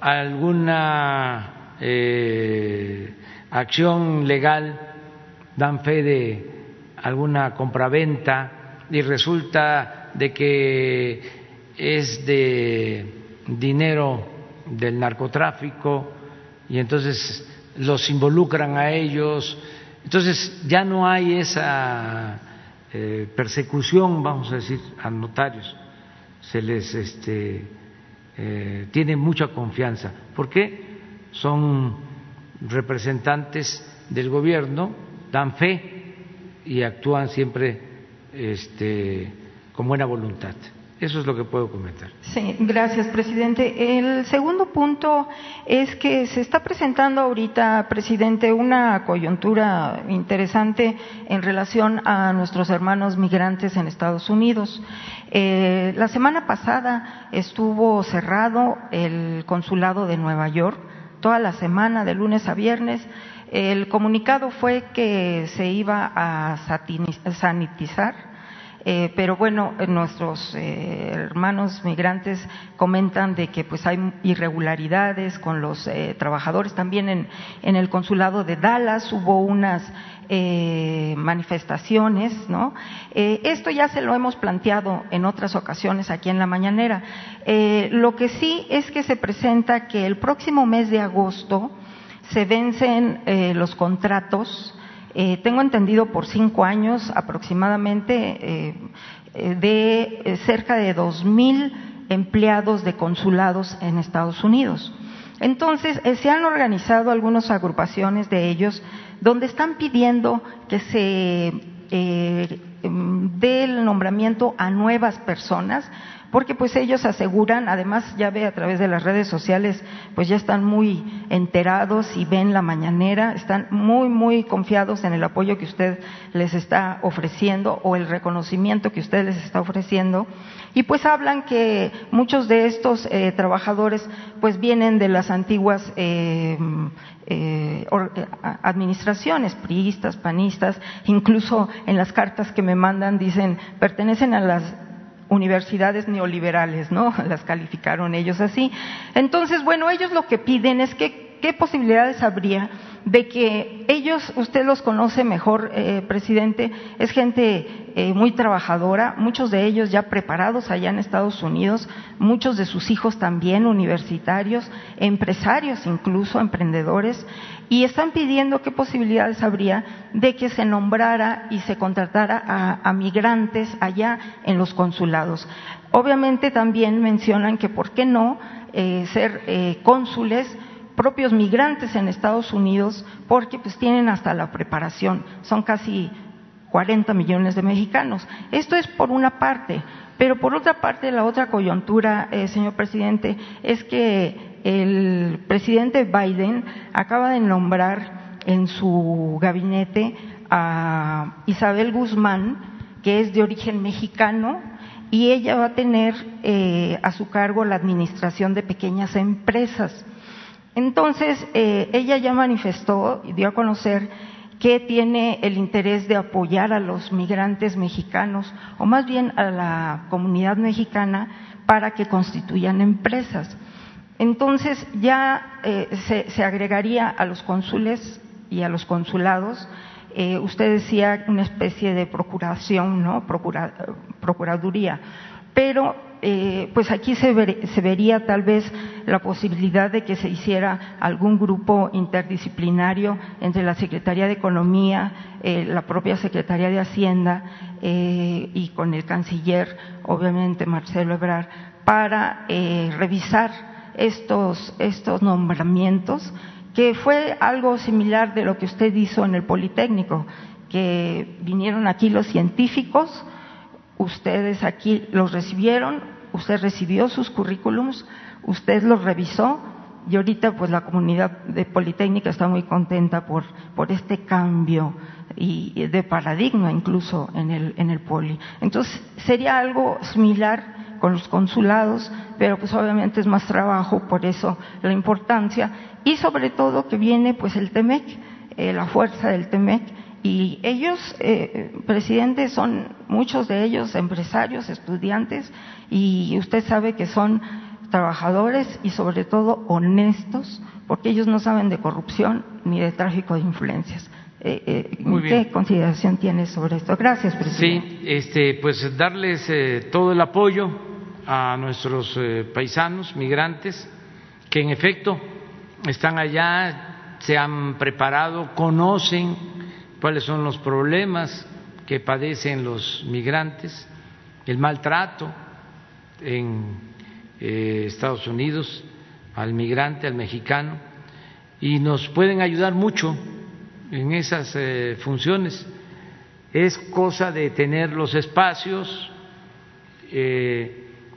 alguna eh, acción legal, dan fe de alguna compraventa y resulta de que es de dinero del narcotráfico y entonces los involucran a ellos. Entonces ya no hay esa eh, persecución, vamos a decir, a notarios. Se les este, eh, tiene mucha confianza. porque Son representantes del gobierno, dan fe y actúan siempre este, con buena voluntad. Eso es lo que puedo comentar. Sí, gracias, presidente. El segundo punto es que se está presentando ahorita, presidente, una coyuntura interesante en relación a nuestros hermanos migrantes en Estados Unidos. Eh, la semana pasada estuvo cerrado el consulado de Nueva York, toda la semana, de lunes a viernes. El comunicado fue que se iba a sanitizar eh, pero bueno, nuestros eh, hermanos migrantes comentan de que pues hay irregularidades con los eh, trabajadores. También en, en, el consulado de Dallas hubo unas manifestaciones, ¿no? esto ya se lo hemos planteado en otras ocasiones aquí en la mañanera. lo que sí es que se presenta que el próximo mes de agosto se vencen los contratos eh, tengo entendido por cinco años aproximadamente eh, eh, de cerca de dos mil empleados de consulados en Estados Unidos. Entonces, se han organizado algunas agrupaciones de ellos donde están pidiendo que se dé el nombramiento a nuevas personas porque pues ellos aseguran, además ya ve a través de las redes sociales, pues ya están muy enterados y ven la mañanera, están muy, muy confiados en el apoyo que usted les está ofreciendo o el reconocimiento que usted les está ofreciendo. Y pues hablan que muchos de estos eh, trabajadores pues vienen de las antiguas eh, eh, administraciones, priistas, panistas, incluso en las cartas que me mandan dicen pertenecen a las universidades neoliberales, ¿no? Las calificaron ellos así. Entonces, bueno, ellos lo que piden es que qué posibilidades habría de que ellos, usted los conoce mejor, eh, presidente, es gente eh, muy trabajadora, muchos de ellos ya preparados allá en Estados Unidos, muchos de sus hijos también universitarios, empresarios incluso, emprendedores, y están pidiendo qué posibilidades habría de que se nombrara y se contratara a, a migrantes allá en los consulados. Obviamente también mencionan que por qué no eh, ser eh, cónsules propios migrantes en Estados Unidos porque pues tienen hasta la preparación, son casi 40 millones de mexicanos. Esto es por una parte, pero por otra parte la otra coyuntura, eh, señor presidente, es que el presidente Biden acaba de nombrar en su gabinete a Isabel Guzmán, que es de origen mexicano, y ella va a tener eh, a su cargo la administración de pequeñas empresas. Entonces, eh, ella ya manifestó y dio a conocer que tiene el interés de apoyar a los migrantes mexicanos, o más bien a la comunidad mexicana, para que constituyan empresas. Entonces, ya eh, se, se agregaría a los cónsules y a los consulados eh, usted decía una especie de procuración, ¿no? procuraduría. Pero, eh, pues aquí se, vería tal vez la posibilidad de que se hiciera algún grupo interdisciplinario entre la Secretaría de Economía, eh, la propia Secretaría de Hacienda y con el canciller, obviamente Marcelo Ebrard, para revisar estos, estos nombramientos que fue algo similar de lo que usted hizo en el Politécnico, que vinieron aquí los científicos, ustedes aquí los recibieron, usted recibió sus currículums, usted los revisó y ahorita pues la comunidad de Politécnica está muy contenta por, por este cambio y de paradigma incluso en el, en el poli. Entonces sería algo similar con los consulados, pero pues obviamente es más trabajo, por eso la importancia y sobre todo que viene pues el TEMEC, eh, la fuerza del TEMEC y ellos, eh, presidente, son muchos de ellos empresarios, estudiantes y usted sabe que son trabajadores y sobre todo honestos, porque ellos no saben de corrupción ni de tráfico de influencias. Eh, eh ¿Qué consideración tiene sobre esto? Gracias, presidente. Sí, este, pues darles eh, todo el apoyo a nuestros eh, paisanos migrantes que en efecto están allá, se han preparado, conocen cuáles son los problemas que padecen los migrantes, el maltrato en eh, Estados Unidos al migrante, al mexicano, y nos pueden ayudar mucho en esas eh, funciones. Es cosa de tener los espacios,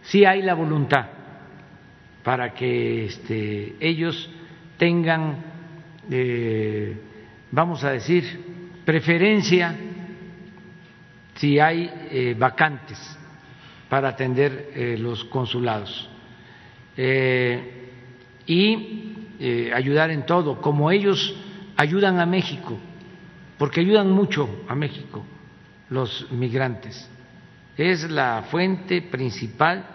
si hay la voluntad para que este, ellos tengan, eh, vamos a decir, preferencia si hay eh, vacantes para atender eh, los consulados y ayudar en todo, como ellos ayudan a México, porque ayudan mucho a México los migrantes. Es la fuente principal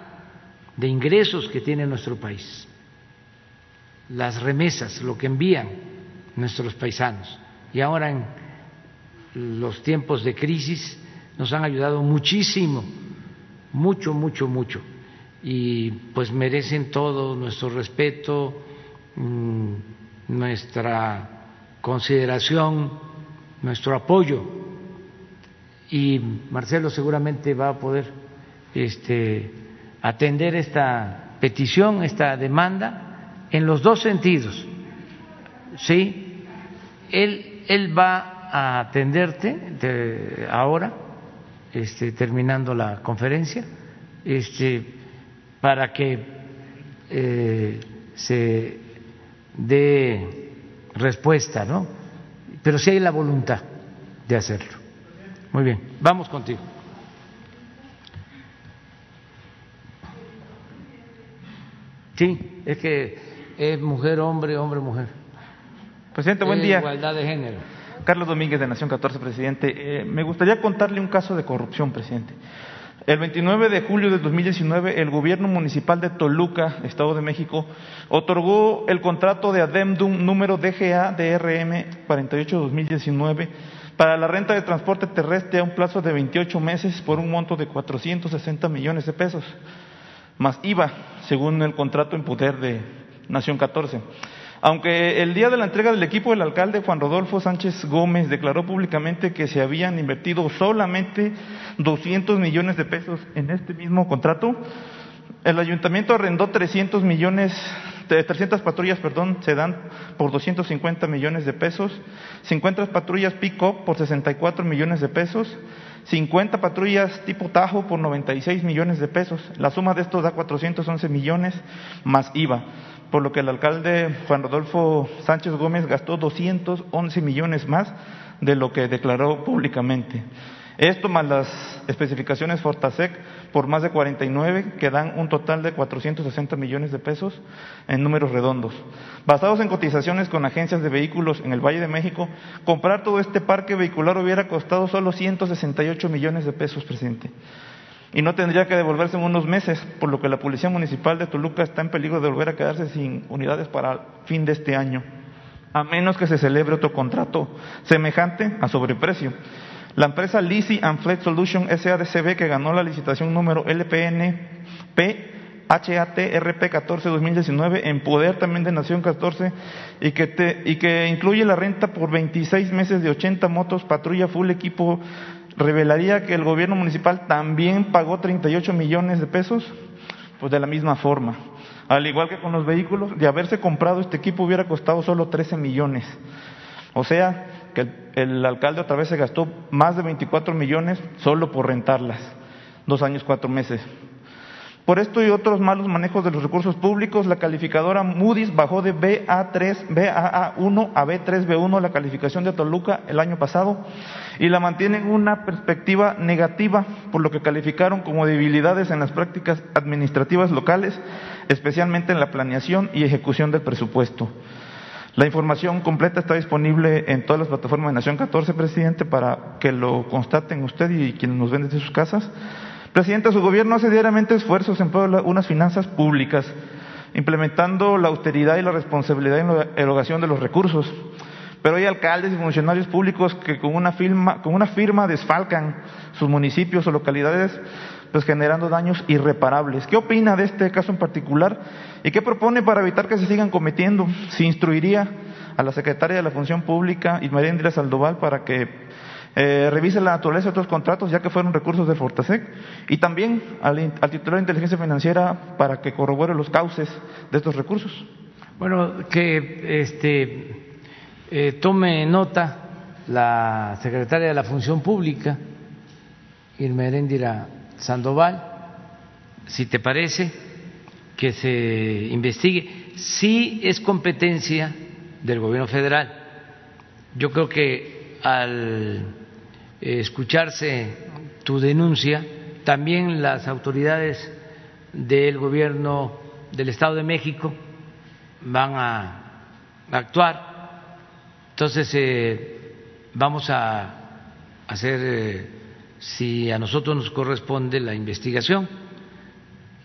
de ingresos que tiene nuestro país, las remesas, lo que envían nuestros paisanos. Y ahora en los tiempos de crisis nos han ayudado muchísimo, mucho, mucho, mucho. Y pues merecen todo nuestro respeto, mm, nuestra consideración, nuestro apoyo. Y Marcelo seguramente va a poder este, atender esta petición, esta demanda, en los dos sentidos. ¿Sí? Él, él va a atenderte ahora, este, terminando la conferencia, este, para que eh, se dé respuesta, ¿no? Pero si hay la voluntad de hacerlo. Muy bien, vamos contigo. Sí, es que es mujer, hombre, hombre, mujer. Presidente, buen día. Igualdad de género. Carlos Domínguez de Nación 14, presidente. Eh, me gustaría contarle un caso de corrupción, presidente. El 29 de julio de 2019, el gobierno municipal de Toluca, Estado de México, otorgó el contrato de adendum número DGA DRM 48-2019 para la renta de transporte terrestre a un plazo de 28 meses por un monto de 460 millones de pesos, más IVA, según el contrato en poder de Nación 14. Aunque el día de la entrega del equipo el alcalde Juan Rodolfo Sánchez Gómez declaró públicamente que se habían invertido solamente 200 millones de pesos en este mismo contrato, el ayuntamiento arrendó 300 millones, 300 patrullas, perdón, se dan por 250 millones de pesos, 50 patrullas pick-up por 64 millones de pesos, 50 patrullas tipo Tajo por 96 millones de pesos. La suma de estos da 411 millones más IVA por lo que el alcalde Juan Rodolfo Sánchez Gómez gastó 211 millones más de lo que declaró públicamente. Esto más las especificaciones Fortasec por más de 49, que dan un total de 460 millones de pesos en números redondos. Basados en cotizaciones con agencias de vehículos en el Valle de México, comprar todo este parque vehicular hubiera costado solo 168 millones de pesos, presidente y no tendría que devolverse en unos meses, por lo que la Policía Municipal de Toluca está en peligro de volver a quedarse sin unidades para el fin de este año, a menos que se celebre otro contrato semejante a sobreprecio. La empresa Lisi and Flex Solution SADCB, que ganó la licitación número LPNP HATRP 14 2019 en poder también de Nación 14 y que, y que incluye la renta por 26 meses de 80 motos patrulla full equipo revelaría que el gobierno municipal también pagó 38 millones de pesos, pues de la misma forma. Al igual que con los vehículos, de haberse comprado este equipo hubiera costado solo 13 millones. O sea, que el, alcalde otra vez se gastó más de 24 millones solo por rentarlas. Dos años, cuatro meses. Por esto y otros malos manejos de los recursos públicos, la calificadora Moody's bajó de BA3, BAA1 a B3B1 la calificación de Toluca el año pasado y la mantiene en una perspectiva negativa, por lo que calificaron como debilidades en las prácticas administrativas locales, especialmente en la planeación y ejecución del presupuesto. La información completa está disponible en todas las plataformas de Nación 14, presidente, para que lo constaten usted y quienes nos ven desde sus casas. Presidenta, su gobierno hace diariamente esfuerzos en pro de unas finanzas públicas, implementando la austeridad y la responsabilidad en la erogación de los recursos. Pero hay alcaldes y funcionarios públicos que con una, firma, con una firma desfalcan sus municipios o localidades, pues generando daños irreparables. ¿Qué opina de este caso en particular y qué propone para evitar que se sigan cometiendo? ¿Se instruiría a la secretaria de la Función Pública, Ismaría Saldoval, para que eh, revise la naturaleza de otros contratos, ya que fueron recursos de Fortasec, y también al, titular de inteligencia financiera para que corrobore los cauces de estos recursos. Bueno, que este, eh, tome nota la secretaria de la Función Pública, Irma Heréndira Sandoval, si te parece, que se investigue. Sí es competencia del gobierno federal. Yo creo que al escucharse tu denuncia, también las autoridades del gobierno del Estado de México van a actuar. Entonces, eh, vamos a hacer, eh, si a nosotros nos corresponde, la investigación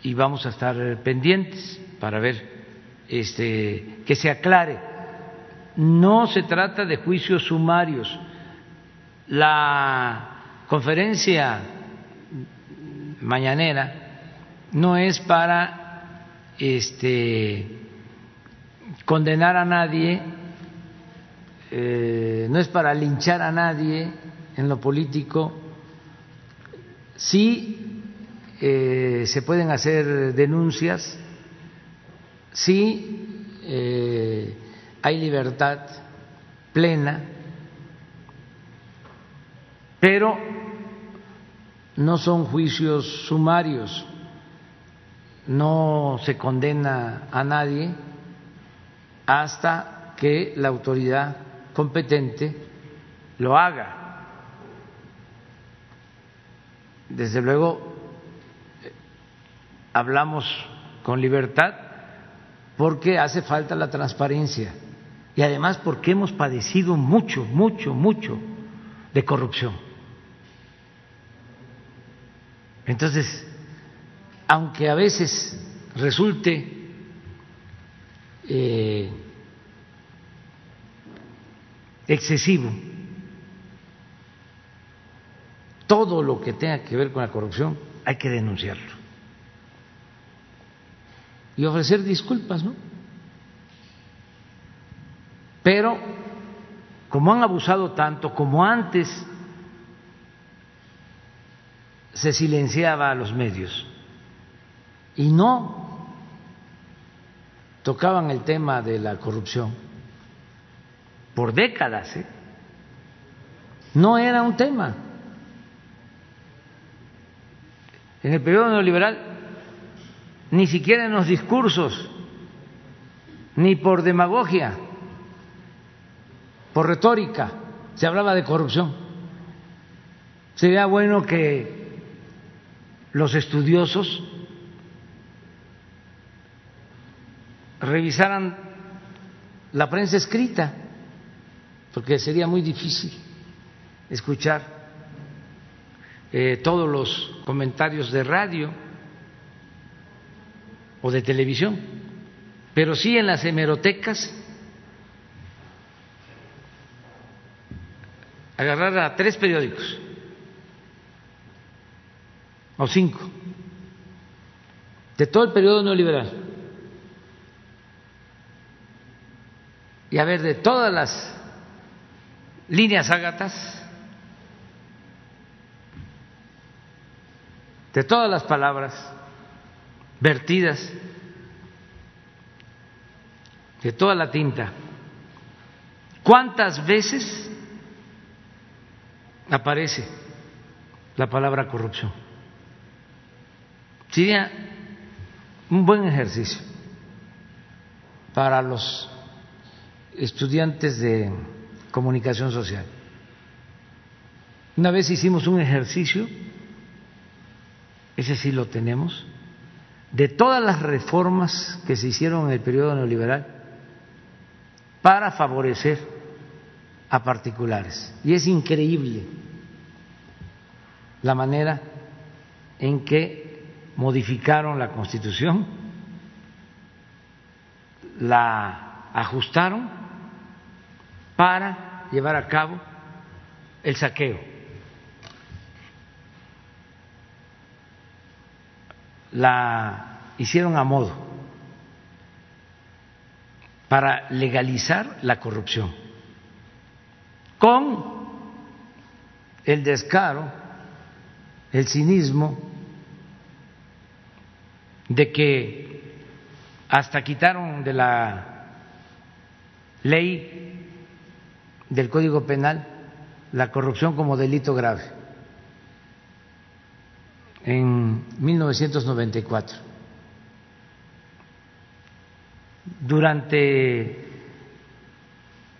y vamos a estar pendientes para ver este, que se aclare. No se trata de juicios sumarios la conferencia mañanera no es para este, condenar a nadie, eh, no es para linchar a nadie en lo político, sí eh, se pueden hacer denuncias, sí eh, hay libertad plena pero no son juicios sumarios, no se condena a nadie hasta que la autoridad competente lo haga. Desde luego, hablamos con libertad porque hace falta la transparencia y además porque hemos padecido mucho, mucho, mucho de corrupción. Entonces, aunque a veces resulte eh, excesivo todo lo que tenga que ver con la corrupción, hay que denunciarlo y ofrecer disculpas, ¿no? Pero como han abusado tanto, como antes se silenciaba a los medios y no tocaban el tema de la corrupción por décadas, ¿eh? no era un tema. En el periodo neoliberal, ni siquiera en los discursos, ni por demagogia, por retórica, se hablaba de corrupción. Sería bueno que los estudiosos revisaran la prensa escrita, porque sería muy difícil escuchar eh, todos los comentarios de radio o de televisión, pero sí en las hemerotecas agarrar a tres periódicos o cinco de todo el periodo neoliberal y a ver de todas las líneas ágatas, de todas las palabras vertidas, de toda la tinta, ¿cuántas veces aparece la palabra corrupción. Sería un buen ejercicio para los estudiantes de comunicación social. Una vez hicimos un ejercicio, ese sí lo tenemos, de todas las reformas que se hicieron en el periodo neoliberal para favorecer a particulares. Y es increíble la manera en que modificaron la Constitución, la ajustaron para llevar a cabo el saqueo. La hicieron a modo para legalizar la corrupción, con el descaro el cinismo de que hasta quitaron de la ley del Código Penal la corrupción como delito grave en 1994. Durante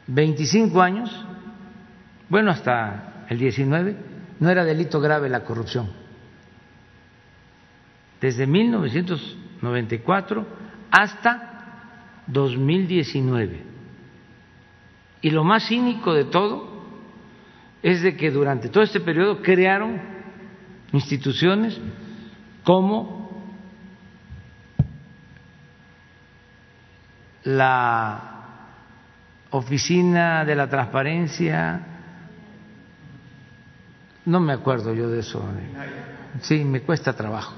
25 años, bueno, hasta el 19, no era delito grave la corrupción. Desde 1994 hasta 2019. Y lo más cínico de todo es de que durante todo este periodo crearon instituciones como la Oficina de la Transparencia no me acuerdo yo de eso. Sí, me cuesta trabajo.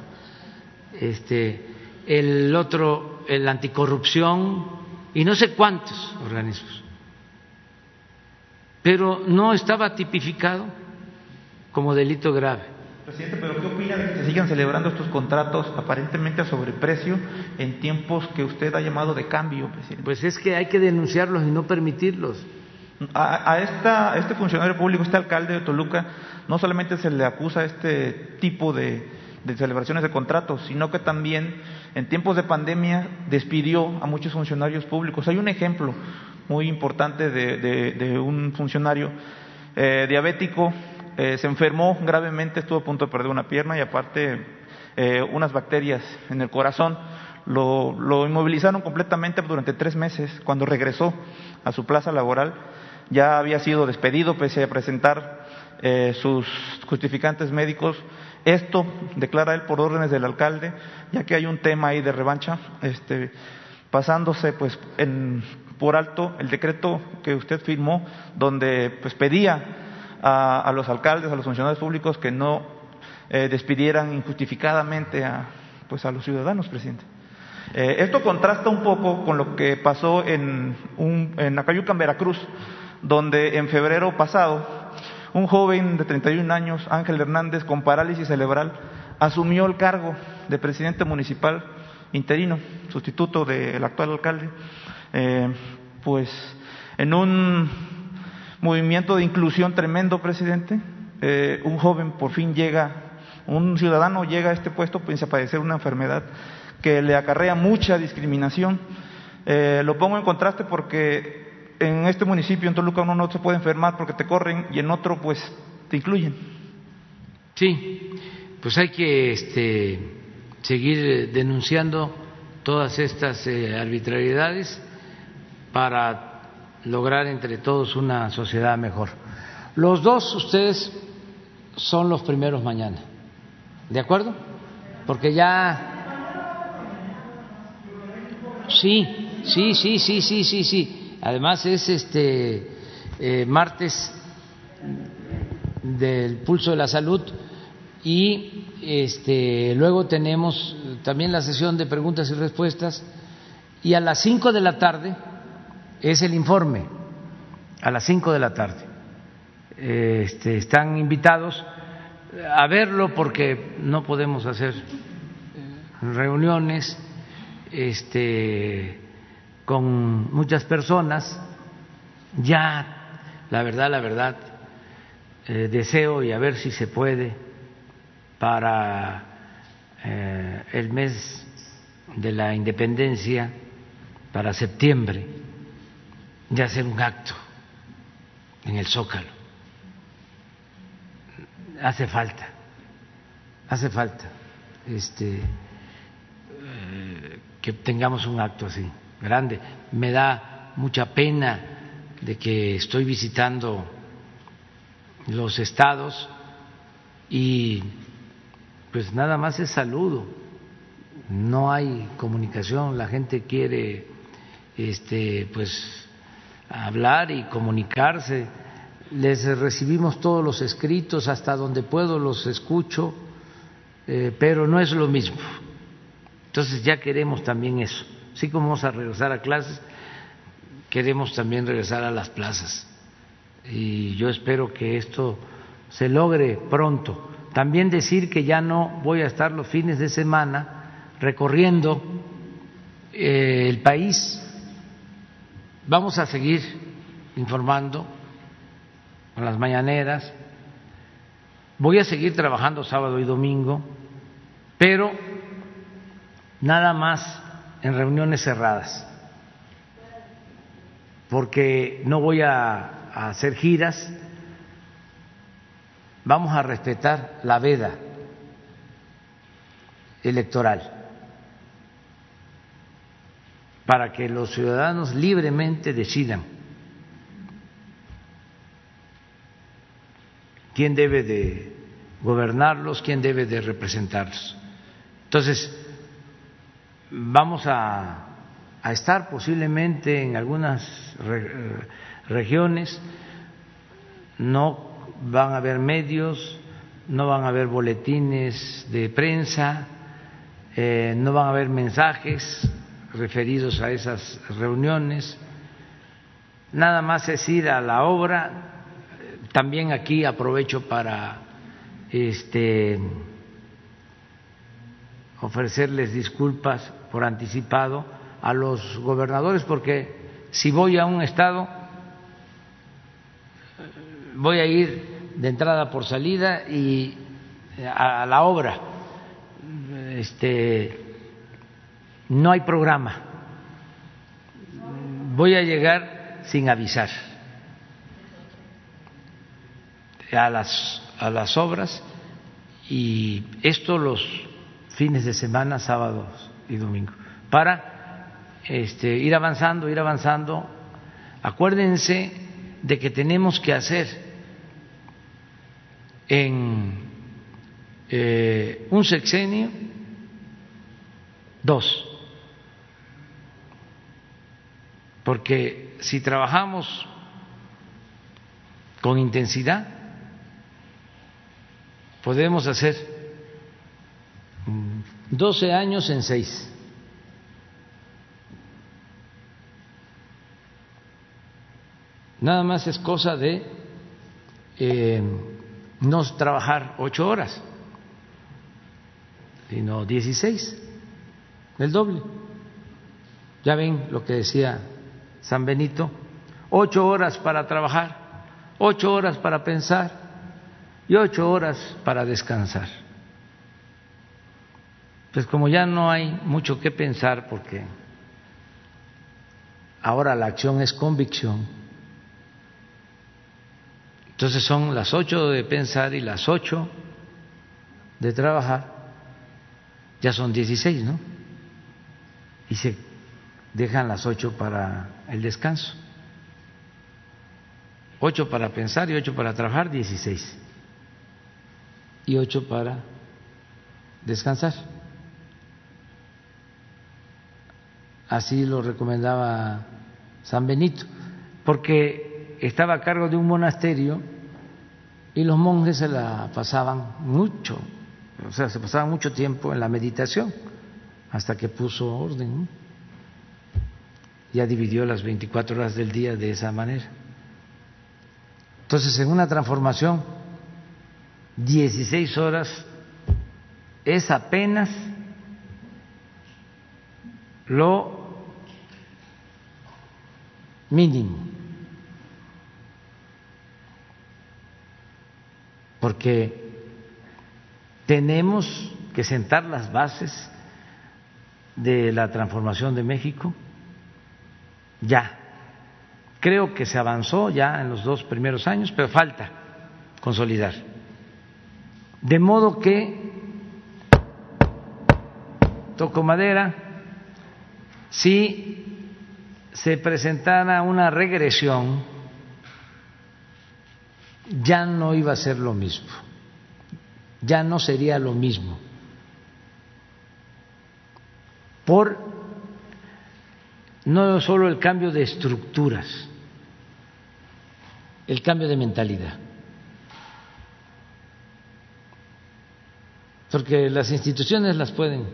Este, el otro, el anticorrupción y no sé cuántos organismos. Pero no estaba tipificado como delito grave. Presidente, pero ¿qué opina de que se sigan celebrando estos contratos aparentemente a sobreprecio en tiempos que usted ha llamado de cambio, presidente? Pues es que hay que denunciarlos y no permitirlos. A, esta, este funcionario público, este alcalde de Toluca, no solamente se le acusa este tipo de, celebraciones de contratos, sino que también en tiempos de pandemia despidió a muchos funcionarios públicos. Hay un ejemplo muy importante de, un funcionario eh, diabético, eh, se enfermó gravemente, estuvo a punto de perder una pierna y aparte eh, unas bacterias en el corazón. Lo, lo inmovilizaron completamente durante tres meses. Cuando regresó a su plaza laboral, ya había sido despedido pese a presentar eh, sus justificantes médicos Esto declara él por órdenes del alcalde, ya que hay un tema ahí de revancha, este, pasándose pues en, por alto el decreto que usted firmó, donde pues pedía a, los alcaldes, a los funcionarios públicos que no eh, despidieran injustificadamente a, pues a los ciudadanos, presidente. Eh, esto contrasta un poco con lo que pasó en, un, en Acayuca, en Veracruz, donde en febrero pasado un joven de 31 años, Ángel Hernández, con parálisis cerebral, asumió el cargo de presidente municipal interino, sustituto del actual alcalde, eh, pues en un movimiento de inclusión tremendo, presidente, eh, un joven por fin llega, un ciudadano llega a este puesto pues a padecer una enfermedad que le acarrea mucha discriminación. Eh, lo pongo en contraste porque en este municipio, en Toluca, uno no se puede enfermar porque te corren y en otro, pues, te incluyen. Sí, pues hay que este, seguir denunciando todas estas eh, arbitrariedades para lograr entre todos una sociedad mejor. Los dos, ustedes son los primeros mañana, ¿de acuerdo? Porque ya... Sí, sí, sí, sí, sí, sí, sí. Además es este eh, martes del pulso de la salud y este, luego tenemos también la sesión de preguntas y respuestas y a las cinco de la tarde es el informe, a las cinco de la tarde. Este, están invitados a verlo porque no podemos hacer reuniones este, con muchas personas, ya, la verdad, la verdad, eh, deseo y a ver si se puede para eh, el mes de la independencia, para septiembre, ya hacer un acto en el Zócalo. Hace falta, hace falta este, eh, que tengamos un acto así grande. Me da mucha pena de que estoy visitando los estados y pues nada más es saludo, no hay comunicación, la gente quiere este pues hablar y comunicarse, les recibimos todos los escritos, hasta donde puedo los escucho, eh, pero no es lo mismo. Entonces ya queremos también eso. Así como vamos a regresar a clases, queremos también regresar a las plazas. Y yo espero que esto se logre pronto. También decir que ya no voy a estar los fines de semana recorriendo eh, el país. Vamos a seguir informando con las mañaneras. Voy a seguir trabajando sábado y domingo, pero nada más en reuniones cerradas, porque no voy a, hacer giras, vamos a respetar la veda electoral para que los ciudadanos libremente decidan quién debe de gobernarlos, quién debe de representarlos. Entonces, vamos a, estar posiblemente en algunas regiones, no van a haber medios, no van a haber boletines de prensa, eh, no van a haber mensajes referidos a esas reuniones, nada más es ir a la obra. También aquí aprovecho para este ofrecerles disculpas por anticipado a los gobernadores porque si voy a un estado voy a ir de entrada por salida y a la obra este no hay programa voy a llegar sin avisar a las a las obras y esto los fines de semana, sábados y domingos, para este, ir avanzando, ir avanzando. Acuérdense de que tenemos que hacer en eh, un sexenio, dos. Porque si trabajamos con intensidad, podemos hacer 12 años en seis. Nada más es cosa de eh, no trabajar ocho horas, sino dieciséis, el doble. Ya ven lo que decía San Benito, ocho horas para trabajar, ocho horas para pensar y ocho horas para descansar. Pues como ya no hay mucho que pensar porque ahora la acción es convicción, entonces son las ocho de pensar y las ocho de trabajar, ya son dieciséis, ¿no? Y se dejan las ocho para el descanso. Ocho para pensar y ocho para trabajar, dieciséis. Y ocho para descansar. Así lo recomendaba San Benito, porque estaba a cargo de un monasterio y los monjes se la pasaban mucho, o sea, se pasaban mucho tiempo en la meditación hasta que puso orden. Ya dividió las 24 horas del día de esa manera. Entonces, en una transformación, 16 horas es apenas lo mínimo. porque tenemos que sentar las bases de la transformación de México ya. Creo que se avanzó ya en los dos primeros años, pero falta consolidar. De modo que, toco madera, si se presentara una regresión ya no iba a ser lo mismo, ya no sería lo mismo. Por no solo el cambio de estructuras, el cambio de mentalidad. Porque las instituciones las pueden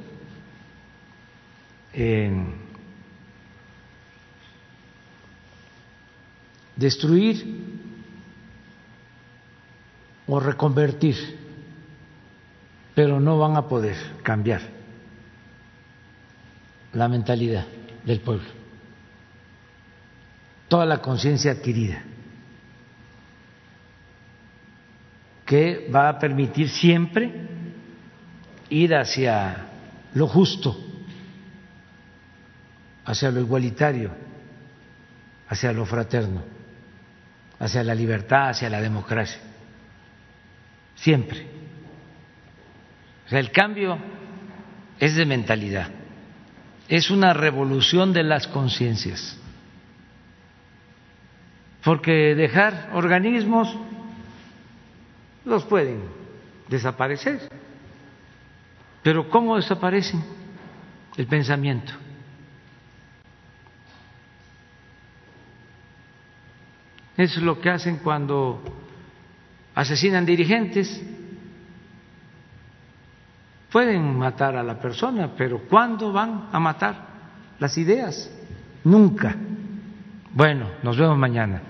eh, destruir o reconvertir, pero no van a poder cambiar la mentalidad del pueblo, toda la conciencia adquirida, que va a permitir siempre ir hacia lo justo, hacia lo igualitario, hacia lo fraterno, hacia la libertad, hacia la democracia siempre. O sea, el cambio es de mentalidad, es una revolución de las conciencias. Porque dejar organismos los pueden desaparecer. Pero ¿cómo desaparecen? El pensamiento. Eso es lo que hacen cuando asesinan dirigentes, pueden matar a la persona, pero ¿cuándo van a matar las ideas? Nunca. Bueno, nos vemos mañana.